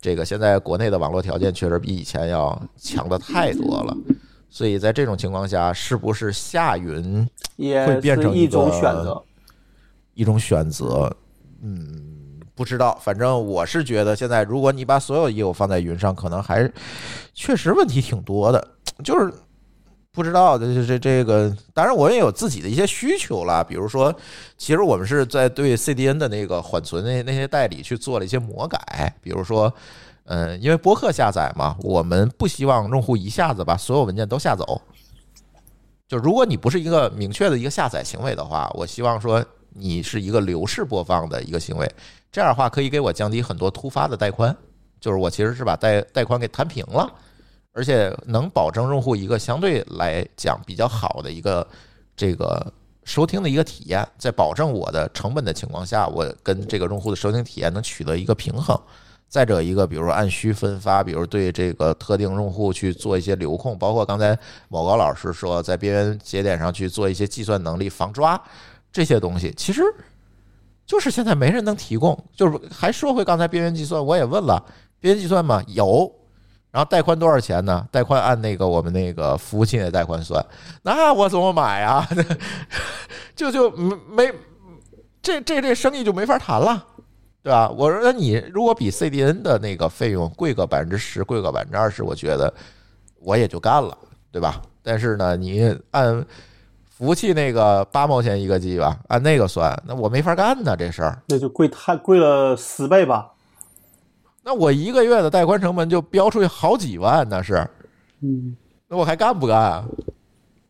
这个现在国内的网络条件确实比以前要强的太多了。所以在这种情况下，是不是下云会变成是一种选择。一种选择？嗯，不知道。反正我是觉得，现在如果你把所有业务放在云上，可能还确实问题挺多的。就是不知道这这这个，当然我也有自己的一些需求啦，比如说，其实我们是在对 CDN 的那个缓存那那些代理去做了一些魔改，比如说。嗯，因为播客下载嘛，我们不希望用户一下子把所有文件都下走。就如果你不是一个明确的一个下载行为的话，我希望说你是一个流式播放的一个行为，这样的话可以给我降低很多突发的带宽。就是我其实是把带带宽给摊平了，而且能保证用户一个相对来讲比较好的一个这个收听的一个体验，在保证我的成本的情况下，我跟这个用户的收听体验能取得一个平衡。再者一个，比如按需分发，比如对这个特定用户去做一些流控，包括刚才某高老师说在边缘节点上去做一些计算能力防抓这些东西，其实就是现在没人能提供。就是还说回刚才边缘计算，我也问了。边缘计算嘛有，然后带宽多少钱呢？带宽按那个我们那个服务器的带宽算，那我怎么买啊？就就没没这这这生意就没法谈了，对吧？我说那你如果比 CDN 的那个费用贵个百分之十，贵个百分之二十，我觉得我也就干了，对吧？但是呢，你按服务器那个八毛钱一个 G 吧，按那个算，那我没法干呢，这事儿那就贵太贵了十倍吧。那我一个月的带宽成本就飙出去好几万，那是，嗯，那我还干不干？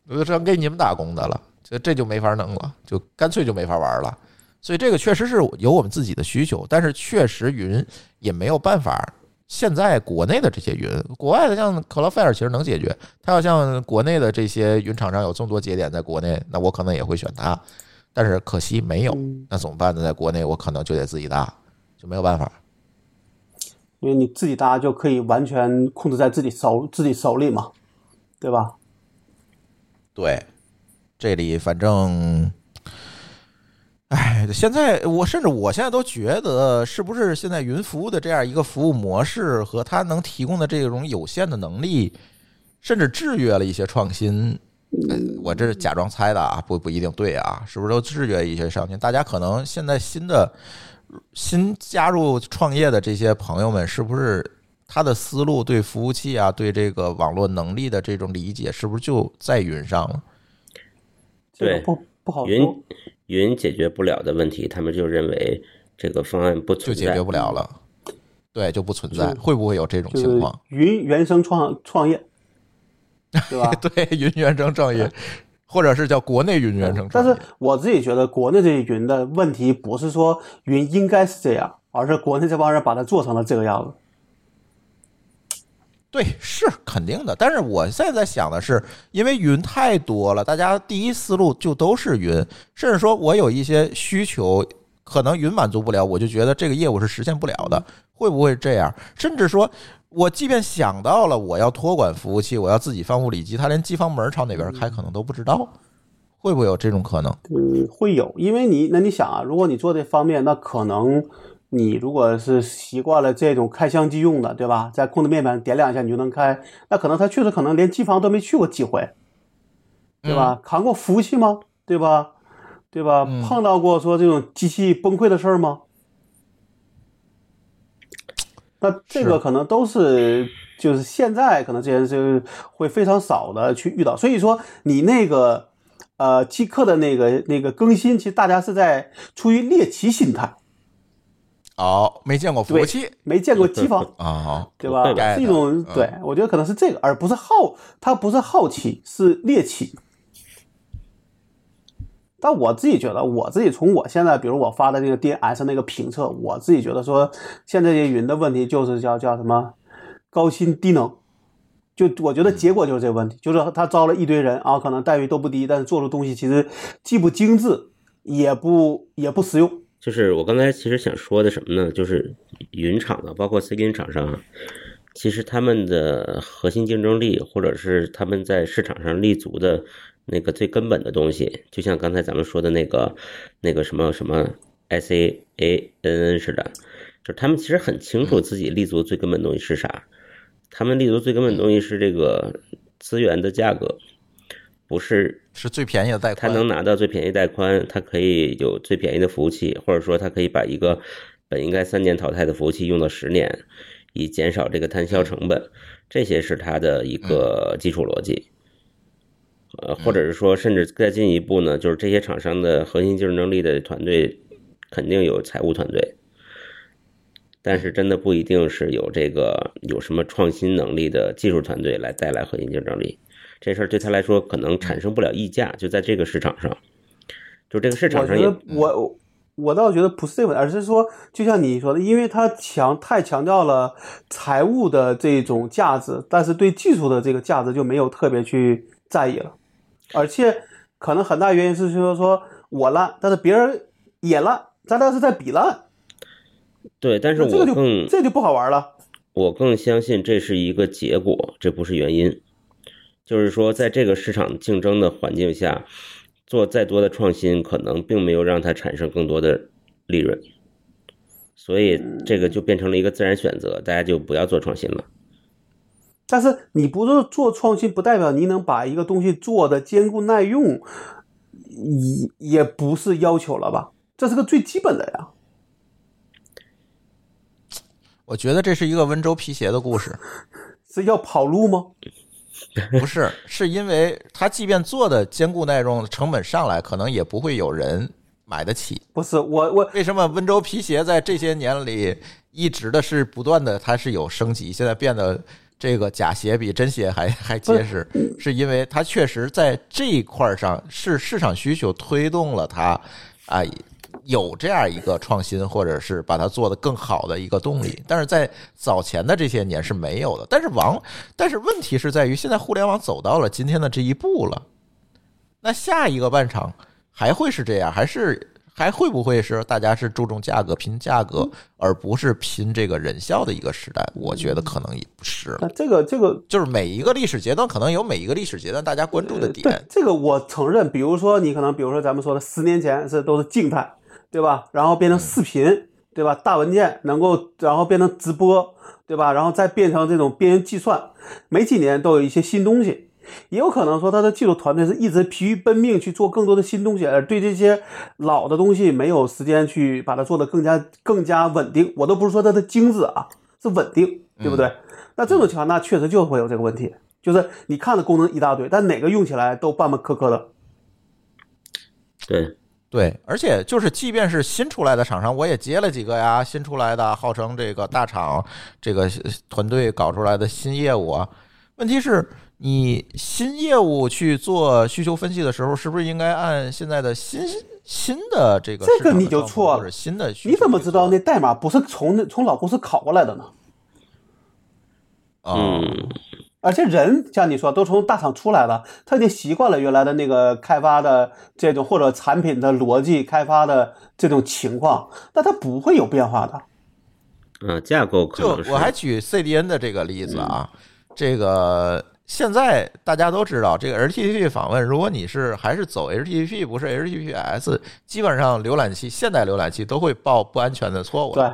我就成给你们打工的了，这这就没法弄了，就干脆就没法玩了。所以这个确实是有我们自己的需求，但是确实云也没有办法。现在国内的这些云，国外的像 Cloudflare 其实能解决。它要像国内的这些云厂商有这么多节点在国内，那我可能也会选它。但是可惜没有，那怎么办呢？在国内我可能就得自己搭，就没有办法。因为你自己搭就可以完全控制在自己手自己手里嘛，对吧？对，这里反正，哎，现在我甚至我现在都觉得，是不是现在云服务的这样一个服务模式和它能提供的这种有限的能力，甚至制约了一些创新？我这是假装猜的啊，不不一定对啊，是不是都制约一些创新？大家可能现在新的。新加入创业的这些朋友们，是不是他的思路对服务器啊，对这个网络能力的这种理解，是不是就在云上了？对，不不好云云解决不了的问题，他们就认为这个方案不存在，就解决不了了。对，就不存在。会不会有这种情况？云原生创创业，对吧？对，云原生创业。或者是叫国内云原生创业，但是我自己觉得国内这些云的问题不是说云应该是这样，而是国内这帮人把它做成了这个样子。对，是肯定的。但是我现在想的是，因为云太多了，大家第一思路就都是云，甚至说我有一些需求，可能云满足不了，我就觉得这个业务是实现不了的。会不会这样？甚至说。我即便想到了我要托管服务器，我要自己放物理机，他连机房门朝哪边开可能都不知道，会不会有这种可能？嗯，会有，因为你那你想啊，如果你做这方面，那可能你如果是习惯了这种开箱机用的，对吧？在控制面板点两下你就能开，那可能他确实可能连机房都没去过几回，对吧？扛过服务器吗？对吧？对吧？碰到过说这种机器崩溃的事儿吗？那这个可能都是，就是现在可能这些就会非常少的去遇到，所以说你那个呃即刻的那个那个更新，其实大家是在出于猎奇心态。哦，没见过服务器，没见过机房 啊，对吧？是一种对，我觉得可能是这个，而不是好，他不是好奇，是猎奇。但我自己觉得，我自己从我现在，比如我发的那个 DNS 那个评测，我自己觉得说，现在这云的问题就是叫叫什么高薪低能，就我觉得结果就是这个问题，就是他招了一堆人啊，可能待遇都不低，但是做出东西其实既不精致，也不也不实用。就是我刚才其实想说的什么呢？就是云厂的，包括 C 云厂商，其实他们的核心竞争力，或者是他们在市场上立足的。那个最根本的东西，就像刚才咱们说的那个，那个什么什么 S A A N N 似的，就他们其实很清楚自己立足最根本东西是啥。他们立足最根本东西是这个资源的价格，不是是最便宜的带宽，他能拿到最便宜带宽，他可以有最便宜的服务器，或者说他可以把一个本应该三年淘汰的服务器用到十年，以减少这个摊销成本。这些是它的一个基础逻辑。呃，或者是说，甚至再进一步呢，就是这些厂商的核心竞争力的团队，肯定有财务团队。但是真的不一定是有这个有什么创新能力的技术团队来带来核心竞争力。这事儿对他来说可能产生不了溢价，就在这个市场上，就这个市场上也我我我倒觉得不是这个，而是说，就像你说的，因为它强太强调了财务的这种价值，但是对技术的这个价值就没有特别去在意了，而且可能很大原因是说说我烂，但是别人也烂，咱俩是在比烂，对，但是我更这就不好玩了。我更相信这是一个结果，这不是原因。就是说，在这个市场竞争的环境下，做再多的创新，可能并没有让它产生更多的利润，所以这个就变成了一个自然选择，大家就不要做创新了。但是你不是做创新，不代表你能把一个东西做的坚固耐用，也也不是要求了吧？这是个最基本的呀。我觉得这是一个温州皮鞋的故事，是要跑路吗？不是，是因为它即便做的坚固耐用，成本上来，可能也不会有人买得起。不是我我为什么温州皮鞋在这些年里一直的是不断的，它是有升级，现在变得这个假鞋比真鞋还还结实，是因为它确实在这一块儿上是市场需求推动了它啊。有这样一个创新，或者是把它做得更好的一个动力，但是在早前的这些年是没有的。但是王，但是问题是在于，现在互联网走到了今天的这一步了，那下一个半场还会是这样，还是还会不会是大家是注重价格拼价格，而不是拼这个人效的一个时代？我觉得可能也不是了。那这个这个就是每一个历史阶段，可能有每一个历史阶段大家关注的点。这个我承认。比如说你可能比如说咱们说的十年前是都是静态，对吧？然后变成视频，对吧？大文件能够然后变成直播，对吧？然后再变成这种边缘计算，每几年都有一些新东西。也有可能说他的技术团队是一直疲于奔命去做更多的新东西，而对这些老的东西没有时间去把它做得更加更加稳定。我都不是说它的精致啊，是稳定，对不对？那这种情况，那确实就会有这个问题，就是你看的功能一大堆，但哪个用起来都半半磕磕的。对，对，而且就是，即便是新出来的厂商，我也接了几个呀，新出来的，号称这个大厂这个团队搞出来的新业务啊。问题是，你新业务去做需求分析的时候，是不是应该按现在的新新的这个这个你就错了新的需求你怎么知道那代码不是从那从老公司拷过来的呢？啊、嗯，而且人像你说都从大厂出来了，他已经习惯了原来的那个开发的这种或者产品的逻辑开发的这种情况，那它不会有变化的。嗯，架构可就我还举 CDN 的这个例子啊，这个现在大家都知道，这个 HTTP 访问，如果你是还是走 HTTP 不是 HTTPS，基本上浏览器现代浏览器都会报不安全的错误。对，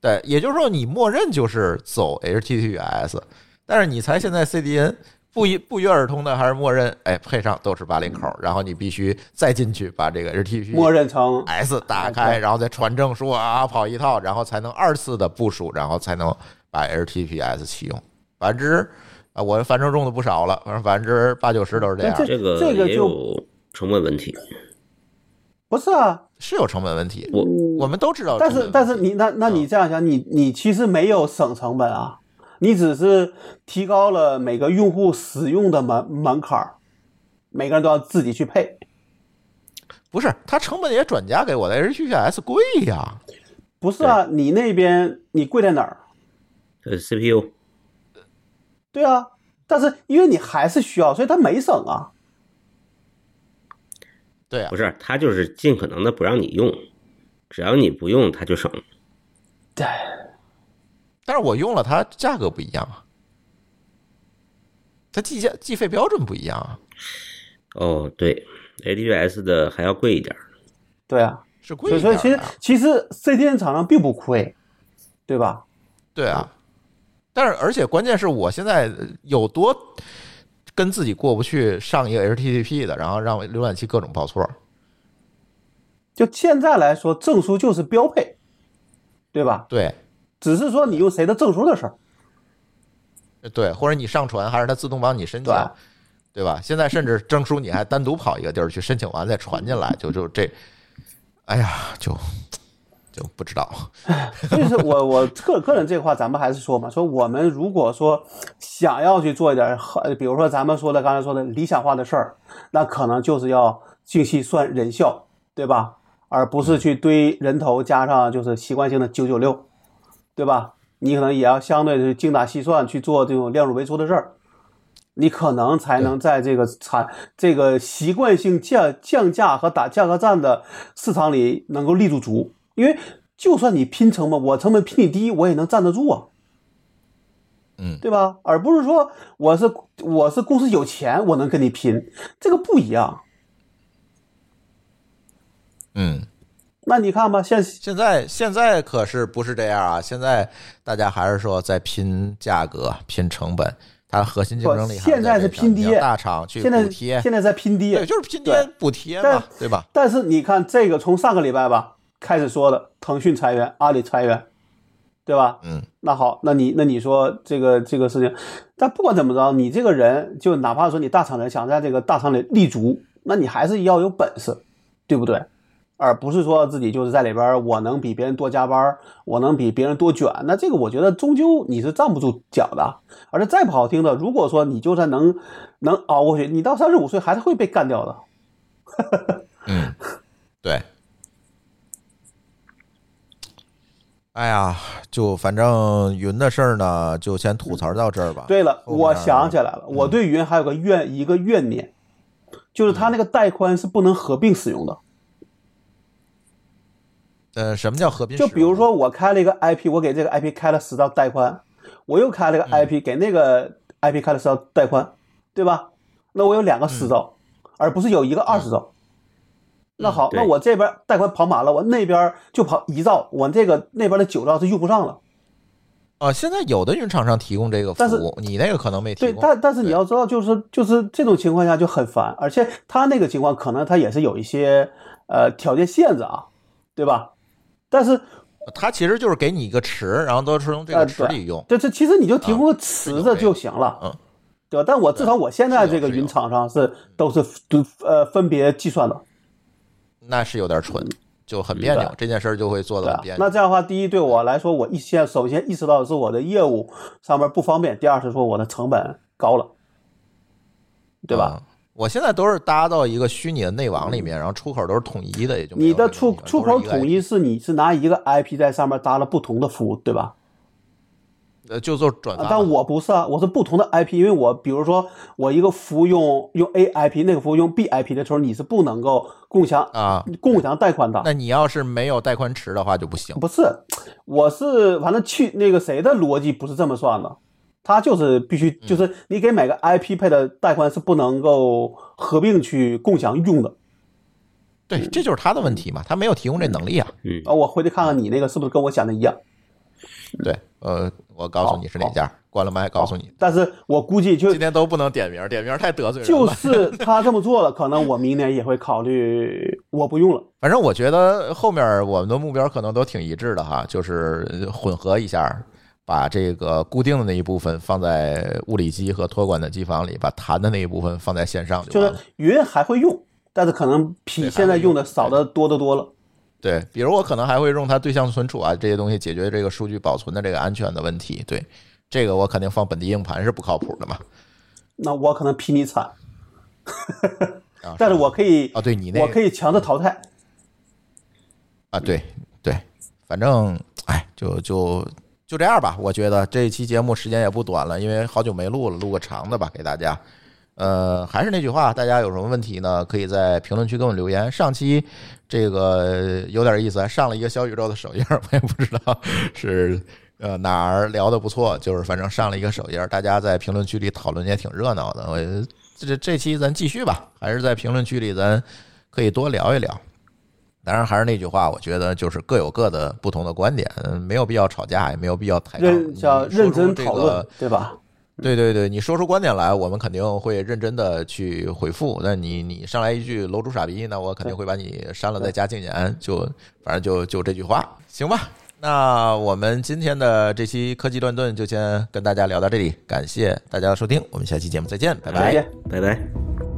对，也就是说你默认就是走 HTTPS，但是你才现在 CDN 不一不约而同的还是默认，哎，配上都是八零口，然后你必须再进去把这个 HTTP 默认成 S 打开，然后再传证书啊跑一套，然后才能二次的部署，然后才能把 HTTPS 启用。百分之啊，我反正用的不少了，反正百分之八九十都是这样，这个这个就有成本问题。不是啊？是有成本问题。我我们都知道但是但是你那那你这样想，你你其实没有省成本啊，你只是提高了每个用户使用的门门槛儿，每个人都要自己去配。不是它成本也转嫁给我的 HTTPS 贵呀。不是啊，你那边你贵在哪儿？呃 CPU 对啊，但是因为你还是需要，所以它没省啊。对啊不，是，它就是尽可能的不让你用，只要你不用，它就省。对，但是我用了它价格不一样啊，它计价计费标准不一样啊，哦，对，AWS 的还要贵一点儿。对啊，是贵所以所以一点的啊其实其实 CDN 厂商并不亏，对吧？对啊，但是而且关键是我现在有多跟自己过不去，上一个 HTTP 的，然后让浏览器各种报错。就现在来说，证书就是标配，对吧？对只是说你用谁的证书的事儿。对，或者你上传还是它自动帮你申请，对对吧？现在甚至证书你还单独跑一个地儿去申请完再传进来，就就这，哎呀，就就不知道。所以说我我个个人这块，咱们还是说嘛，说我们如果说想要去做一点很，比如说咱们说的刚才说的理想化的事儿，那可能就是要精细算人效，对吧？而不是去堆人头加上就是习惯性的九九六，对吧？你可能也要相对的精打细算去做这种量入为出的事儿，你可能才能在这个产这个习惯性降降价和打价格战的市场里能够立住足。因为就算你拼成本，我成本比你低，我也能站得住啊，嗯，对吧？而不是说我是我是公司有钱，我能跟你拼，这个不一样。嗯，那你看吧，现现在现在可是不是这样啊？现在大家还是说在拼价格、拼成本，它核心竞争力还现在是拼爹大厂去现在补贴，现在在拼爹对，，就是拼爹补贴但嘛，对吧？但是你看这个从上个礼拜吧开始说的，腾讯裁员，阿里裁员，对吧？嗯，那好，那你那你说这个这个事情，但不管怎么着，你这个人就哪怕说你大厂人想在这个大厂里立足，那你还是要有本事，对不对？而不是说自己就是在里边，我能比别人多加班，我能比别人多卷，那这个我觉得终究你是站不住脚的。而且再不好听的，如果说你就算能能熬过去，你到三十五岁还是会被干掉的。嗯，对。哎呀，就反正云的事儿呢，就先吐槽到这儿吧。对了，我想起来了，我对云还有个怨一个怨念，就是它那个带宽是不能合并使用的。呃，什么叫合并？就比如说我开了一个 IP，我给这个 IP 开了十兆带宽，我又开了个嗯 IP，给那个 IP 开了十兆带宽，对吧？那我有两个十兆，而不是有一个二十兆。那好，嗯那我这边带宽跑满了，我那边就跑一兆，我这个那边的九兆是用不上了。啊，现在有的云厂商提供这个服务，你那个可能没提供对，但但是你要知道，就是就是这种情况下就很烦，而且他那个情况可能他也是有一些呃条件限制啊，对吧？但是它其实就是给你一个池，然后都是从这个池里用。这这其实你就提供个池子就行了，嗯，对吧？但我至少我现在这个云厂商是都是都呃分别计算的，那是有点蠢，就很别扭，这件事儿就会做的很别？扭。那这样的话，第一对我来说，我一先首先意识到的是我的业务上面不方便，第二是说我的成本高了，对吧？嗯我现在都是搭到一个虚拟的内网里面，然后出口都是统一的，也就你的出出口统一是你是拿一个 IP 在上面搭了不同的服务，对吧？呃，就做转发。啊但我不是啊，我是不同的 IP，因为我比如说我一个服务用用 A IP，那个服务用 B IP 的时候，你是不能够共享啊，共享带宽的。那你要是没有带宽池的话就不行。不是，我是反正去那个谁的逻辑不是这么算的，他就是必须嗯就是你给每个 IP 配的带宽是不能够合并去共享用的对，这就是他的问题嘛，他没有提供这能力啊。嗯，啊。我回去看看你那个是不是跟我想的一样，对，呃，我告诉你是哪家，关了麦告诉你。但是我估计就今天都不能点名，点名太得罪人就。是他这么做了，可能我明年也会考虑我不用了。反正我觉得后面我们的目标可能都挺一致的哈，就是混合一下，把这个固定的那一部分放在物理机和托管的机房里，把弹的那一部分放在线上就就是。云还会用，但是可能比现在用的少的多得多了。对，比如我可能还会用它对象存储啊这些东西解决这个数据保存的这个安全的问题。对，这个我肯定放本地硬盘是不靠谱的嘛。那我可能比你惨，啊，但是我可以，啊，对你那个我可以强制淘汰。啊，对对，反正哎，就就就这样吧。我觉得这一期节目时间也不短了，因为好久没录了，录个长的吧，给大家。呃，还是那句话，大家有什么问题呢？可以在评论区给我留言。上期这个有点意思，还上了一个小宇宙的首页，我也不知道是呃哪儿聊的不错，就是反正上了一个首页，大家在评论区里讨论也挺热闹的。我这这期咱继续吧，还是在评论区里咱可以多聊一聊。当然还是那句话，我觉得就是各有各的不同的观点，嗯没有必要吵架，也没有必要抬杠。认叫你说认真这个讨论，对吧？对对对，你说出观点来，我们肯定会认真的去回复。那你你上来一句“楼主傻逼”，那我肯定会把你删了再加禁言，就反正就就这句话，行吧？那我们今天的这期科技乱炖就先跟大家聊到这里，感谢大家的收听，我们下期节目再见，拜拜。再见。拜拜。